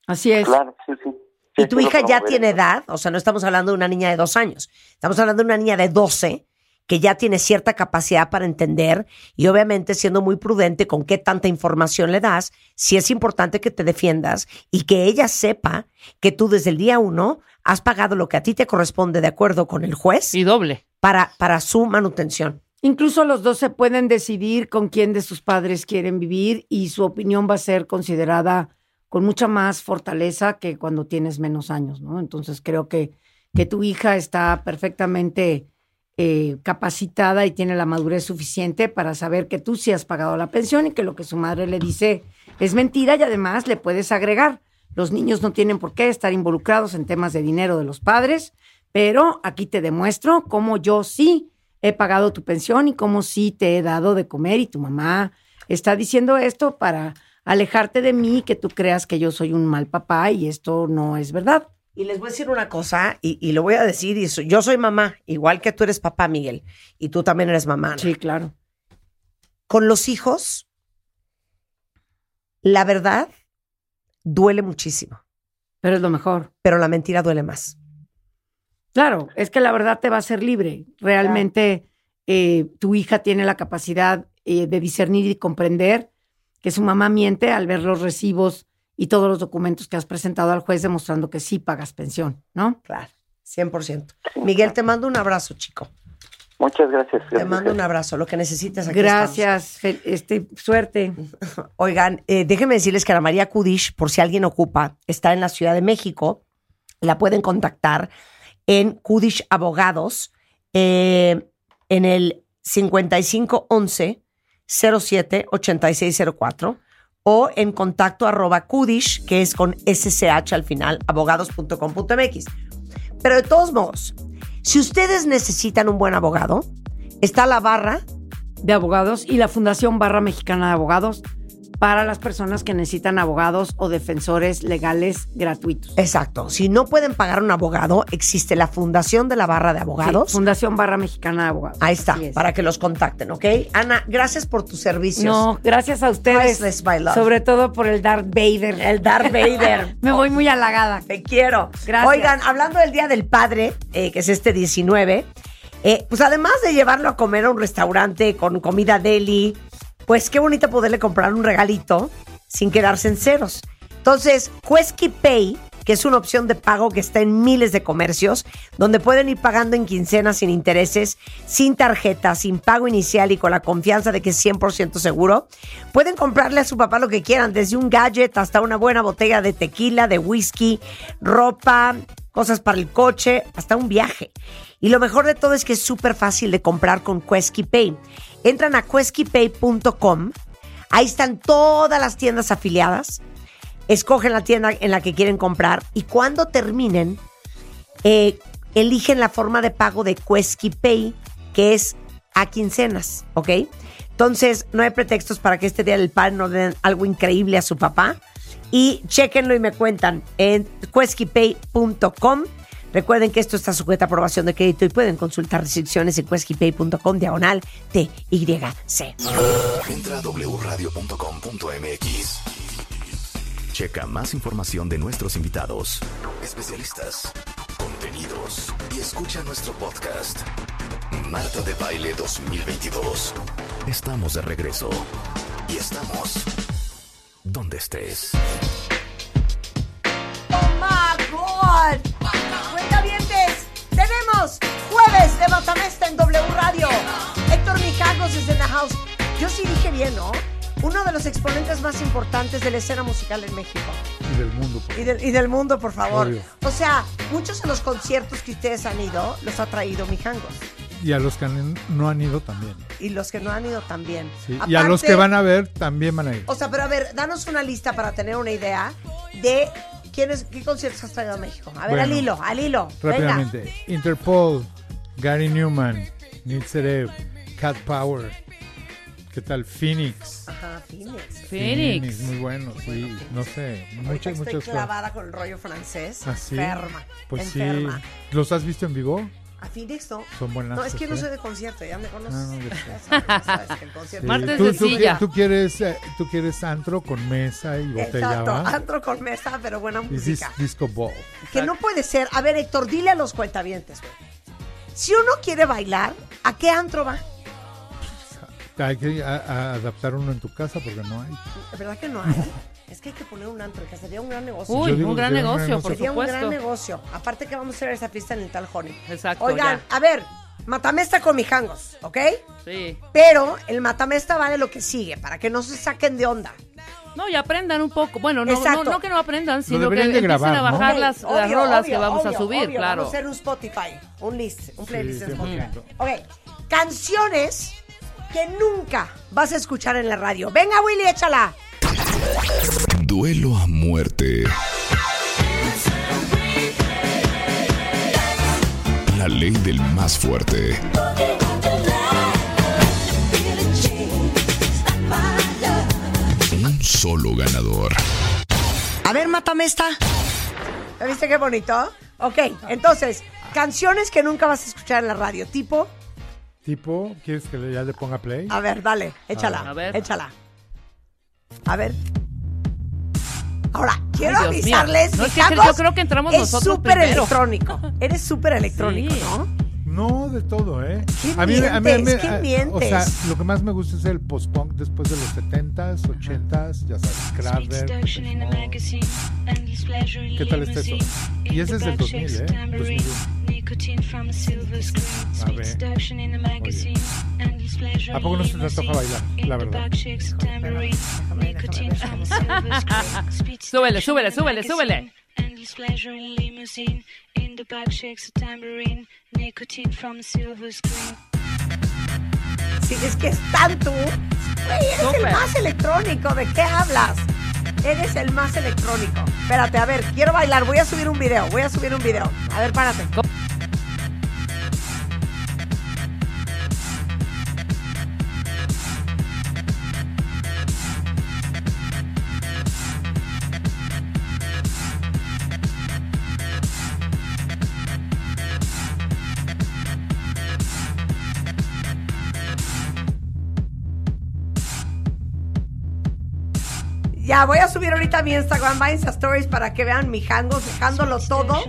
Speaker 8: Así es.
Speaker 13: Claro, sí, sí.
Speaker 1: Y tu hija ya tiene edad, o sea, no estamos hablando de una niña de dos años, estamos hablando de una niña de 12 que ya tiene cierta capacidad para entender y obviamente siendo muy prudente con qué tanta información le das, sí es importante que te defiendas y que ella sepa que tú desde el día uno has pagado lo que a ti te corresponde de acuerdo con el juez.
Speaker 2: Y doble.
Speaker 1: Para, para su manutención.
Speaker 8: Incluso los dos se pueden decidir con quién de sus padres quieren vivir y su opinión va a ser considerada con mucha más fortaleza que cuando tienes menos años, ¿no? Entonces creo que, que tu hija está perfectamente eh, capacitada y tiene la madurez suficiente para saber que tú sí has pagado la pensión y que lo que su madre le dice es mentira y además le puedes agregar. Los niños no tienen por qué estar involucrados en temas de dinero de los padres, pero aquí te demuestro cómo yo sí he pagado tu pensión y cómo sí te he dado de comer y tu mamá está diciendo esto para alejarte de mí, que tú creas que yo soy un mal papá y esto no es verdad.
Speaker 1: Y les voy a decir una cosa, y, y lo voy a decir, y so- yo soy mamá, igual que tú eres papá, Miguel, y tú también eres mamá. Ana.
Speaker 8: Sí, claro.
Speaker 1: Con los hijos, la verdad duele muchísimo.
Speaker 8: Pero es lo mejor.
Speaker 1: Pero la mentira duele más.
Speaker 8: Claro, es que la verdad te va a hacer libre. Realmente eh, tu hija tiene la capacidad eh, de discernir y comprender que su mamá miente al ver los recibos y todos los documentos que has presentado al juez demostrando que sí pagas pensión, ¿no?
Speaker 1: Claro, 100%. Miguel, te mando un abrazo, chico.
Speaker 13: Muchas gracias.
Speaker 1: Te mando un abrazo, lo que necesites aquí
Speaker 8: Gracias, este, suerte.
Speaker 1: Oigan, eh, déjenme decirles que Ana María Kudish, por si alguien ocupa, está en la Ciudad de México. La pueden contactar en Kudish Abogados eh, en el 5511 07 8604 o en contacto arroba kudish, que es con SCH al final, abogados.com.mx. Pero de todos modos, si ustedes necesitan un buen abogado, está la barra
Speaker 8: de abogados y la Fundación Barra Mexicana de Abogados para las personas que necesitan abogados o defensores legales gratuitos.
Speaker 1: Exacto. Si no pueden pagar un abogado, existe la Fundación de la Barra de Abogados.
Speaker 8: Sí, Fundación Barra Mexicana de Abogados.
Speaker 1: Ahí está, para que los contacten, ¿ok? Ana, gracias por tus servicios.
Speaker 8: No, gracias a ustedes.
Speaker 1: Priceless, my love.
Speaker 8: Sobre todo por el Darth Vader.
Speaker 1: El Darth Vader.
Speaker 8: Me voy muy halagada.
Speaker 1: Te quiero.
Speaker 8: Gracias.
Speaker 1: Oigan, hablando del Día del Padre, eh, que es este 19, eh, pues además de llevarlo a comer a un restaurante con comida deli, pues qué bonito poderle comprar un regalito sin quedarse en ceros. Entonces, Quesky Pay, que es una opción de pago que está en miles de comercios, donde pueden ir pagando en quincenas sin intereses, sin tarjeta, sin pago inicial y con la confianza de que es 100% seguro, pueden comprarle a su papá lo que quieran, desde un gadget hasta una buena botella de tequila, de whisky, ropa, cosas para el coche, hasta un viaje. Y lo mejor de todo es que es súper fácil de comprar con Quesky Pay. Entran a queskypay.com, ahí están todas las tiendas afiliadas, escogen la tienda en la que quieren comprar y cuando terminen, eh, eligen la forma de pago de Quesky Pay, que es a quincenas, ¿ok? Entonces, no hay pretextos para que este día del padre no den algo increíble a su papá. Y chequenlo y me cuentan en queskypay.com. Recuerden que esto está sujeto a aprobación de crédito y pueden consultar restricciones en queskypay.com diagonal TYC.
Speaker 4: Entra a wradio.com.mx. Checa más información de nuestros invitados, especialistas, contenidos y escucha nuestro podcast. Marta de Baile 2022. Estamos de regreso y estamos donde estés.
Speaker 1: ¡Oh, ¡Tenemos jueves de Matamesta en W Radio! Héctor Mijangos es en the house. Yo sí dije bien, ¿no? Uno de los exponentes más importantes de la escena musical en México.
Speaker 14: Y del mundo.
Speaker 1: Y del, y del mundo, por favor.
Speaker 14: Obvio.
Speaker 1: O sea, muchos de los conciertos que ustedes han ido los ha traído Mijangos.
Speaker 14: Y a los que no han ido también.
Speaker 1: Y los que no han ido también.
Speaker 14: Sí, y a los que van a ver también van a ir.
Speaker 1: O sea, pero a ver, danos una lista para tener una idea de quiénes, qué conciertos has traído a México. A ver,
Speaker 14: Bueno,
Speaker 1: al hilo, al hilo. Venga.
Speaker 14: Rápidamente. Interpol, Gary Newman, Nitzerev, Cat Power. ¿Qué tal? Phoenix.
Speaker 1: Ajá, Phoenix.
Speaker 2: Phoenix.
Speaker 14: Muy bueno, sí. No sé. Muchas,
Speaker 1: estoy
Speaker 14: muchas
Speaker 1: clavada con el rollo francés.
Speaker 14: ¿Ah, sí?
Speaker 1: Enferma.
Speaker 14: Pues
Speaker 1: enferma.
Speaker 14: sí. ¿Los has visto en vivo?
Speaker 1: A Phoenix no.
Speaker 14: Son buenas.
Speaker 1: No, es que no soy de concierto, ya me conoces.
Speaker 14: Ah, no, ya sé.
Speaker 1: sabes, ya sabes que el concierto.
Speaker 2: Martes
Speaker 14: tú,
Speaker 2: de
Speaker 14: tú,
Speaker 2: silla.
Speaker 14: tú quieres, eh, tú quieres antro con mesa y botella,
Speaker 1: Exacto,
Speaker 14: ¿va?
Speaker 1: antro con mesa, pero buena
Speaker 14: Y dis-
Speaker 1: música.
Speaker 14: disco ball.
Speaker 1: Que no puede ser. A ver, Héctor, dile a los cuentavientes, güey. Si uno quiere bailar, ¿a qué antro va?
Speaker 14: Hay que a- a adaptar uno en tu casa porque no hay.
Speaker 1: Verdad que no hay. Es que hay que poner un antro, que sería un gran negocio.
Speaker 2: Uy,
Speaker 14: digo
Speaker 2: un gran
Speaker 14: sería
Speaker 2: negocio, por
Speaker 1: Sería un gran
Speaker 2: supuesto.
Speaker 1: negocio. Aparte que vamos a hacer esa fiesta en el tal Honey.
Speaker 2: Exacto.
Speaker 1: Oigan,
Speaker 2: ya.
Speaker 1: a ver, matamesta con mijangos, ¿ok?
Speaker 2: Sí.
Speaker 1: Pero el matamesta vale lo que sigue, para que no se saquen de onda.
Speaker 2: No, y aprendan un poco. Bueno, no, no, no que no aprendan, sino que empiecen
Speaker 14: grabar,
Speaker 2: a
Speaker 14: ¿no?
Speaker 2: bajar
Speaker 1: Ok,
Speaker 2: las, las
Speaker 1: obvio,
Speaker 2: rolas
Speaker 1: obvio,
Speaker 2: que vamos
Speaker 1: obvio,
Speaker 2: a subir,
Speaker 1: obvio.
Speaker 2: claro.
Speaker 1: Vamos a hacer un Spotify, un list, un playlist
Speaker 14: Sí,
Speaker 1: en
Speaker 14: 100%.
Speaker 1: Spotify. Ok, canciones que nunca vas a escuchar en la radio. Venga, Willy, échala.
Speaker 4: Duelo a muerte. La ley del más fuerte. Un solo ganador.
Speaker 1: A ver, mátame esta. ¿Ya viste qué bonito? Ok, entonces, canciones que nunca vas a escuchar en la radio. Tipo,
Speaker 14: Tipo, ¿quieres que le- ya le ponga play?
Speaker 1: a ver, dale, échala.
Speaker 2: A ver.
Speaker 1: Échala. A ver. Ahora, quiero
Speaker 2: Ay,
Speaker 1: avisarles
Speaker 2: No, es que yo creo que entramos
Speaker 1: es
Speaker 2: nosotros
Speaker 1: súper
Speaker 2: primero.
Speaker 1: electrónico. Eres súper electrónico,
Speaker 2: Sí.
Speaker 1: ¿no?
Speaker 14: No, de todo, ¿eh?
Speaker 1: ¿Qué
Speaker 14: a mí, a mí- a mí-
Speaker 1: mientes? ¿Qué
Speaker 14: a-
Speaker 1: mientes?
Speaker 14: O sea, lo que más me gusta es el post-punk después de los 70s, 80s, ya sabes, Kraftwerk. ¿Qué tal está eso? Y ese es del 2000, ¿eh? 2001. A ver. Oye. ¿A poco no se te antoja bailar? La verdad.
Speaker 2: súbele, súbele, súbele, súbele.
Speaker 15: Endless pleasure in limousine. In the back shakes a tambourine. Nicotine from a silver screen.
Speaker 1: Sí, es que tú. Güey, eres el más electrónico. ¿De qué hablas? Eres el más electrónico. Espérate, a ver, quiero bailar. Voy a subir un video. Voy a subir un video. A ver, párate. Ya, voy a subir ahorita a mi Instagram, Insta Stories para que vean mi hangos, dejándolo todo,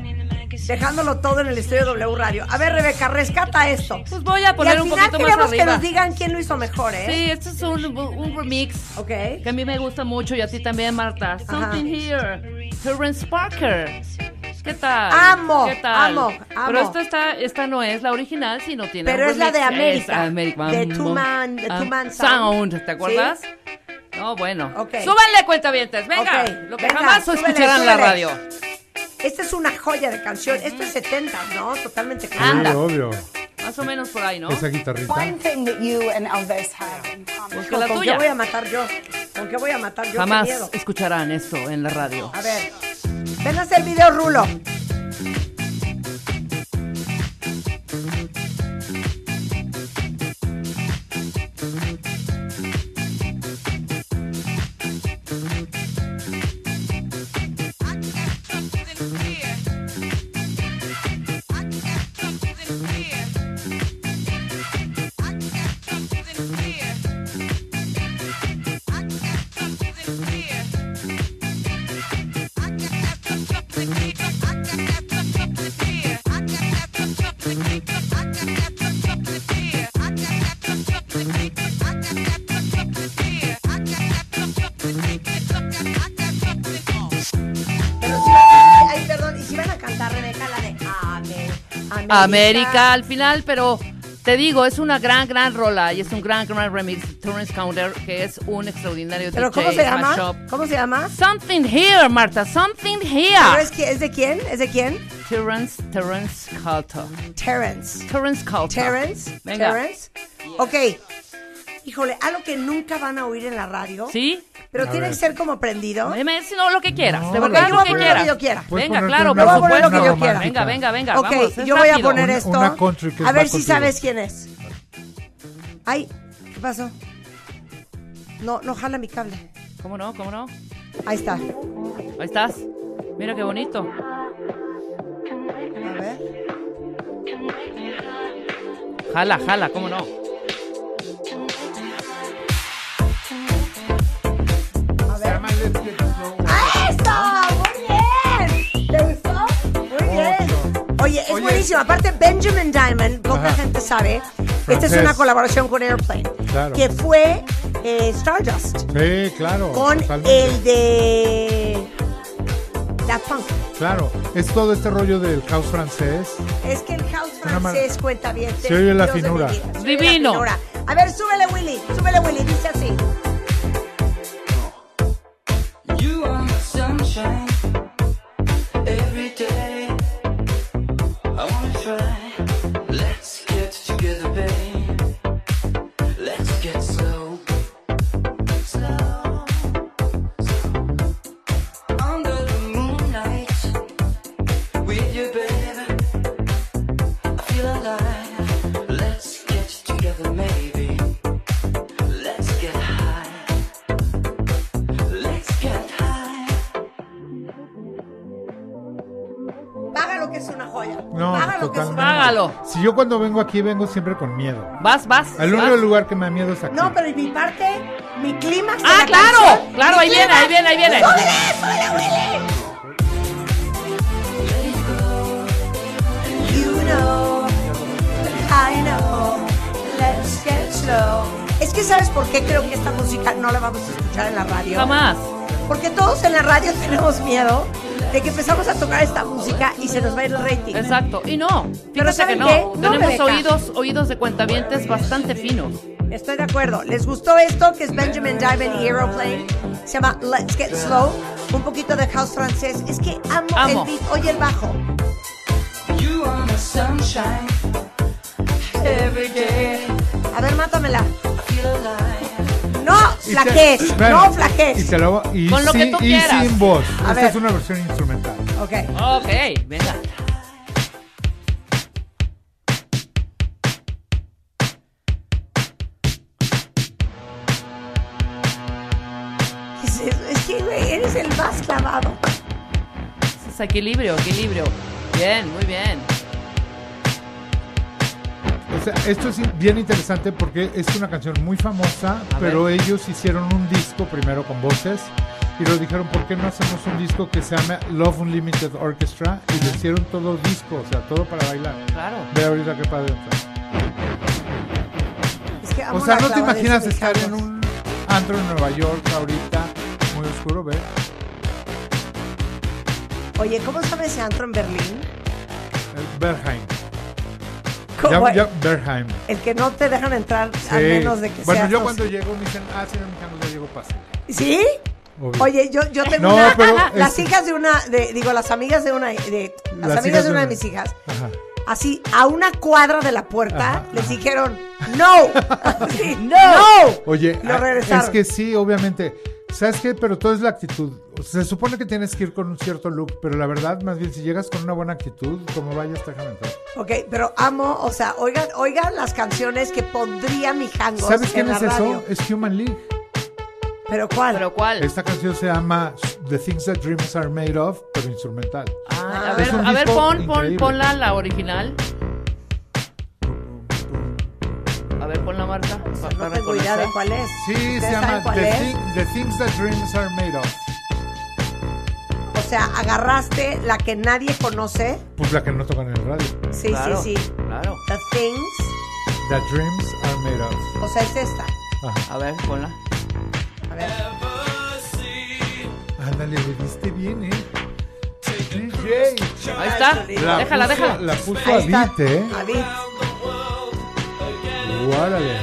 Speaker 1: dejándolo todo en el estudio W Radio. A ver, Rebeca, rescata esto.
Speaker 2: Pues voy a poner
Speaker 1: y al
Speaker 2: un
Speaker 1: final
Speaker 2: poquito más
Speaker 1: queremos que
Speaker 2: arriba.
Speaker 1: nos digan quién lo hizo mejor, ¿eh?
Speaker 2: Sí, este es un, un remix.
Speaker 1: Ok.
Speaker 2: Que a mí me gusta mucho y a ti también, Marta. Something Here. Terrence Parker. ¿Qué tal?
Speaker 1: Amo,
Speaker 2: ¿Qué tal?
Speaker 1: amo,
Speaker 2: Pero
Speaker 1: amo.
Speaker 2: esta, está, esta no es la original, sino tiene
Speaker 1: Pero
Speaker 2: un
Speaker 1: es la de. América,
Speaker 2: Es América.
Speaker 1: de Two Man-
Speaker 2: Ah,
Speaker 1: Two Man
Speaker 2: Sound.
Speaker 1: Sound.
Speaker 2: ¿Te acuerdas? No, bueno.
Speaker 1: Ok.
Speaker 2: Súbanle, cuentavientes. Venga. Lo que
Speaker 1: venga,
Speaker 2: jamás
Speaker 1: súbele,
Speaker 2: escucharán en la radio.
Speaker 1: Esta es una joya de canción. Esto es 70, ¿no? Totalmente claro.
Speaker 2: Anda.
Speaker 14: Obvio, obvio.
Speaker 2: Más o menos por ahí, ¿no?
Speaker 14: Esa guitarrita.
Speaker 16: thing that you and Elvis have in common.
Speaker 2: Pues que
Speaker 1: ¿Con,
Speaker 2: la
Speaker 1: con qué
Speaker 2: tuya.
Speaker 1: voy a matar yo? ¿Con qué voy a matar yo? Qué
Speaker 2: Jamás escucharán esto en la radio.
Speaker 1: A ver, ven a hacer video, Rulo. América.
Speaker 2: América al final, pero te digo, es una gran, gran rola y es un gran, gran remix. Terrence Counter, que es un extraordinario
Speaker 1: ¿Pero
Speaker 2: DJ.
Speaker 1: cómo se llama?
Speaker 2: mashup.
Speaker 1: ¿Cómo se llama?
Speaker 2: Something here, Marta, something
Speaker 1: ¿Pero
Speaker 2: here.
Speaker 1: es, que- es de quién? ¿Es de quién?
Speaker 2: Terrence, Terrence Counter.
Speaker 1: Terrence.
Speaker 2: Terrence Counter.
Speaker 1: Terrence.
Speaker 2: Venga.
Speaker 1: Terrence. Ok. Híjole, algo que nunca van a oír en la radio.
Speaker 2: ¿Sí?
Speaker 1: Pero
Speaker 14: A
Speaker 1: tiene
Speaker 14: ver.
Speaker 1: que ser como prendido.
Speaker 2: Dime, si no, lo que quieras. de
Speaker 14: No,
Speaker 2: verdad,
Speaker 1: yo
Speaker 2: lo
Speaker 1: voy a
Speaker 2: que quieras.
Speaker 1: lo que yo quiera.
Speaker 2: Venga, claro, por
Speaker 1: poner lo
Speaker 2: supuesto.
Speaker 1: que yo quiera.
Speaker 2: Venga, venga, venga.
Speaker 1: ok,
Speaker 2: vamos,
Speaker 1: yo voy a poner esto.
Speaker 14: una
Speaker 1: a ver si
Speaker 14: contigo.
Speaker 1: sabes quién es. Ay, ¿qué pasó? No, no jala mi cable.
Speaker 2: ¿Cómo no? ¿Cómo no?
Speaker 1: Ahí está.
Speaker 2: Ahí estás. Mira qué bonito.
Speaker 1: A ver.
Speaker 2: Jala, jala, ¿cómo no?
Speaker 1: Oye, buenísimo. Aparte, Benjamin Diamond, poca
Speaker 14: Ajá.
Speaker 1: gente sabe. Esta es una colaboración con Airplane.
Speaker 14: Claro.
Speaker 1: Que fue eh, Stardust.
Speaker 14: Sí, claro.
Speaker 1: Con
Speaker 14: totalmente.
Speaker 1: el de. Daft Punk.
Speaker 14: Claro, es todo este rollo del house francés.
Speaker 1: Es que el house francés cuenta bien.
Speaker 14: Se oye la finura.
Speaker 2: Divino.
Speaker 1: A ver, súbele, Willy. Súbele, Willy. Dice así.
Speaker 17: You are my sunshine
Speaker 14: Si yo cuando vengo aquí vengo siempre con miedo.
Speaker 2: Vas, vas.
Speaker 14: El
Speaker 2: vas.
Speaker 14: único lugar que me da miedo es aquí.
Speaker 1: No, pero en mi parte, mi clímax. de
Speaker 2: Ah,
Speaker 1: la
Speaker 2: claro,
Speaker 1: canción,
Speaker 2: claro,
Speaker 1: mi
Speaker 2: ahí viene, ahí viene, ahí viene.
Speaker 1: ¡Súbele, súbele, Willy! You know, I know, let's get slow. Es que ¿sabes por qué creo que esta música no la vamos a escuchar en la radio?
Speaker 2: Jamás.
Speaker 1: Porque todos en la radio tenemos miedo de que empezamos a tocar esta música y se nos va a ir el rating.
Speaker 2: Exacto. Y no,
Speaker 1: Pero
Speaker 2: fíjate que
Speaker 1: ¿saben
Speaker 2: no.
Speaker 1: qué? No,
Speaker 2: Tenemos oídos, oídos de cuentavientes bastante finos.
Speaker 1: Estoy de acuerdo. ¿Les gustó esto que es Benjamin Diamond y Aeroplane? Se llama Let's Get Slow. Un poquito de house francés. Es que amo,
Speaker 2: Amo.
Speaker 1: el beat. Oye el bajo.
Speaker 17: You are my sunshine. Every day.
Speaker 1: A ver, mátamela.
Speaker 17: I feel alive.
Speaker 1: No,
Speaker 14: espera,
Speaker 1: No
Speaker 14: Y,
Speaker 1: flaquez.
Speaker 14: te lo- y
Speaker 2: Con lo que
Speaker 14: sin-
Speaker 2: tú
Speaker 14: y
Speaker 2: quieras.
Speaker 14: sin voz.
Speaker 1: A
Speaker 14: Esta
Speaker 1: ver.
Speaker 14: es una versión instrumental.
Speaker 1: Ok.
Speaker 2: Ok, venga.
Speaker 1: Es, es- es que, güey, eres el más clavado.
Speaker 2: Es equilibrio, equilibrio. Bien, muy bien.
Speaker 14: O sea, esto es bien interesante porque es una canción muy famosa,
Speaker 2: A
Speaker 14: pero
Speaker 2: ver.
Speaker 14: ellos hicieron un disco primero con voces y lo dijeron, ¿por qué no hacemos un disco que se llama Love Unlimited Orchestra? Y le hicieron todo disco, o sea, todo para bailar.
Speaker 2: Claro.
Speaker 14: Ve ahorita qué padre. está.
Speaker 1: Es que
Speaker 14: O sea, no te imaginas estar en un antro en Nueva York ahorita, muy oscuro, ¿ve?
Speaker 1: Oye, ¿cómo se llama ese antro en Berlín?
Speaker 14: El Berheim.
Speaker 1: ¿Cómo?
Speaker 14: Ya, ya, Berheim.
Speaker 1: El que no te dejan entrar a
Speaker 14: Sí.
Speaker 1: menos de que
Speaker 14: Bueno,
Speaker 1: seas
Speaker 14: yo
Speaker 1: no
Speaker 14: cuando llego me dicen, ah, señor mexicano, ya llego pase.
Speaker 1: ¿Sí?
Speaker 14: Obvio.
Speaker 1: Oye, yo, yo tengo
Speaker 14: No,
Speaker 1: una.
Speaker 14: pero
Speaker 1: las
Speaker 14: es-
Speaker 1: hijas de una. De, digo, las amigas de una. De, las,
Speaker 14: Las
Speaker 1: amigas de una de mis hijas.
Speaker 14: Ajá.
Speaker 1: Así, a una cuadra de la puerta,
Speaker 14: Ajá,
Speaker 1: les dijeron: ¡No! ¡No!
Speaker 14: Oye,
Speaker 1: Lo
Speaker 14: ah,
Speaker 1: regresaron.
Speaker 14: es que sí, obviamente. ¿Sabes qué? Pero todo es la actitud. O sea, se supone que tienes que ir con un cierto look, pero la verdad, más bien, si llegas con una buena actitud, como vayas, déjame entrar.
Speaker 1: Ok, pero amo, o sea, oigan, oigan las canciones que pondría mi jangos
Speaker 14: ¿Sabes
Speaker 1: en
Speaker 14: quién
Speaker 1: la
Speaker 14: es
Speaker 1: radio.
Speaker 14: eso? Es Human League.
Speaker 1: ¿Pero cuál?
Speaker 2: ¿Pero cuál?
Speaker 14: Esta canción se llama The Things That Dreams Are Made Of, pero instrumental.
Speaker 2: Ah, a
Speaker 14: Es
Speaker 2: ver, a ver, pon, pon,
Speaker 14: increíble.
Speaker 2: ponla la original. A ver, pon la marca. pa-
Speaker 1: No tengo idea de cuál es.
Speaker 14: Sí, se
Speaker 1: ¿Ustedes
Speaker 14: llama The,
Speaker 1: es?
Speaker 14: Thing- The Things That Dreams Are Made Of.
Speaker 1: O sea, agarraste la que nadie conoce.
Speaker 14: Pues la que no tocan en el radio.
Speaker 1: Sí,
Speaker 2: Claro,
Speaker 1: sí, sí.
Speaker 2: Claro.
Speaker 1: The Things.
Speaker 14: That Dreams Are Made Of.
Speaker 1: O sea, es esta.
Speaker 14: Ajá.
Speaker 2: A ver, ponla.
Speaker 1: A ver.
Speaker 14: Ándale, le diste bien, ¿eh? DJ.
Speaker 2: Ahí está.
Speaker 14: La
Speaker 2: déjala,
Speaker 14: puso-
Speaker 2: déjala.
Speaker 14: La puso
Speaker 1: Ahí
Speaker 14: a beat, ¿eh?
Speaker 1: A beat.
Speaker 14: Guárale.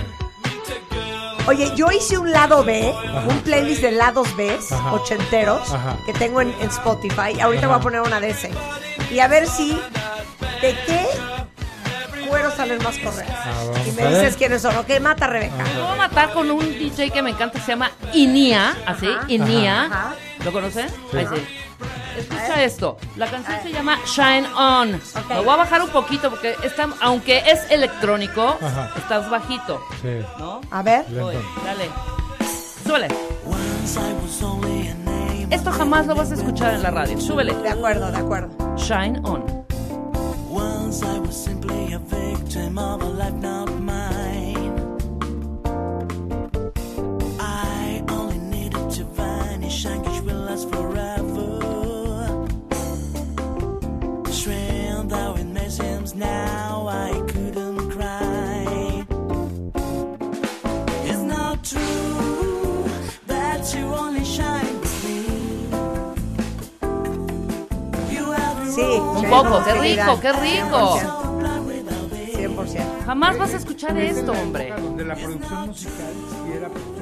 Speaker 1: Oye, yo hice un lado B, un playlist de lados B,
Speaker 14: Ajá.
Speaker 1: ochenteros,
Speaker 14: Ajá.
Speaker 1: que tengo en, en Spotify. Ahorita
Speaker 14: Ajá.
Speaker 1: voy a poner una de ese. Y a ver si, ¿de qué cuero salen más correas?
Speaker 14: Ah,
Speaker 1: y me dices quiénes son. Ok, mata Rebeca.
Speaker 2: Lo voy a matar con un DJ que me encanta, se llama Inia, así,
Speaker 1: Ajá.
Speaker 2: Inia.
Speaker 1: Ajá.
Speaker 2: ¿Lo conoces?
Speaker 14: Sí.
Speaker 2: Ahí sí. Escucha esto. La canción se llama Shine On. Lo voy a bajar un poquito porque está, aunque es electrónico,
Speaker 14: Ajá.
Speaker 2: estás bajito.
Speaker 14: Sí.
Speaker 2: ¿No?
Speaker 1: A ver.
Speaker 2: Dale. Súbele. Esto jamás lo vas a escuchar en la radio. Súbele.
Speaker 1: De acuerdo, de acuerdo.
Speaker 2: Shine On.
Speaker 17: Once I was simply a victim of a life not mine.
Speaker 2: Un poco. Qué rico, qué rico.
Speaker 1: 100%.
Speaker 2: Jamás vas a escuchar esto, hombre.
Speaker 14: Donde la producción musical sí era producción musical.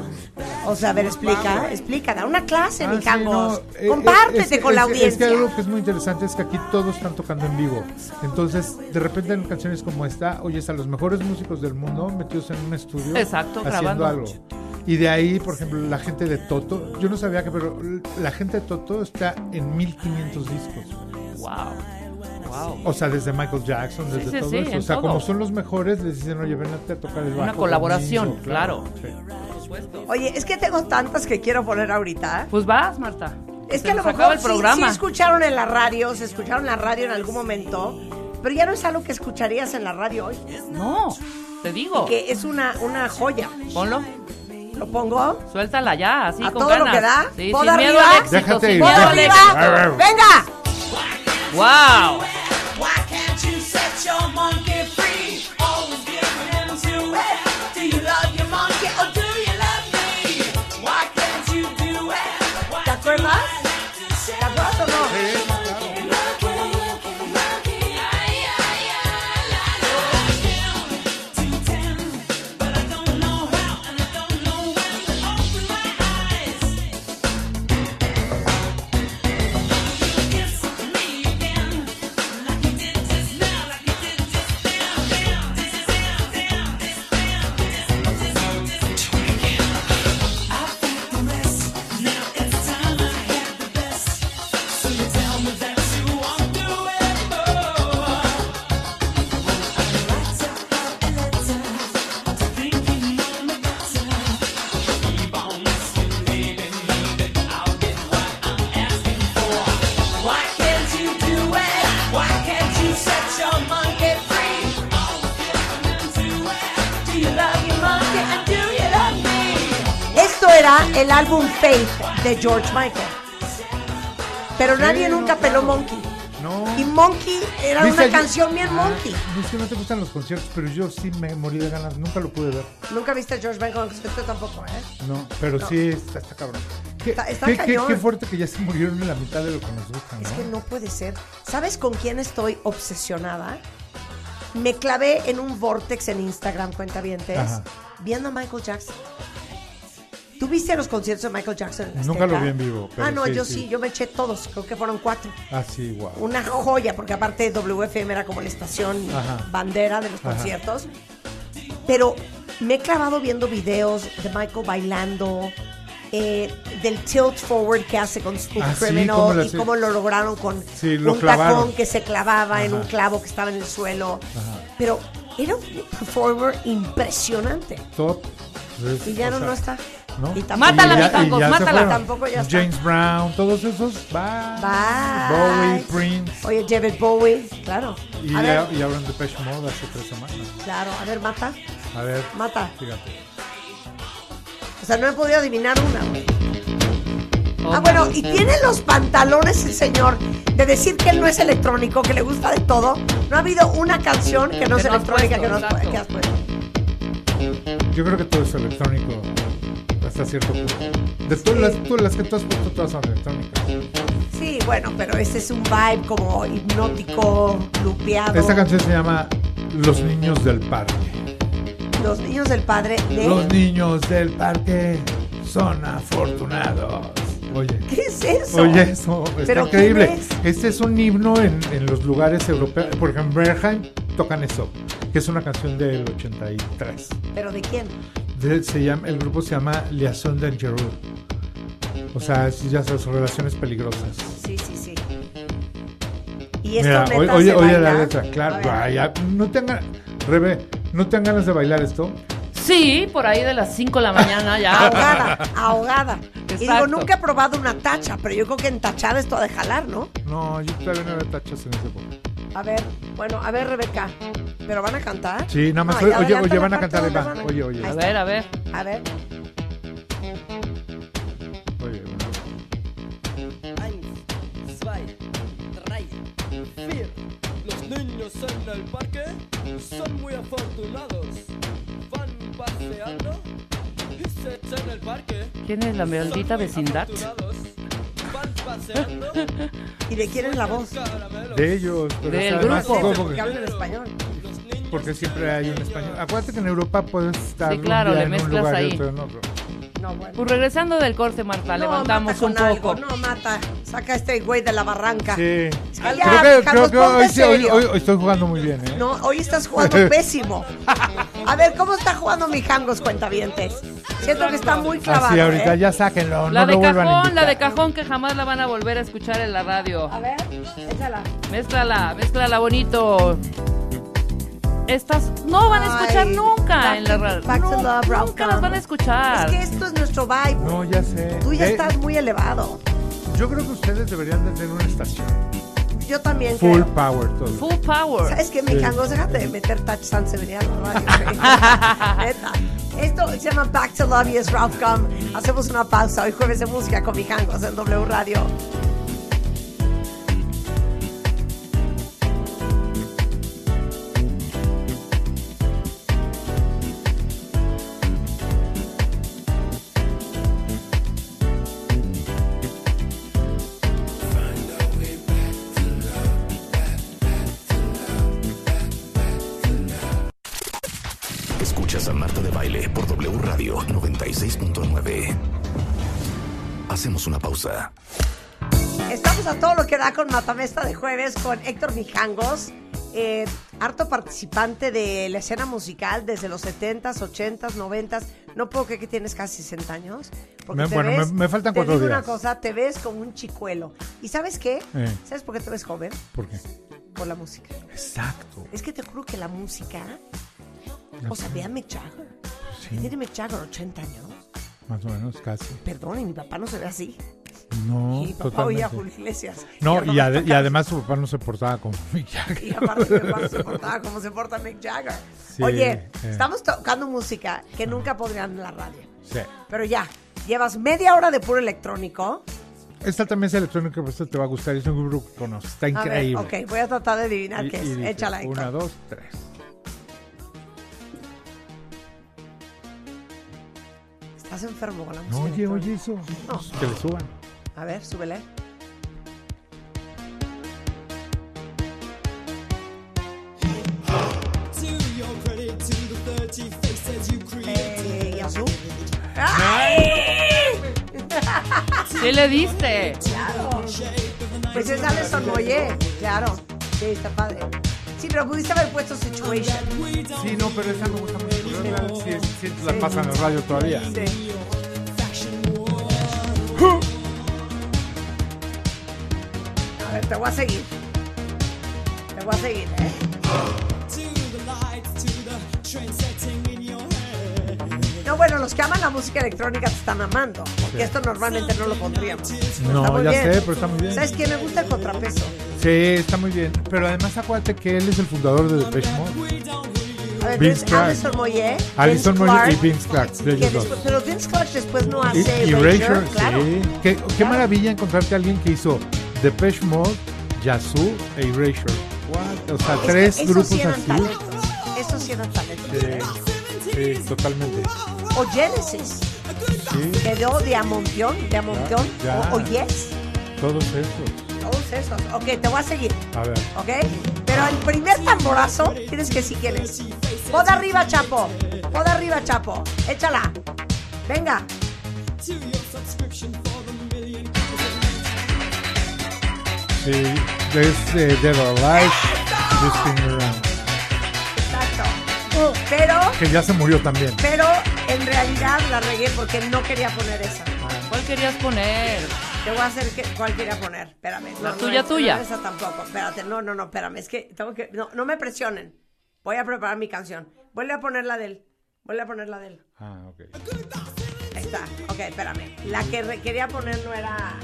Speaker 1: O sea, a ver, explica, explica, da una clase,
Speaker 14: Ah,
Speaker 1: mi
Speaker 14: sí,
Speaker 1: Cangos.
Speaker 14: no, eh,
Speaker 1: Compártete
Speaker 14: es
Speaker 1: con la
Speaker 14: es
Speaker 1: audiencia.
Speaker 14: Es que algo que es muy interesante es que aquí todos están tocando en vivo. Entonces, de repente en canciones como esta, oyes a los mejores músicos del mundo metidos en un estudio
Speaker 2: Exacto,
Speaker 14: haciendo
Speaker 2: grabando.
Speaker 14: algo. Y de ahí, por ejemplo, la gente de Toto, yo no sabía que, pero la gente de Toto está en 1500 discos.
Speaker 2: Wow. Wow.
Speaker 14: O sea, desde Michael Jackson, desde
Speaker 2: sí,
Speaker 14: todo
Speaker 2: sí,
Speaker 14: eso. O sea,
Speaker 2: todo.
Speaker 14: como son los mejores, les dicen, oye, ven a tocar el bajo.
Speaker 2: Una colaboración,
Speaker 14: conmigo",
Speaker 2: claro.
Speaker 1: Oye, es que tengo tantas que quiero poner ahorita.
Speaker 2: Pues vas, Marta.
Speaker 1: Es
Speaker 2: Se
Speaker 1: que a lo mejor
Speaker 2: el
Speaker 1: sí-
Speaker 2: programa.
Speaker 1: sí escucharon en la radio, se escucharon en la radio en algún momento Pero ya no es algo que escucharías en la radio hoy.
Speaker 2: No, te digo.
Speaker 1: Que es una, una joya.
Speaker 2: Ponlo.
Speaker 1: ¿Lo pongo?
Speaker 2: Suéltala ya, así
Speaker 1: ¿A
Speaker 2: con
Speaker 1: todo
Speaker 2: ganas.
Speaker 1: lo que da?
Speaker 2: Sí,
Speaker 1: ¿Pod
Speaker 2: sin miedo
Speaker 1: arriba?
Speaker 2: al éxito.
Speaker 14: Déjate
Speaker 2: sin
Speaker 14: ir.
Speaker 2: miedo
Speaker 1: ¡Pod
Speaker 2: al
Speaker 1: arriba!
Speaker 2: éxito.
Speaker 1: ¡Venga!
Speaker 2: ¡Wow!
Speaker 1: El álbum Faith de George Michael. Pero nadie nunca peló Monkey.
Speaker 14: No.
Speaker 1: Y Monkey era
Speaker 14: ¿Viste
Speaker 1: una canción bien
Speaker 14: Ah,
Speaker 1: Monkey.
Speaker 14: No te gustan los conciertos, pero yo sí me morí de ganas. Nunca lo pude ver.
Speaker 1: Nunca viste a George Michael, esto tampoco, ¿eh?
Speaker 14: No, pero
Speaker 1: No.
Speaker 14: sí, está, está cabrón. Qué,
Speaker 1: Está- está
Speaker 14: qué- qué-
Speaker 1: cañón.
Speaker 14: qué fuerte que ya se murieron en la mitad de lo que nos gusta, ¿no?
Speaker 1: Es que no puede ser. ¿Sabes con quién estoy obsesionada? Me clavé en un vortex en Instagram, cuenta bien,
Speaker 14: Ajá.
Speaker 1: viendo a Michael Jackson. ¿Tú viste los conciertos de Michael Jackson? en
Speaker 14: Nunca lo vi en vivo, pero
Speaker 1: ah, no,
Speaker 14: sí,
Speaker 1: yo
Speaker 14: sí.
Speaker 1: sí. yo me eché todos, creo que fueron cuatro.
Speaker 14: Ah, sí, wow.
Speaker 1: Una joya, porque aparte WFM era como la estación
Speaker 14: Ajá.
Speaker 1: bandera de los
Speaker 14: Ajá.
Speaker 1: conciertos. Pero me he clavado viendo videos de Michael bailando, eh, del tilt forward que hace con Spook
Speaker 14: Ah, sí,
Speaker 1: Criminal
Speaker 14: lo
Speaker 1: y
Speaker 14: hace.
Speaker 1: cómo lo lograron con
Speaker 14: Sí, lo
Speaker 1: un
Speaker 14: clavaron.
Speaker 1: tacón que se clavaba en
Speaker 14: Ajá.
Speaker 1: un clavo que estaba en el suelo.
Speaker 14: Ajá.
Speaker 1: Pero era un performer impresionante.
Speaker 14: Top.
Speaker 1: Y ya no, no está.
Speaker 14: ¿No?
Speaker 1: Y tampoco,
Speaker 2: Mátala,
Speaker 14: Y ya-
Speaker 2: mi
Speaker 14: ya se
Speaker 2: mátala.
Speaker 1: Tampoco ya está.
Speaker 14: James Brown, todos esos. Bye.
Speaker 1: Bye.
Speaker 14: Bowie, Prince.
Speaker 1: Oye, David Bowie, claro.
Speaker 14: Y,
Speaker 1: a ver,
Speaker 14: a- y ahora en Depeche Mode hace tres semanas.
Speaker 1: claro, a ver, mata.
Speaker 14: A ver.
Speaker 1: Mata.
Speaker 14: Fíjate.
Speaker 1: O sea, no he podido adivinar una, güey.
Speaker 2: Oh,
Speaker 1: Ah, bueno, y tiene los pantalones el señor de decir que él no es electrónico, que le gusta de todo. No ha habido una canción que no
Speaker 2: Que
Speaker 1: es electrónica
Speaker 2: puesto,
Speaker 1: que, no has,
Speaker 2: exacto.
Speaker 1: que has puesto.
Speaker 14: Yo creo que todo es electrónico hasta cierto punto. De todas las, todas las que tú has puesto, todas son electrónicas.
Speaker 1: Sí, bueno, pero ese es un vibe como hipnótico, lupeado.
Speaker 14: Esta canción se llama Los niños del parque.
Speaker 1: Los niños del padre de...
Speaker 14: Los niños del parque son afortunados. Oye.
Speaker 1: ¿Qué es eso?
Speaker 14: Oye, eso está
Speaker 1: ¿Pero
Speaker 14: increíble.
Speaker 1: es?
Speaker 14: Este es un himno en, en los lugares europeos. Por ejemplo, en Bergheim tocan eso, que es una canción del 83.
Speaker 1: ¿Pero de quién?
Speaker 14: De- se llama, el grupo se llama Liaison Dangereux. O sea, es- ya sabes, relaciones peligrosas.
Speaker 1: Sí, sí, sí. Y esto
Speaker 14: Mira,
Speaker 1: neta
Speaker 14: oye, oye,
Speaker 1: se
Speaker 14: oye la
Speaker 1: baila.
Speaker 14: letra, claro. Vaya, no tengan, Rebe, ¿no te dan ganas de bailar esto?
Speaker 2: Sí, por ahí de las 5 de la mañana ya.
Speaker 1: Ahogada, ahogada. Y digo,
Speaker 2: Exacto.
Speaker 1: nunca he probado una tacha, pero yo creo que en tachada esto de jalar, ¿no?
Speaker 14: No, yo todavía no veo tachas en ese época.
Speaker 1: A ver, bueno, a ver, Rebeca. ¿Pero van a cantar?
Speaker 14: Sí, nada más,
Speaker 1: No,
Speaker 14: oye, oye, van a cantar,
Speaker 1: donde
Speaker 14: va.
Speaker 1: van a-
Speaker 14: Oye, oye.
Speaker 2: A ver, a ver.
Speaker 1: A ver.
Speaker 14: Oye,
Speaker 18: Eins, zwei, drei, vier. Los niños en el parque son muy afortunados. Van paseando y se echan el parque.
Speaker 2: ¿Quién es la maldita vecindad?
Speaker 18: Van paseando.
Speaker 1: ¿Y de quién es la voz?
Speaker 14: De ellos, pero
Speaker 2: Del
Speaker 14: además,
Speaker 2: grupo.
Speaker 14: ¿cómo
Speaker 1: Porque
Speaker 14: que-
Speaker 1: hablan español.
Speaker 14: porque siempre hay un español. Acuérdate que en Europa puedes estar
Speaker 2: Sí, claro,
Speaker 14: un día
Speaker 2: le
Speaker 14: en un
Speaker 2: mezclas
Speaker 14: lugar y
Speaker 2: ahí.
Speaker 14: otro en otro.
Speaker 1: No, bueno.
Speaker 2: Pues regresando del corte, Marta,
Speaker 1: No,
Speaker 2: levantamos
Speaker 1: mata
Speaker 2: un poco.
Speaker 1: algo, No, mata. Saca a este güey de la barranca.
Speaker 14: Sí.
Speaker 1: Es que
Speaker 14: creo
Speaker 1: ya,
Speaker 14: que,
Speaker 1: Carlos,
Speaker 14: creo que hoy, sí, hoy-
Speaker 1: serio.
Speaker 14: hoy- hoy estoy jugando muy bien, ¿eh?
Speaker 1: No, hoy estás jugando pésimo. A ver, ¿cómo está jugando mi jangos, cuentavientes? Siento que está muy clavado.
Speaker 14: Así ahorita
Speaker 1: ¿eh?
Speaker 14: ya sáquenlo,
Speaker 2: La
Speaker 14: no
Speaker 2: de
Speaker 14: lo vuelvan a
Speaker 2: cajón, la de cajón que jamás la van a volver a escuchar en la radio.
Speaker 1: A ver, échala.
Speaker 2: Mézclala, mézclala bonito. Estas no van a escuchar
Speaker 1: Ay,
Speaker 2: nunca
Speaker 1: back
Speaker 2: en la radio.
Speaker 1: back to
Speaker 2: No,
Speaker 1: love, Ralph
Speaker 2: nunca las van a escuchar.
Speaker 1: Es que esto es nuestro vibe.
Speaker 14: No, ya sé.
Speaker 1: Tú ya estás muy elevado.
Speaker 14: Yo creo que ustedes deberían de tener una estación.
Speaker 1: Yo también
Speaker 14: Full
Speaker 1: creo.
Speaker 14: power todo.
Speaker 2: Full power.
Speaker 1: ¿Sabes qué,
Speaker 14: Sí.
Speaker 1: Mecangos? Déjate de meter Touch San Severidad en la radio. güey. Neta. Esto se llama Back to Love y es Ralph Gum. Hacemos una pausa. Hoy jueves de música con Mecangos en W Radio. Matamesta de jueves con Héctor Mijangos, eh, harto participante de la escena musical desde los 70s, 80s, 90s. No puedo creer que tienes casi 60 años. porque
Speaker 14: Me-
Speaker 1: te
Speaker 14: bueno, me-
Speaker 1: ves-
Speaker 14: me faltan
Speaker 1: te
Speaker 14: cuatro
Speaker 1: digo una cosa, te ves como un chicuelo. ¿Y sabes qué?
Speaker 14: Eh.
Speaker 1: ¿Sabes por qué te ves joven?
Speaker 14: ¿Por qué?
Speaker 1: Por la música.
Speaker 14: Exacto.
Speaker 1: Es que te juro que la música... O sea, ve a Mick Jagger.
Speaker 14: Sí.
Speaker 1: Tiene Mick Jagger 80 años.
Speaker 14: Más o menos, casi.
Speaker 1: Perdón, y mi papá no se ve así.
Speaker 14: No,
Speaker 1: y papá oía a. Julio Iglesias.
Speaker 14: No, y, ade- y además su papá no se portaba como Mick Jagger.
Speaker 1: Y aparte mi papá se portaba como se porta Mick Jagger.
Speaker 14: Sí,
Speaker 1: Oye,
Speaker 14: eh.
Speaker 1: estamos tocando música que nunca podrían en la radio.
Speaker 14: Sí.
Speaker 1: Pero ya, llevas media hora de puro electrónico.
Speaker 14: Esta también es electrónica, pero esta te va a gustar. Es un grupo que conoces. Está
Speaker 1: A ver,
Speaker 14: increíble.
Speaker 1: ok, voy a tratar de adivinar
Speaker 14: Y-
Speaker 1: qué es. Échala, Héctor.
Speaker 14: Una, dos, tres.
Speaker 1: Estás enfermo con la música.
Speaker 14: No, oye, oye, eso.
Speaker 1: No.
Speaker 14: Que le suban.
Speaker 1: A ver, súbele. Eh, ¿y azul? ¡Ay!
Speaker 2: ¿Qué le diste?
Speaker 1: Claro. Pues es Alison Moye, claro. Sí, está padre. Sí, pero pudiste haber puesto Situation.
Speaker 14: Sí, no, pero esa me gusta mucho. Sí, sí, la pasan en el radio todavía.
Speaker 1: Sí. Te voy a seguir. Te voy a seguir, ¿eh? No, bueno, los que aman la música electrónica te están amando. Porque
Speaker 14: Sí.
Speaker 1: esto normalmente no lo pondríamos.
Speaker 14: No, ya
Speaker 1: bien.
Speaker 14: sé, pero está muy bien.
Speaker 1: ¿Sabes qué? Me gusta el contrapeso.
Speaker 14: Sí, está muy bien. Pero además acuérdate que él es el fundador de Depeche Mode.
Speaker 1: A ver,
Speaker 14: Vince Clarke.
Speaker 1: Alison Moye.
Speaker 14: Alison
Speaker 1: Vince
Speaker 14: Moye y Vince ellos
Speaker 1: después- pero Vince Clarke después no hace
Speaker 14: y
Speaker 1: Erasure,
Speaker 14: Erasure,
Speaker 1: claro.
Speaker 14: sí. Qué, qué maravilla encontrarte a alguien que hizo Depeche Mode, Yazoo e Erasure. What? O sea, tres grupos
Speaker 1: sí eran
Speaker 14: así.
Speaker 1: talentos. Esos sí eran talentos.
Speaker 14: Sí, sí, totalmente.
Speaker 1: O Genesis.
Speaker 14: Sí,
Speaker 1: Quedó de Amontión, de Amontión.
Speaker 14: Ya, ya.
Speaker 1: O, o Yes.
Speaker 14: todos esos.
Speaker 1: Todos esos. Ok, te voy a seguir.
Speaker 14: A ver.
Speaker 1: ¿Ok? Pero el primer tamborazo, tienes que decir quién es. Pod arriba, Chapo. Pod arriba, Chapo. Échala. Venga.
Speaker 14: Sí, es eh, Dead or Alive, This Thing Around.
Speaker 1: Exacto. Pero,
Speaker 14: Que ya se murió también.
Speaker 1: pero en realidad la regué porque no quería poner esa.
Speaker 2: ¿Cuál querías poner?
Speaker 1: Te voy a hacer que, cuál quería poner. Espérame.
Speaker 2: La
Speaker 1: No, no
Speaker 2: tuya,
Speaker 1: es-
Speaker 2: tuya.
Speaker 1: No, esa tampoco. Espérate. No, no, no, espérame. Es que tengo que. No, no me presionen. Voy a preparar mi canción. Vuelve a poner la de él. Vuelve a poner la de él.
Speaker 14: Ah, ok.
Speaker 1: Ahí está. Ok, espérame. La que re- quería poner no era.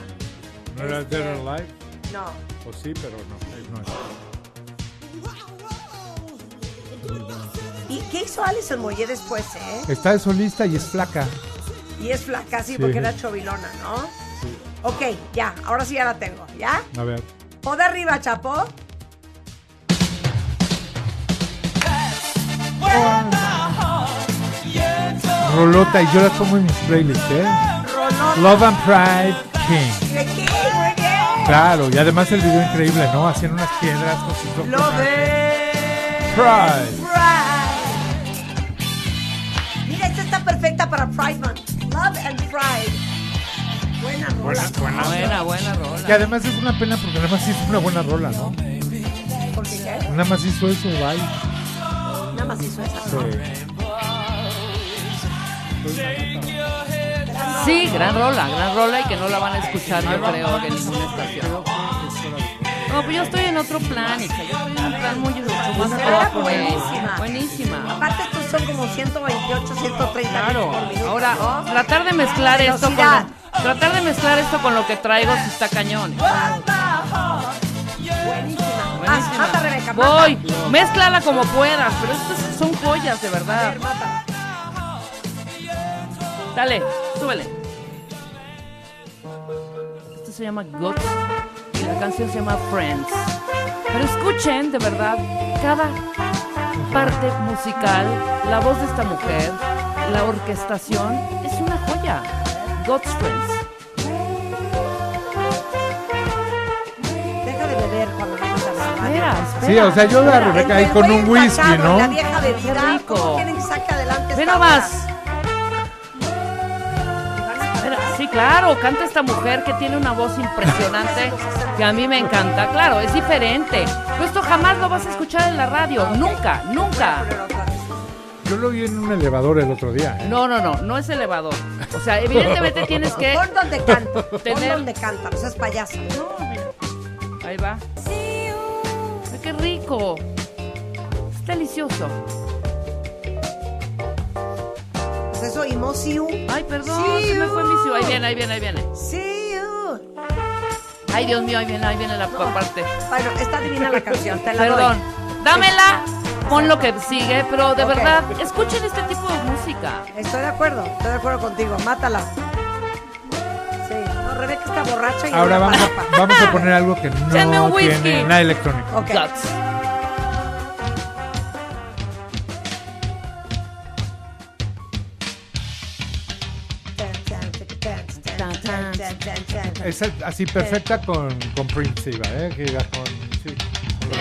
Speaker 14: ¿No era
Speaker 1: este,
Speaker 14: Dead or Alive?
Speaker 1: No.
Speaker 14: O sí, pero no. no es.
Speaker 1: ¿Y qué hizo Alison Moye después, eh?
Speaker 14: Está de solista y es flaca.
Speaker 1: Y es flaca, sí,
Speaker 14: Sí.
Speaker 1: porque era chovilona, ¿no?
Speaker 14: Sí.
Speaker 1: Ok, ya. Ahora sí ya la tengo. ¿Ya?
Speaker 14: A ver.
Speaker 1: Pod arriba, Chapo.
Speaker 14: Rolota, y yo la pongo en mis playlists, ¿eh?
Speaker 1: Rolota.
Speaker 14: Love and Pride King.
Speaker 1: ¿De qué?
Speaker 14: Claro, y además el video increíble, ¿no? Haciendo unas piedras con sus personajes.
Speaker 1: it.
Speaker 14: Pride.
Speaker 1: Pride. Mira, esta está perfecta para Pride Month. Love and Pride. Buena rola.
Speaker 14: Buena, buena.
Speaker 2: Buena, buena rola.
Speaker 14: Que además es una pena porque nada más hizo una buena rola, ¿no?
Speaker 1: ¿Por qué qué?
Speaker 14: Nada más hizo eso, bye.
Speaker 1: Nada más hizo esa.
Speaker 14: Sí.
Speaker 2: Sí, gran rola, gran rola y que no la van a escuchar, yo creo, en ninguna estación. No, pues yo estoy en otro plan, hija. Yo estoy en un plan muy mucho más
Speaker 1: era
Speaker 2: rock,
Speaker 1: buenísima.
Speaker 2: Buenísima.
Speaker 1: Aparte, estos son como 128, 130
Speaker 2: Claro.
Speaker 1: por minuto.
Speaker 2: Ahora,
Speaker 1: ¿no?
Speaker 2: tratar de mezclar esto con lo, tratar de mezclar esto con lo que traigo sí está cañón.
Speaker 1: Buenísima.
Speaker 2: Buenísima.
Speaker 1: Ah, mata, Rebeca, mata.
Speaker 2: Voy, mézclala como puedas, pero estas son joyas de verdad. Dale, súbele. Esto se llama Guts y la canción se llama Friends. Pero escuchen, de verdad, cada parte musical, la voz de esta mujer, la orquestación, es una joya. God's Friends.
Speaker 1: Deja de beber cuando vengas a la radio.
Speaker 2: Espera,
Speaker 14: Sí, o sea, yo la Rebeca ahí con un whisky, ¿no?
Speaker 1: La vieja bebida,
Speaker 2: Qué rico.
Speaker 1: ¿cómo quieren que saque adelante
Speaker 2: Ve
Speaker 1: esta
Speaker 2: nomás. Claro, canta esta mujer que tiene una voz impresionante que a mí me encanta. Claro, es diferente. Pero esto jamás lo vas a escuchar en la radio. Nunca, nunca.
Speaker 14: Yo lo vi en un elevador el otro día. ¿eh?
Speaker 2: No, no, no, no es elevador. O sea, evidentemente tienes que
Speaker 1: Pon donde canta. Pon
Speaker 2: tener.
Speaker 1: donde canta, no seas payaso.
Speaker 2: Ahí va. Ay, qué rico. Es delicioso.
Speaker 1: Pues eso, y mo see you.
Speaker 2: Ay, perdón,
Speaker 1: See
Speaker 2: se me fue mi ciudad. Ahí viene, ahí viene, ahí viene.
Speaker 1: See you.
Speaker 2: Ay, Dios mío, ahí viene, ahí viene la parte.
Speaker 1: Bueno, está divina la canción, te la
Speaker 2: Perdón.
Speaker 1: doy.
Speaker 2: Dámela. Pon lo que sigue, pero de
Speaker 1: Ok.
Speaker 2: verdad, escuchen este tipo de música.
Speaker 1: Estoy de acuerdo, estoy de acuerdo contigo, mátala. Sí, no, Rebeca está borracha y
Speaker 14: Ahora
Speaker 1: no la
Speaker 14: vamos a, vamos a poner algo que no
Speaker 2: whisky.
Speaker 14: tiene nada electrónico.
Speaker 1: Ok.
Speaker 2: Guts.
Speaker 14: Es así perfecta con, con Prince iba, ¿eh? Que iba con, sí, con los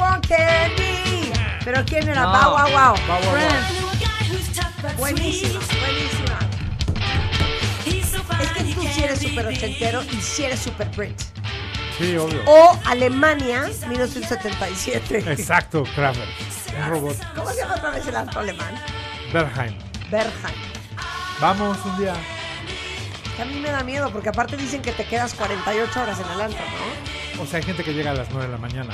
Speaker 1: want candy. Pero quién era? Wow Wow.
Speaker 14: Wow Wow.
Speaker 1: Buenísima, buenísima. Es que tú sí eres súper ochentero y sí eres súper Brit.
Speaker 14: Sí, obvio.
Speaker 1: O Alemania, 1977.
Speaker 14: Exacto, Kramer. Un robot.
Speaker 1: ¿Cómo se llama otra vez el alto alemán?
Speaker 14: Berheim.
Speaker 1: Berheim.
Speaker 14: Vamos un día.
Speaker 1: Que a mí me da miedo porque aparte dicen que te quedas 48 horas en el antro, ¿no?
Speaker 14: O sea, hay gente que llega a las 9 de la mañana.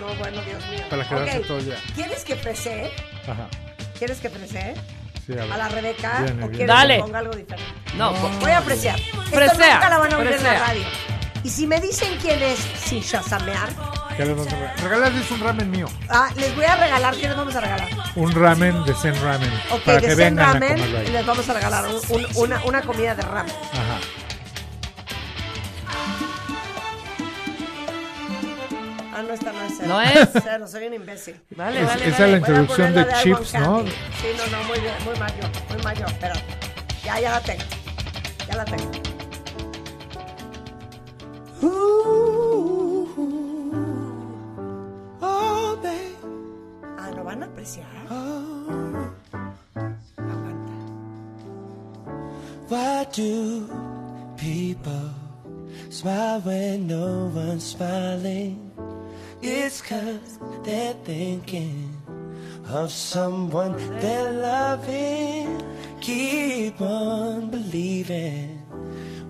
Speaker 1: No, bueno, Dios mío.
Speaker 14: Para quedarse todo el día.
Speaker 1: ¿Quieres que presee?
Speaker 14: Ajá.
Speaker 1: ¿Quieres que presee?
Speaker 14: Sí, a
Speaker 1: la Rebeca
Speaker 14: Viene,
Speaker 1: o
Speaker 14: viene.
Speaker 1: quieres
Speaker 2: Dale.
Speaker 1: que ponga algo diferente.
Speaker 2: No,
Speaker 1: Voy a apreciar. Esto
Speaker 2: Presea,
Speaker 1: nunca la van a oír en la radio. Y si me dicen quién es sin shazamear,
Speaker 14: ¿Qué les vamos a regalar? Regalarles un ramen mío.
Speaker 1: ah, les voy a regalar, ¿qué les vamos a regalar?
Speaker 14: Un ramen de Zen Ramen.
Speaker 1: Ok,
Speaker 14: para
Speaker 1: de
Speaker 14: que
Speaker 1: Zen
Speaker 14: vengan
Speaker 1: Ramen les vamos a regalar un- un- una, una comida de ramen.
Speaker 14: Ajá.
Speaker 1: Esta no es cero.
Speaker 2: No es.
Speaker 1: Cero, soy un imbécil.
Speaker 2: Vale,
Speaker 14: Es-
Speaker 2: vale,
Speaker 14: esa
Speaker 2: vale.
Speaker 14: es la introducción de
Speaker 1: Iron
Speaker 14: chips, ¿no?
Speaker 1: Sí, no, no, muy bien, muy mayor, muy mayor, pero ya, ya la tengo. Ya la tengo.
Speaker 17: Oh, babe.
Speaker 1: Ah, ¿lo van a apreciar?
Speaker 17: Why do people smile when no one's smiling? It's cause they're thinking of someone they're loving. Keep on believing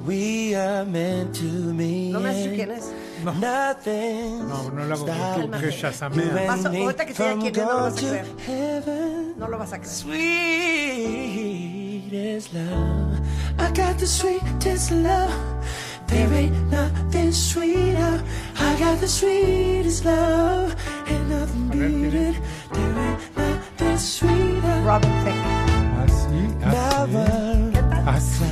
Speaker 17: we are meant to meet.
Speaker 1: No me has quién es.
Speaker 17: Nothing.
Speaker 14: No, no lo hago
Speaker 17: Stop
Speaker 14: tú, que
Speaker 17: you
Speaker 14: shazamean.
Speaker 1: Vas a-
Speaker 17: and me
Speaker 1: ahorita que te diga
Speaker 17: from
Speaker 1: quién no lo vas a
Speaker 17: to
Speaker 1: creer.
Speaker 17: heaven.
Speaker 1: No lo vas a creer.
Speaker 17: Sweetest love. I got the sweetest love. There ain't nothing sweeter. I got the sweetest love. Ain't nothing beat it. There ain't nothing sweeter.
Speaker 1: Robin Thicke.
Speaker 14: Así, así. Así.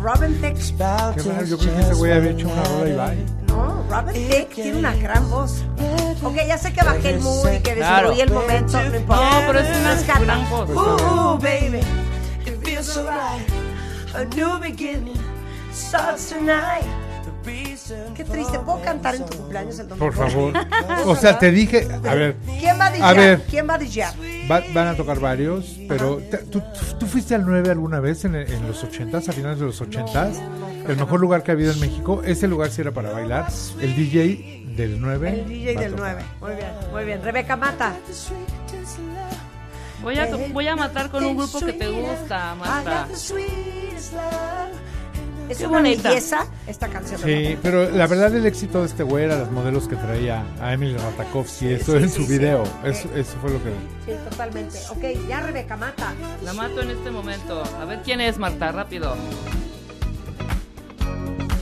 Speaker 1: Robin Thicke.
Speaker 14: Qué raro, yo creo que ese güey había hecho una rola y bye.
Speaker 1: No, Robin Thicke tiene una gran voz. Ok, ya sé que bajé el mood y que
Speaker 2: Claro.
Speaker 1: destruí el momento, no importa.
Speaker 2: No, pero es una gran voz.
Speaker 1: Ooh, baby, it feels so right. A new beginning. Qué triste, ¿puedo cantar en tu cumpleaños el domingo?
Speaker 14: Por favor. O sea, te dije, a ver,
Speaker 1: ¿Quién va a
Speaker 14: a ver,
Speaker 1: ¿Quién va a
Speaker 14: va- van a tocar varios, pero te- ¿tú, tú fuiste al 9 alguna vez en, en los 80s, a finales de los 80s? El mejor lugar que ha habido en México, ese lugar sí era para bailar. El DJ del 9.
Speaker 1: El DJ del
Speaker 14: tocar.
Speaker 1: 9. Muy bien, muy bien. Rebeca Mata.
Speaker 2: Voy a, voy a matar con un grupo que te gusta, Marta.
Speaker 1: Es
Speaker 2: Qué
Speaker 1: una
Speaker 2: bonita.
Speaker 1: belleza esta canción.
Speaker 14: Sí, pero la verdad el éxito de este güey era los modelos que traía a Emily Ratajkowski, eso
Speaker 1: sí,
Speaker 14: en
Speaker 1: sí,
Speaker 14: su
Speaker 1: sí.
Speaker 14: video, eso, eso fue lo que...
Speaker 1: Sí, totalmente. Ok, ya Rebeca mata.
Speaker 2: La mato en este momento. A ver quién es, Marta, rápido.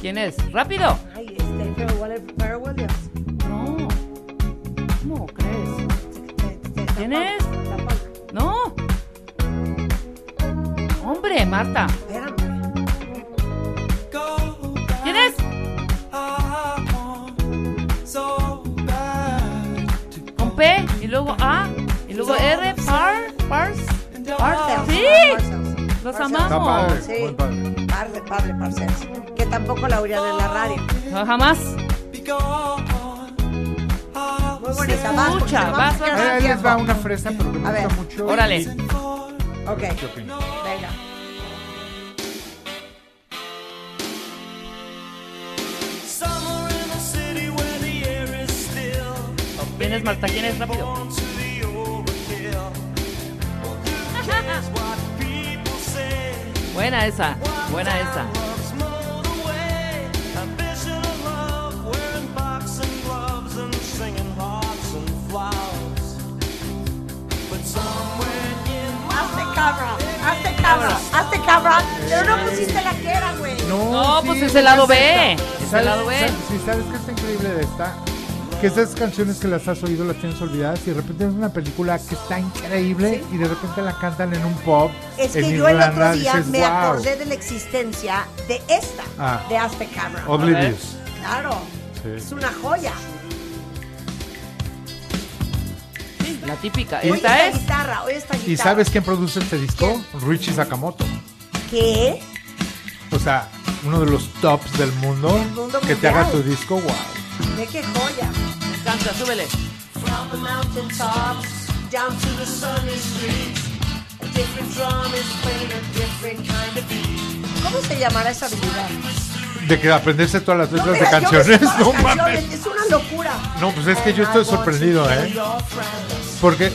Speaker 2: ¿Quién es? ¡Rápido!
Speaker 1: Ay, este, Pharrell Williams- Pharrell Williams.
Speaker 2: No. ¿Cómo crees? ¿Quién es? No. Hombre, Marta. ¿Quién P y luego A y luego R, Par, Pars.
Speaker 1: Parcels.
Speaker 2: Sí.
Speaker 1: Parcels.
Speaker 2: Los
Speaker 1: Parcels.
Speaker 2: amamos.
Speaker 14: Está padre,
Speaker 1: Sí.
Speaker 14: muy padre.
Speaker 1: Padre, padre, Parcels. Que tampoco la oirían en la radio.
Speaker 2: No, jamás.
Speaker 1: Muy bonita. Vas, porque
Speaker 2: Escucha,
Speaker 1: nos vamos
Speaker 2: vas,
Speaker 1: a quedar
Speaker 2: vas.
Speaker 1: sin
Speaker 14: Ahí les va una fresa, pero que me
Speaker 1: A ver.
Speaker 14: gusta mucho.
Speaker 2: Órale.
Speaker 1: venga.
Speaker 2: ¿Quién es Marta? ¿Quién es? Rápido. Buena esa, buena esa.
Speaker 1: Hazte cabra, hazte cabra, hazte cabra. Pero no pusiste la que era, güey.
Speaker 2: No, pues es
Speaker 14: sí,
Speaker 2: el lado
Speaker 14: es
Speaker 2: B.
Speaker 14: esta.
Speaker 2: Es el
Speaker 14: ¿Sabes-
Speaker 2: lado B.
Speaker 14: Sí, ¿sabes qué está increíble de esta? Que esas canciones que las has oído las tienes olvidadas y de repente es una película que está increíble y de repente la cantan en un pop
Speaker 1: Es
Speaker 14: en
Speaker 1: que yo el otro
Speaker 14: Irlanda,
Speaker 1: día
Speaker 14: dices,
Speaker 1: me
Speaker 14: "Wow".
Speaker 1: acordé de la existencia de esta,
Speaker 14: Ah.
Speaker 1: de Hazte cabra.
Speaker 14: Oblivious.
Speaker 1: Claro,
Speaker 14: Sí.
Speaker 1: es una joya.
Speaker 2: La típica.
Speaker 1: Oye
Speaker 2: Esta
Speaker 1: esta
Speaker 2: es.
Speaker 1: guitarra, oye esta guitarra.
Speaker 14: ¿Y sabes quién produce este disco? Richie Sakamoto.
Speaker 1: ¿Qué?
Speaker 14: O sea, uno de los tops del mundo, que te haga tu disco, wow.
Speaker 1: ¿De qué joya?
Speaker 2: Súbele.
Speaker 1: From the mountaintops down to the sunny streets, a different drum is playing a different kind of beat. ¿Cómo se llamará esa habilidad?
Speaker 14: De que aprenderse todas las letras de
Speaker 1: me sé
Speaker 14: canciones, no
Speaker 1: las canciones,
Speaker 14: mames.
Speaker 1: Es una locura.
Speaker 14: No, pues es que yo estoy sorprendido, ¿eh? Porque,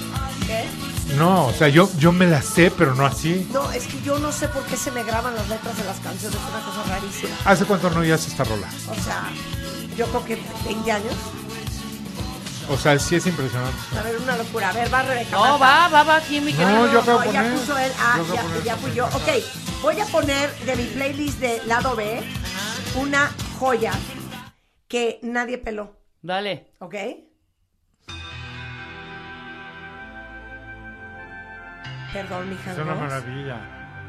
Speaker 1: ¿Qué?
Speaker 14: no, o sea, yo, yo me la sé, pero no así.
Speaker 1: No, es que yo no sé por qué se me graban las letras de las canciones, es una cosa rarísima.
Speaker 14: ¿Hace cuánto no oías esta rola?
Speaker 1: O sea, yo creo que 20 años.
Speaker 14: O sea, sí es impresionante.
Speaker 1: A ver, una locura. A ver, va Rebeca.
Speaker 2: No, va, va, va aquí, mi
Speaker 14: No,
Speaker 2: querido.
Speaker 14: yo acabo
Speaker 1: No, ya puso él. Ah, ya, fui yo. Ok, voy a poner de mi playlist de lado B una joya que nadie peló.
Speaker 2: Dale.
Speaker 1: ¿Ok? Perdón, mija.
Speaker 14: Es una
Speaker 1: ¿no?
Speaker 14: maravilla.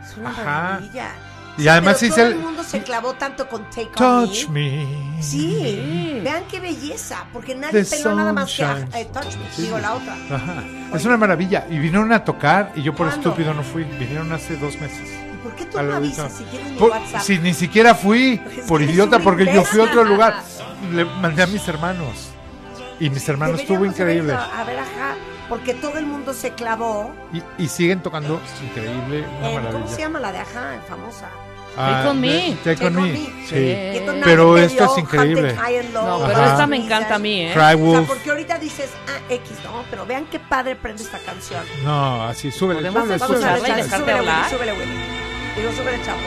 Speaker 1: Es una
Speaker 14: Ajá.
Speaker 1: maravilla.
Speaker 14: Y además
Speaker 1: Pero todo
Speaker 14: el-
Speaker 1: el mundo se clavó tanto con Take On
Speaker 14: Touch
Speaker 1: Me.
Speaker 14: me.
Speaker 1: Sí, vean qué belleza, porque nadie
Speaker 14: The
Speaker 1: peló nada más que eh, Touch Me,
Speaker 14: Sí.
Speaker 1: digo la otra.
Speaker 14: Ajá. Es una maravilla. Y vinieron a tocar y yo por
Speaker 1: ¿Cuándo?
Speaker 14: estúpido no fui. Vinieron hace dos meses.
Speaker 1: ¿Y por qué tú no avisas si tienes mi
Speaker 14: Por-
Speaker 1: WhatsApp?
Speaker 14: si ni siquiera fui
Speaker 1: Es
Speaker 14: por idiota porque yo fui a otro lugar. Le mandé a mis hermanos. Y mis hermanos estuvo increíble.
Speaker 1: A ver, ajá, porque todo el mundo se clavó
Speaker 14: Y, y siguen tocando increíble, una
Speaker 1: en,
Speaker 14: maravilla.
Speaker 1: ¿cómo se llama la de ajá, famosa?
Speaker 14: Ah,
Speaker 2: Take on
Speaker 14: de-
Speaker 2: me.
Speaker 14: Take on me.
Speaker 1: Sí.
Speaker 14: Pero esto es increíble.
Speaker 2: No, pero
Speaker 14: Ajá.
Speaker 2: esta me encanta a mí, ¿eh?
Speaker 14: Cry
Speaker 1: O sea,
Speaker 14: Wolf.
Speaker 1: porque ahorita dices, ah, X, no, pero vean qué padre prende esta canción.
Speaker 14: No, así, súbele.
Speaker 2: Podemos
Speaker 14: súbele,
Speaker 2: escucharla
Speaker 14: súbele,
Speaker 2: y dejarte hablar.
Speaker 1: Súbele, Willy. Digo, súbele, chapo.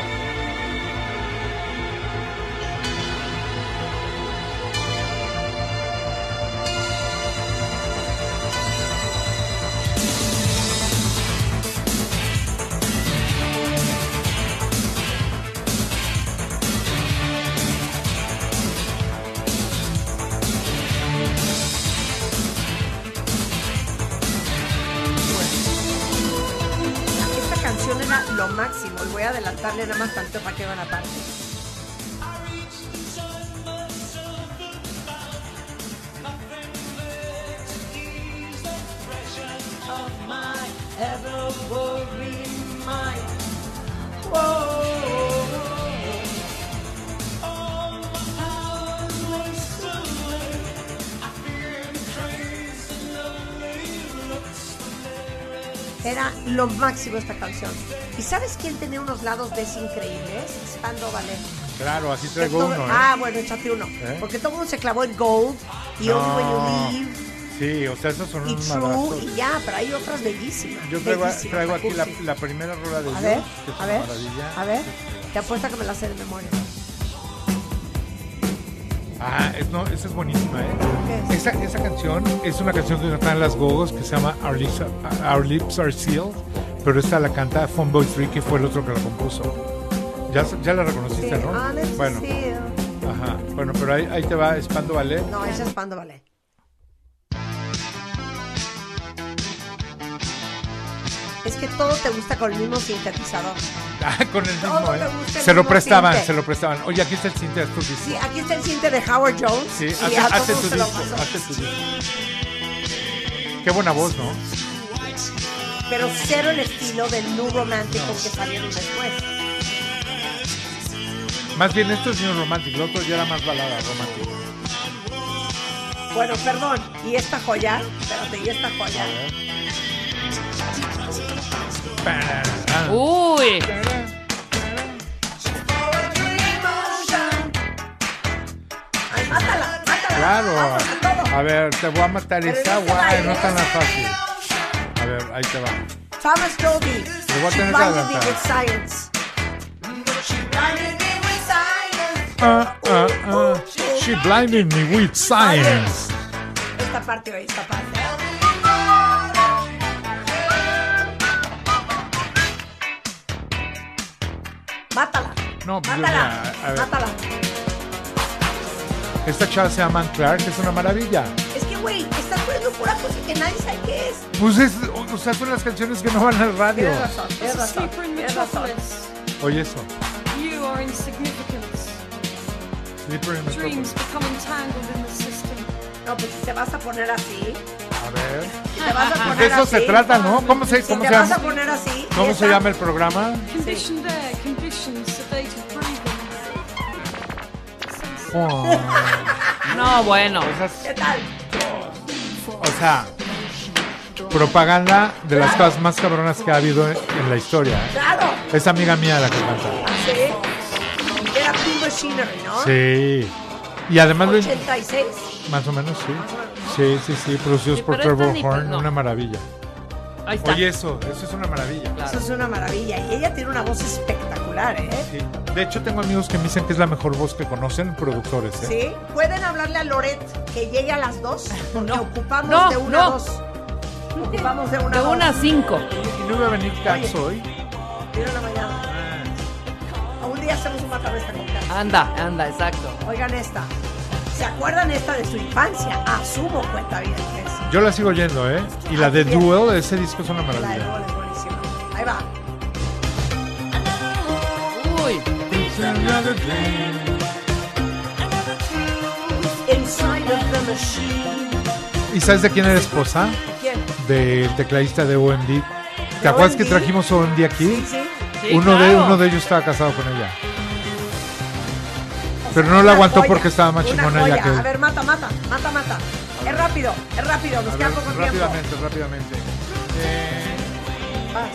Speaker 1: Esta canción. ¿Y sabes quién tenía unos lados B increíbles? Spando Ballet.
Speaker 14: Claro, así traigo
Speaker 1: todo-
Speaker 14: uno. ¿eh?
Speaker 1: Ah, bueno, échate uno.
Speaker 14: ¿Eh?
Speaker 1: Porque todo el mundo se clavó en Gold y
Speaker 14: No.
Speaker 1: Only When You Leave
Speaker 14: Sí, o sea, esos son
Speaker 1: y
Speaker 14: unos
Speaker 1: True
Speaker 14: madrazos.
Speaker 1: y ya, pero hay otras bellísimas.
Speaker 14: Yo traigo,
Speaker 1: bellísimas,
Speaker 14: traigo aquí la, la primera rola de
Speaker 1: A ver,
Speaker 14: que es
Speaker 1: a
Speaker 14: una
Speaker 1: ver,
Speaker 14: maravilla.
Speaker 1: a ver. Te apuesto que me la sé de memoria.
Speaker 14: Ah, es- no, esa es buenísima, ¿eh? Esa, esa canción es una canción que cantan las Gogos que se llama Our Lips, Are- Our Lips Are Sealed, pero esta la canta Funboy 3, que fue el otro que la compuso. Ya, ya la reconociste, ¿no?
Speaker 1: Honest
Speaker 14: Bueno, ajá. Bueno, pero ahí, ahí te va Espando Ballet.
Speaker 1: No, es Pando Ballet. Es que todo te gusta con el mismo sintetizador.
Speaker 14: Ah, con el mismo,
Speaker 1: Todo
Speaker 14: ¿eh?
Speaker 1: te gusta el
Speaker 14: Se lo prestaban,
Speaker 1: cinte.
Speaker 14: se lo prestaban. Oye, aquí está el cinte de discos.
Speaker 1: Sí, aquí está el cinte de Howard Jones.
Speaker 14: Sí,
Speaker 1: y
Speaker 14: hace,
Speaker 1: a
Speaker 14: hace
Speaker 1: todos
Speaker 14: tu
Speaker 1: se lo
Speaker 14: disco,
Speaker 1: pasó.
Speaker 14: hace tu disco. Qué buena voz, ¿no?
Speaker 1: Pero cero el estilo del New Romantic que salieron después.
Speaker 14: Más bien esto es New Romantic, lo otro ya era más balada romántica.
Speaker 1: Bueno, perdón. ¿Y esta joya? Espérate, ¿y esta joya?
Speaker 2: Uy.
Speaker 1: Ay, mátala, mátala.
Speaker 14: Claro. A ver, te voy a matar
Speaker 1: se
Speaker 14: guay, no es tan fácil. A ver, ahí te va.
Speaker 1: Thomas Dolby.
Speaker 14: Le voy a
Speaker 1: She
Speaker 14: tener que
Speaker 1: blinded me
Speaker 14: adelantar.
Speaker 1: with science. She blinded me with science.
Speaker 14: Ah, ah, ah. She blinded me with science.
Speaker 1: Esta parte hoy, esta parte. Mátala.
Speaker 14: No, pues
Speaker 1: Mátala.
Speaker 14: a ver.
Speaker 1: Mátala.
Speaker 14: Esta chava se llama Clark, es una maravilla.
Speaker 1: Es que, güey, estás poniendo pura cosa que nadie sabe qué es.
Speaker 14: Pues es, o sea, son las canciones que no van al radio.
Speaker 1: Tienes razón, tienes razón. Tienes razón.
Speaker 14: Oye eso.
Speaker 15: You are insignificant.
Speaker 14: Slippery in the
Speaker 15: Dreams become entangled in the system.
Speaker 1: No, pues si te vas a poner así,
Speaker 14: ver.
Speaker 1: si te vas a poner
Speaker 14: De eso
Speaker 1: así.
Speaker 14: se trata, ¿no? ¿Cómo se,
Speaker 1: Si
Speaker 14: cómo
Speaker 1: te
Speaker 14: se
Speaker 1: vas a
Speaker 14: llama?
Speaker 1: poner así.
Speaker 14: ¿Cómo
Speaker 1: esa-
Speaker 14: se llama el programa?
Speaker 15: Sedated breathing.
Speaker 14: Oh.
Speaker 2: No, bueno.
Speaker 1: ¿Qué tal?
Speaker 14: O sea, propaganda de las cosas más cabronas que ha habido en, en la historia. ¿eh?
Speaker 1: Claro.
Speaker 14: Es amiga mía la que canta.
Speaker 1: Sí. Era Pink Machinery, ¿no?
Speaker 14: Sí. Y además lo-
Speaker 1: 86.
Speaker 14: Más o menos, sí. Sí, sí, sí, producidos
Speaker 1: Sí,
Speaker 14: por Trevor Horn,
Speaker 1: no.
Speaker 14: una maravilla.
Speaker 2: Ahí está.
Speaker 14: Oye, eso, eso es una maravilla.
Speaker 1: Eso es una maravilla. Y ella tiene una voz espectacular, ¿eh?
Speaker 14: Sí. De hecho, tengo amigos que me dicen que es la mejor voz que conocen, productores. ¿eh?
Speaker 1: ¿Sí? ¿Pueden hablarle a Loret que llegue a las dos? Porque ocupamos
Speaker 2: No,
Speaker 1: de una a
Speaker 2: no.
Speaker 1: dos. Ocupamos de una
Speaker 2: De
Speaker 1: a dos.
Speaker 2: una a cinco.
Speaker 14: ¿Y no iba a venir Cax hoy?
Speaker 1: Mira la mañana. Un día hacemos un matamesta con Cax.
Speaker 2: Anda, anda, exacto.
Speaker 1: Oigan esta. ¿Se acuerdan esta de su infancia? Asumo cuenta bien.
Speaker 14: Yo la sigo oyendo, ¿eh? Y la de
Speaker 1: Bien.
Speaker 14: Duel, ese disco es una
Speaker 1: La de
Speaker 14: maravilla.
Speaker 1: Lola es buenísima. Ahí va.
Speaker 2: Uy.
Speaker 1: Inside of the machine.
Speaker 14: ¿Y sabes de quién era esposa?
Speaker 1: ¿Quién?
Speaker 14: Del tecladista de OMD. ¿Te acuerdas que trajimos OMD aquí?
Speaker 1: Sí, sí.
Speaker 14: Uno, de,
Speaker 1: claro.
Speaker 14: uno de ellos estaba casado con ella. Pero no la aguantó
Speaker 1: Joya,
Speaker 14: porque estaba más chingona ella que
Speaker 1: A ver, mata, mata, mata, mata. Es rápido, es rápido, nos queda poco tiempo.
Speaker 14: rápidamente, rápidamente. Eh,
Speaker 1: Vas.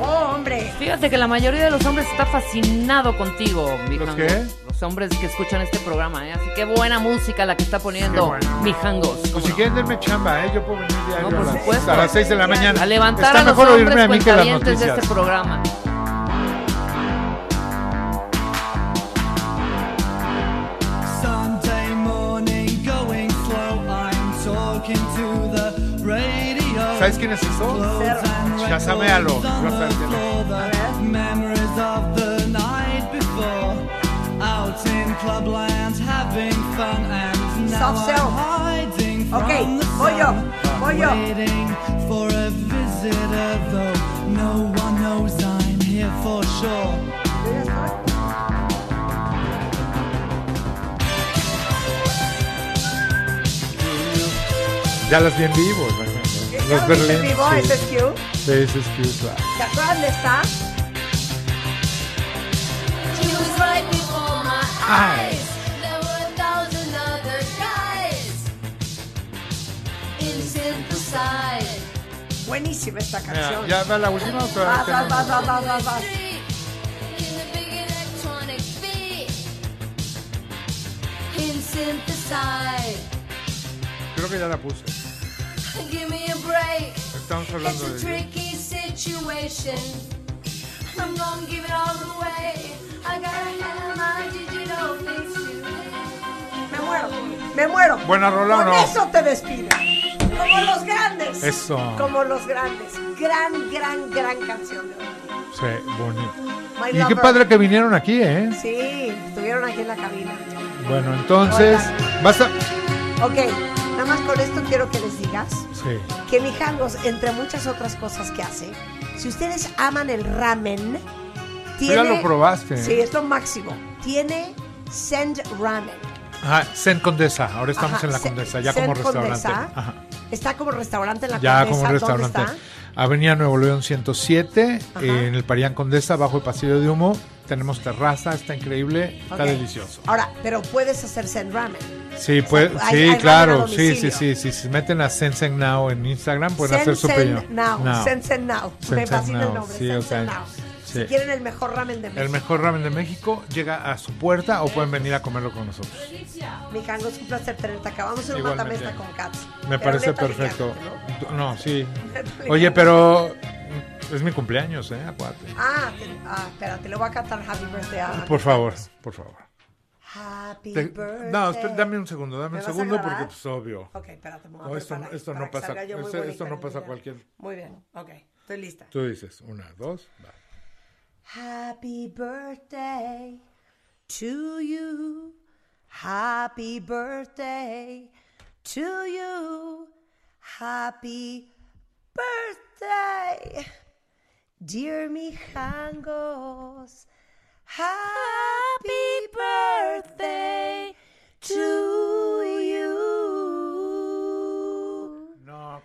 Speaker 1: Oh, hombre.
Speaker 2: Fíjate que la mayoría de los hombres está fascinado contigo, mi
Speaker 14: ¿Los qué?
Speaker 2: Los hombres que escuchan este programa, ¿eh? Así que buena música la que está poniendo
Speaker 14: bueno.
Speaker 2: mi Jangos.
Speaker 14: Pues si quieren denme chamba, ¿eh? Yo puedo venir diario
Speaker 2: No, por
Speaker 14: a, las,
Speaker 2: supuesto.
Speaker 14: a las 6 de la mañana.
Speaker 2: A levantar
Speaker 14: Está
Speaker 2: a los
Speaker 14: mejor oírme
Speaker 2: hombres
Speaker 14: a mí que las
Speaker 2: cuentavientes de este programa.
Speaker 14: ¿Sabes quién es eso? Chasamealo. A ver
Speaker 17: clubland having fun and now
Speaker 1: Soft.
Speaker 17: I'm hiding from
Speaker 1: Ok,
Speaker 17: the
Speaker 1: voy yo,
Speaker 17: sun.
Speaker 1: voy yo.
Speaker 17: Waiting for a visitor though no one knows I'm here for sure.
Speaker 14: Ya las vi en vivo. por ejemplo.
Speaker 1: ¿Ya
Speaker 14: Los
Speaker 1: lo viste en
Speaker 14: Berlín.
Speaker 1: vivo?
Speaker 14: sí.
Speaker 1: ¿Ese es Q?
Speaker 14: Sí, ese es Q, claro.
Speaker 1: ¿Se acuerdan de esta?
Speaker 19: Eyes. There were a thousand other guys in synthesize.
Speaker 1: Buenísima esta canción.
Speaker 14: ¿Ya va la última o todavía
Speaker 1: Vas, vas, vas,
Speaker 14: tenemos?
Speaker 1: vas, vas, vas.
Speaker 19: In the big electronic beat. In synthesize.
Speaker 14: Creo que ya la puse.
Speaker 19: Give me a break.
Speaker 14: Estamos
Speaker 19: It's
Speaker 14: hablando
Speaker 19: a
Speaker 14: de...
Speaker 19: tricky situation. I'm gonna give it all away. I gotta have
Speaker 1: Me muero.
Speaker 14: ¿Buena rola
Speaker 1: Con
Speaker 14: no?
Speaker 1: eso te despido. Como los grandes.
Speaker 14: Eso.
Speaker 1: Como los grandes. Gran, gran, gran canción de hoy.
Speaker 14: Sí, bonito.
Speaker 1: My
Speaker 14: Y qué padre que vinieron aquí, ¿eh?
Speaker 1: Sí, estuvieron aquí en la cabina.
Speaker 14: Bueno, entonces, basta.
Speaker 1: Ok, nada más con esto quiero que les digas
Speaker 14: Sí.
Speaker 1: que mi Jangos, entre muchas otras cosas que hace, si ustedes aman el ramen, tiene...
Speaker 14: ya lo probaste.
Speaker 1: Sí, es lo máximo. Tiene Send Ramen.
Speaker 14: Ajá, Zen Condesa. Ahora estamos
Speaker 1: Ajá,
Speaker 14: en la
Speaker 1: Zen-
Speaker 14: Condesa, ya
Speaker 1: Zen
Speaker 14: como restaurante. Ajá.
Speaker 1: Está como restaurante en la
Speaker 14: Ya
Speaker 1: Condesa.
Speaker 14: como restaurante.
Speaker 1: ¿Dónde está?
Speaker 14: Avenida Nuevo León 107,
Speaker 1: Ajá.
Speaker 14: en el Parián Condesa, bajo el pasillo de humo. Tenemos terraza, está increíble, está delicioso.
Speaker 1: Ahora, pero puedes hacer Send Ramen.
Speaker 14: Sí, pues, sí,
Speaker 1: hay
Speaker 14: claro, sí, sí, sí, sí. Si se meten a Sensen Now en Instagram, pueden hacer su pedido.
Speaker 1: Now. Send Send Now. Me
Speaker 14: Send
Speaker 1: fascina
Speaker 14: Now,
Speaker 1: el nombre.
Speaker 14: sí,
Speaker 1: Send
Speaker 14: o sea,
Speaker 1: Now.
Speaker 14: Sí.
Speaker 1: Si quieren el mejor ramen de México.
Speaker 14: El mejor ramen de México llega a su puerta o pueden venir a comerlo con nosotros.
Speaker 1: Mi Jango, es un placer tenerte acá. Vamos a hacer un
Speaker 14: Igualmente.
Speaker 1: matamesta con Katz.
Speaker 14: Me
Speaker 1: Pero
Speaker 14: parece perfecto. No, sí. Oye, pero es mi cumpleaños, ¿eh? Acuérdate.
Speaker 1: Ah, te- ah, espérate, le voy a cantar Happy Birthday a
Speaker 14: Por favor, por favor.
Speaker 1: Happy
Speaker 14: Te-
Speaker 1: Birthday.
Speaker 14: no, espera, dame un segundo, dame
Speaker 1: ¿Me
Speaker 14: un segundo porque pues obvio.
Speaker 1: Ok, espérate, me voy a
Speaker 14: No, esto, esto
Speaker 1: para
Speaker 14: no pasa, esto, esto no pasa a
Speaker 1: video.
Speaker 14: cualquier.
Speaker 1: Muy bien, ok, estoy lista.
Speaker 14: Tú dices, una, dos, va.
Speaker 1: Happy birthday to you. Happy birthday to you. Happy birthday, dear Mijangos. Happy birthday to you.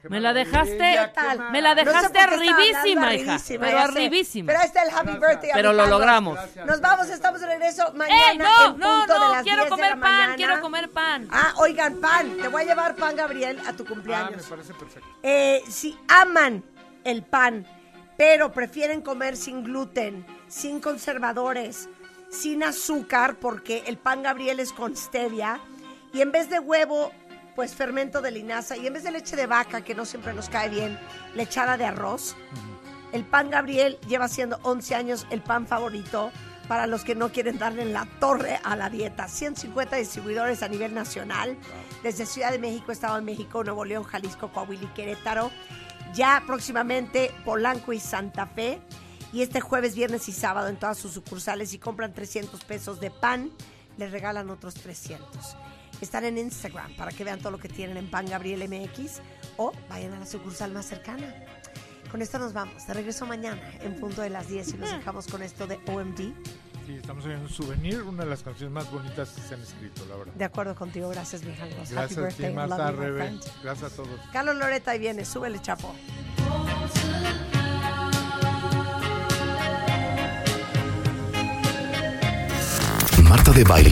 Speaker 2: Me la dejaste,
Speaker 1: ¿Qué tal?
Speaker 2: me la
Speaker 1: No sé
Speaker 2: dejaste arribísima, hija.
Speaker 1: arribísima,
Speaker 2: Pero arribísima.
Speaker 1: Pero ahí está el happy birthday.
Speaker 2: Pero lo logramos.
Speaker 1: Nos vamos, estamos de regreso mañana
Speaker 2: ¡Eh, no,
Speaker 1: en
Speaker 2: no,
Speaker 1: punto de
Speaker 2: no!
Speaker 1: las
Speaker 2: Quiero
Speaker 1: 10 de
Speaker 2: comer
Speaker 1: la
Speaker 2: pan,
Speaker 1: mañana.
Speaker 2: quiero comer pan.
Speaker 1: Ah, oigan, pan. Te voy a llevar pan, Gabriel, a tu cumpleaños.
Speaker 14: Ah, me parece perfecto.
Speaker 1: Eh, si aman el pan, pero prefieren comer sin gluten, sin conservadores, sin azúcar, porque el pan Gabriel es con stevia, y en vez de huevo, pues fermento de linaza, y en vez de leche de vaca, que no siempre nos cae bien, lechada de arroz, el pan Gabriel lleva siendo 11 años el pan favorito para los que no quieren darle en la torre a la dieta. 150 distribuidores a nivel nacional, desde Ciudad de México, Estado de México, Nuevo León, Jalisco, Coahuila y Querétaro. Ya próximamente Polanco y Santa Fe. Y este jueves, viernes y sábado en todas sus sucursales, si compran 300 pesos de pan, les regalan otros 300. Están en Instagram para que vean todo lo que tienen en Pan Gabriel MX o vayan a la sucursal más cercana. Con esto nos vamos. De regreso mañana en punto de las 10 y nos dejamos con esto de OMD.
Speaker 14: Sí, estamos en un souvenir, una de las canciones más bonitas que se han escrito, la verdad.
Speaker 1: De acuerdo contigo. Gracias, mi Happy
Speaker 14: Gracias a ti,
Speaker 1: birthday.
Speaker 14: Rebe.
Speaker 1: friend.
Speaker 14: Gracias a todos.
Speaker 1: Carlos Loreta ahí viene. Súbele, chapo.
Speaker 4: Marta de Baile.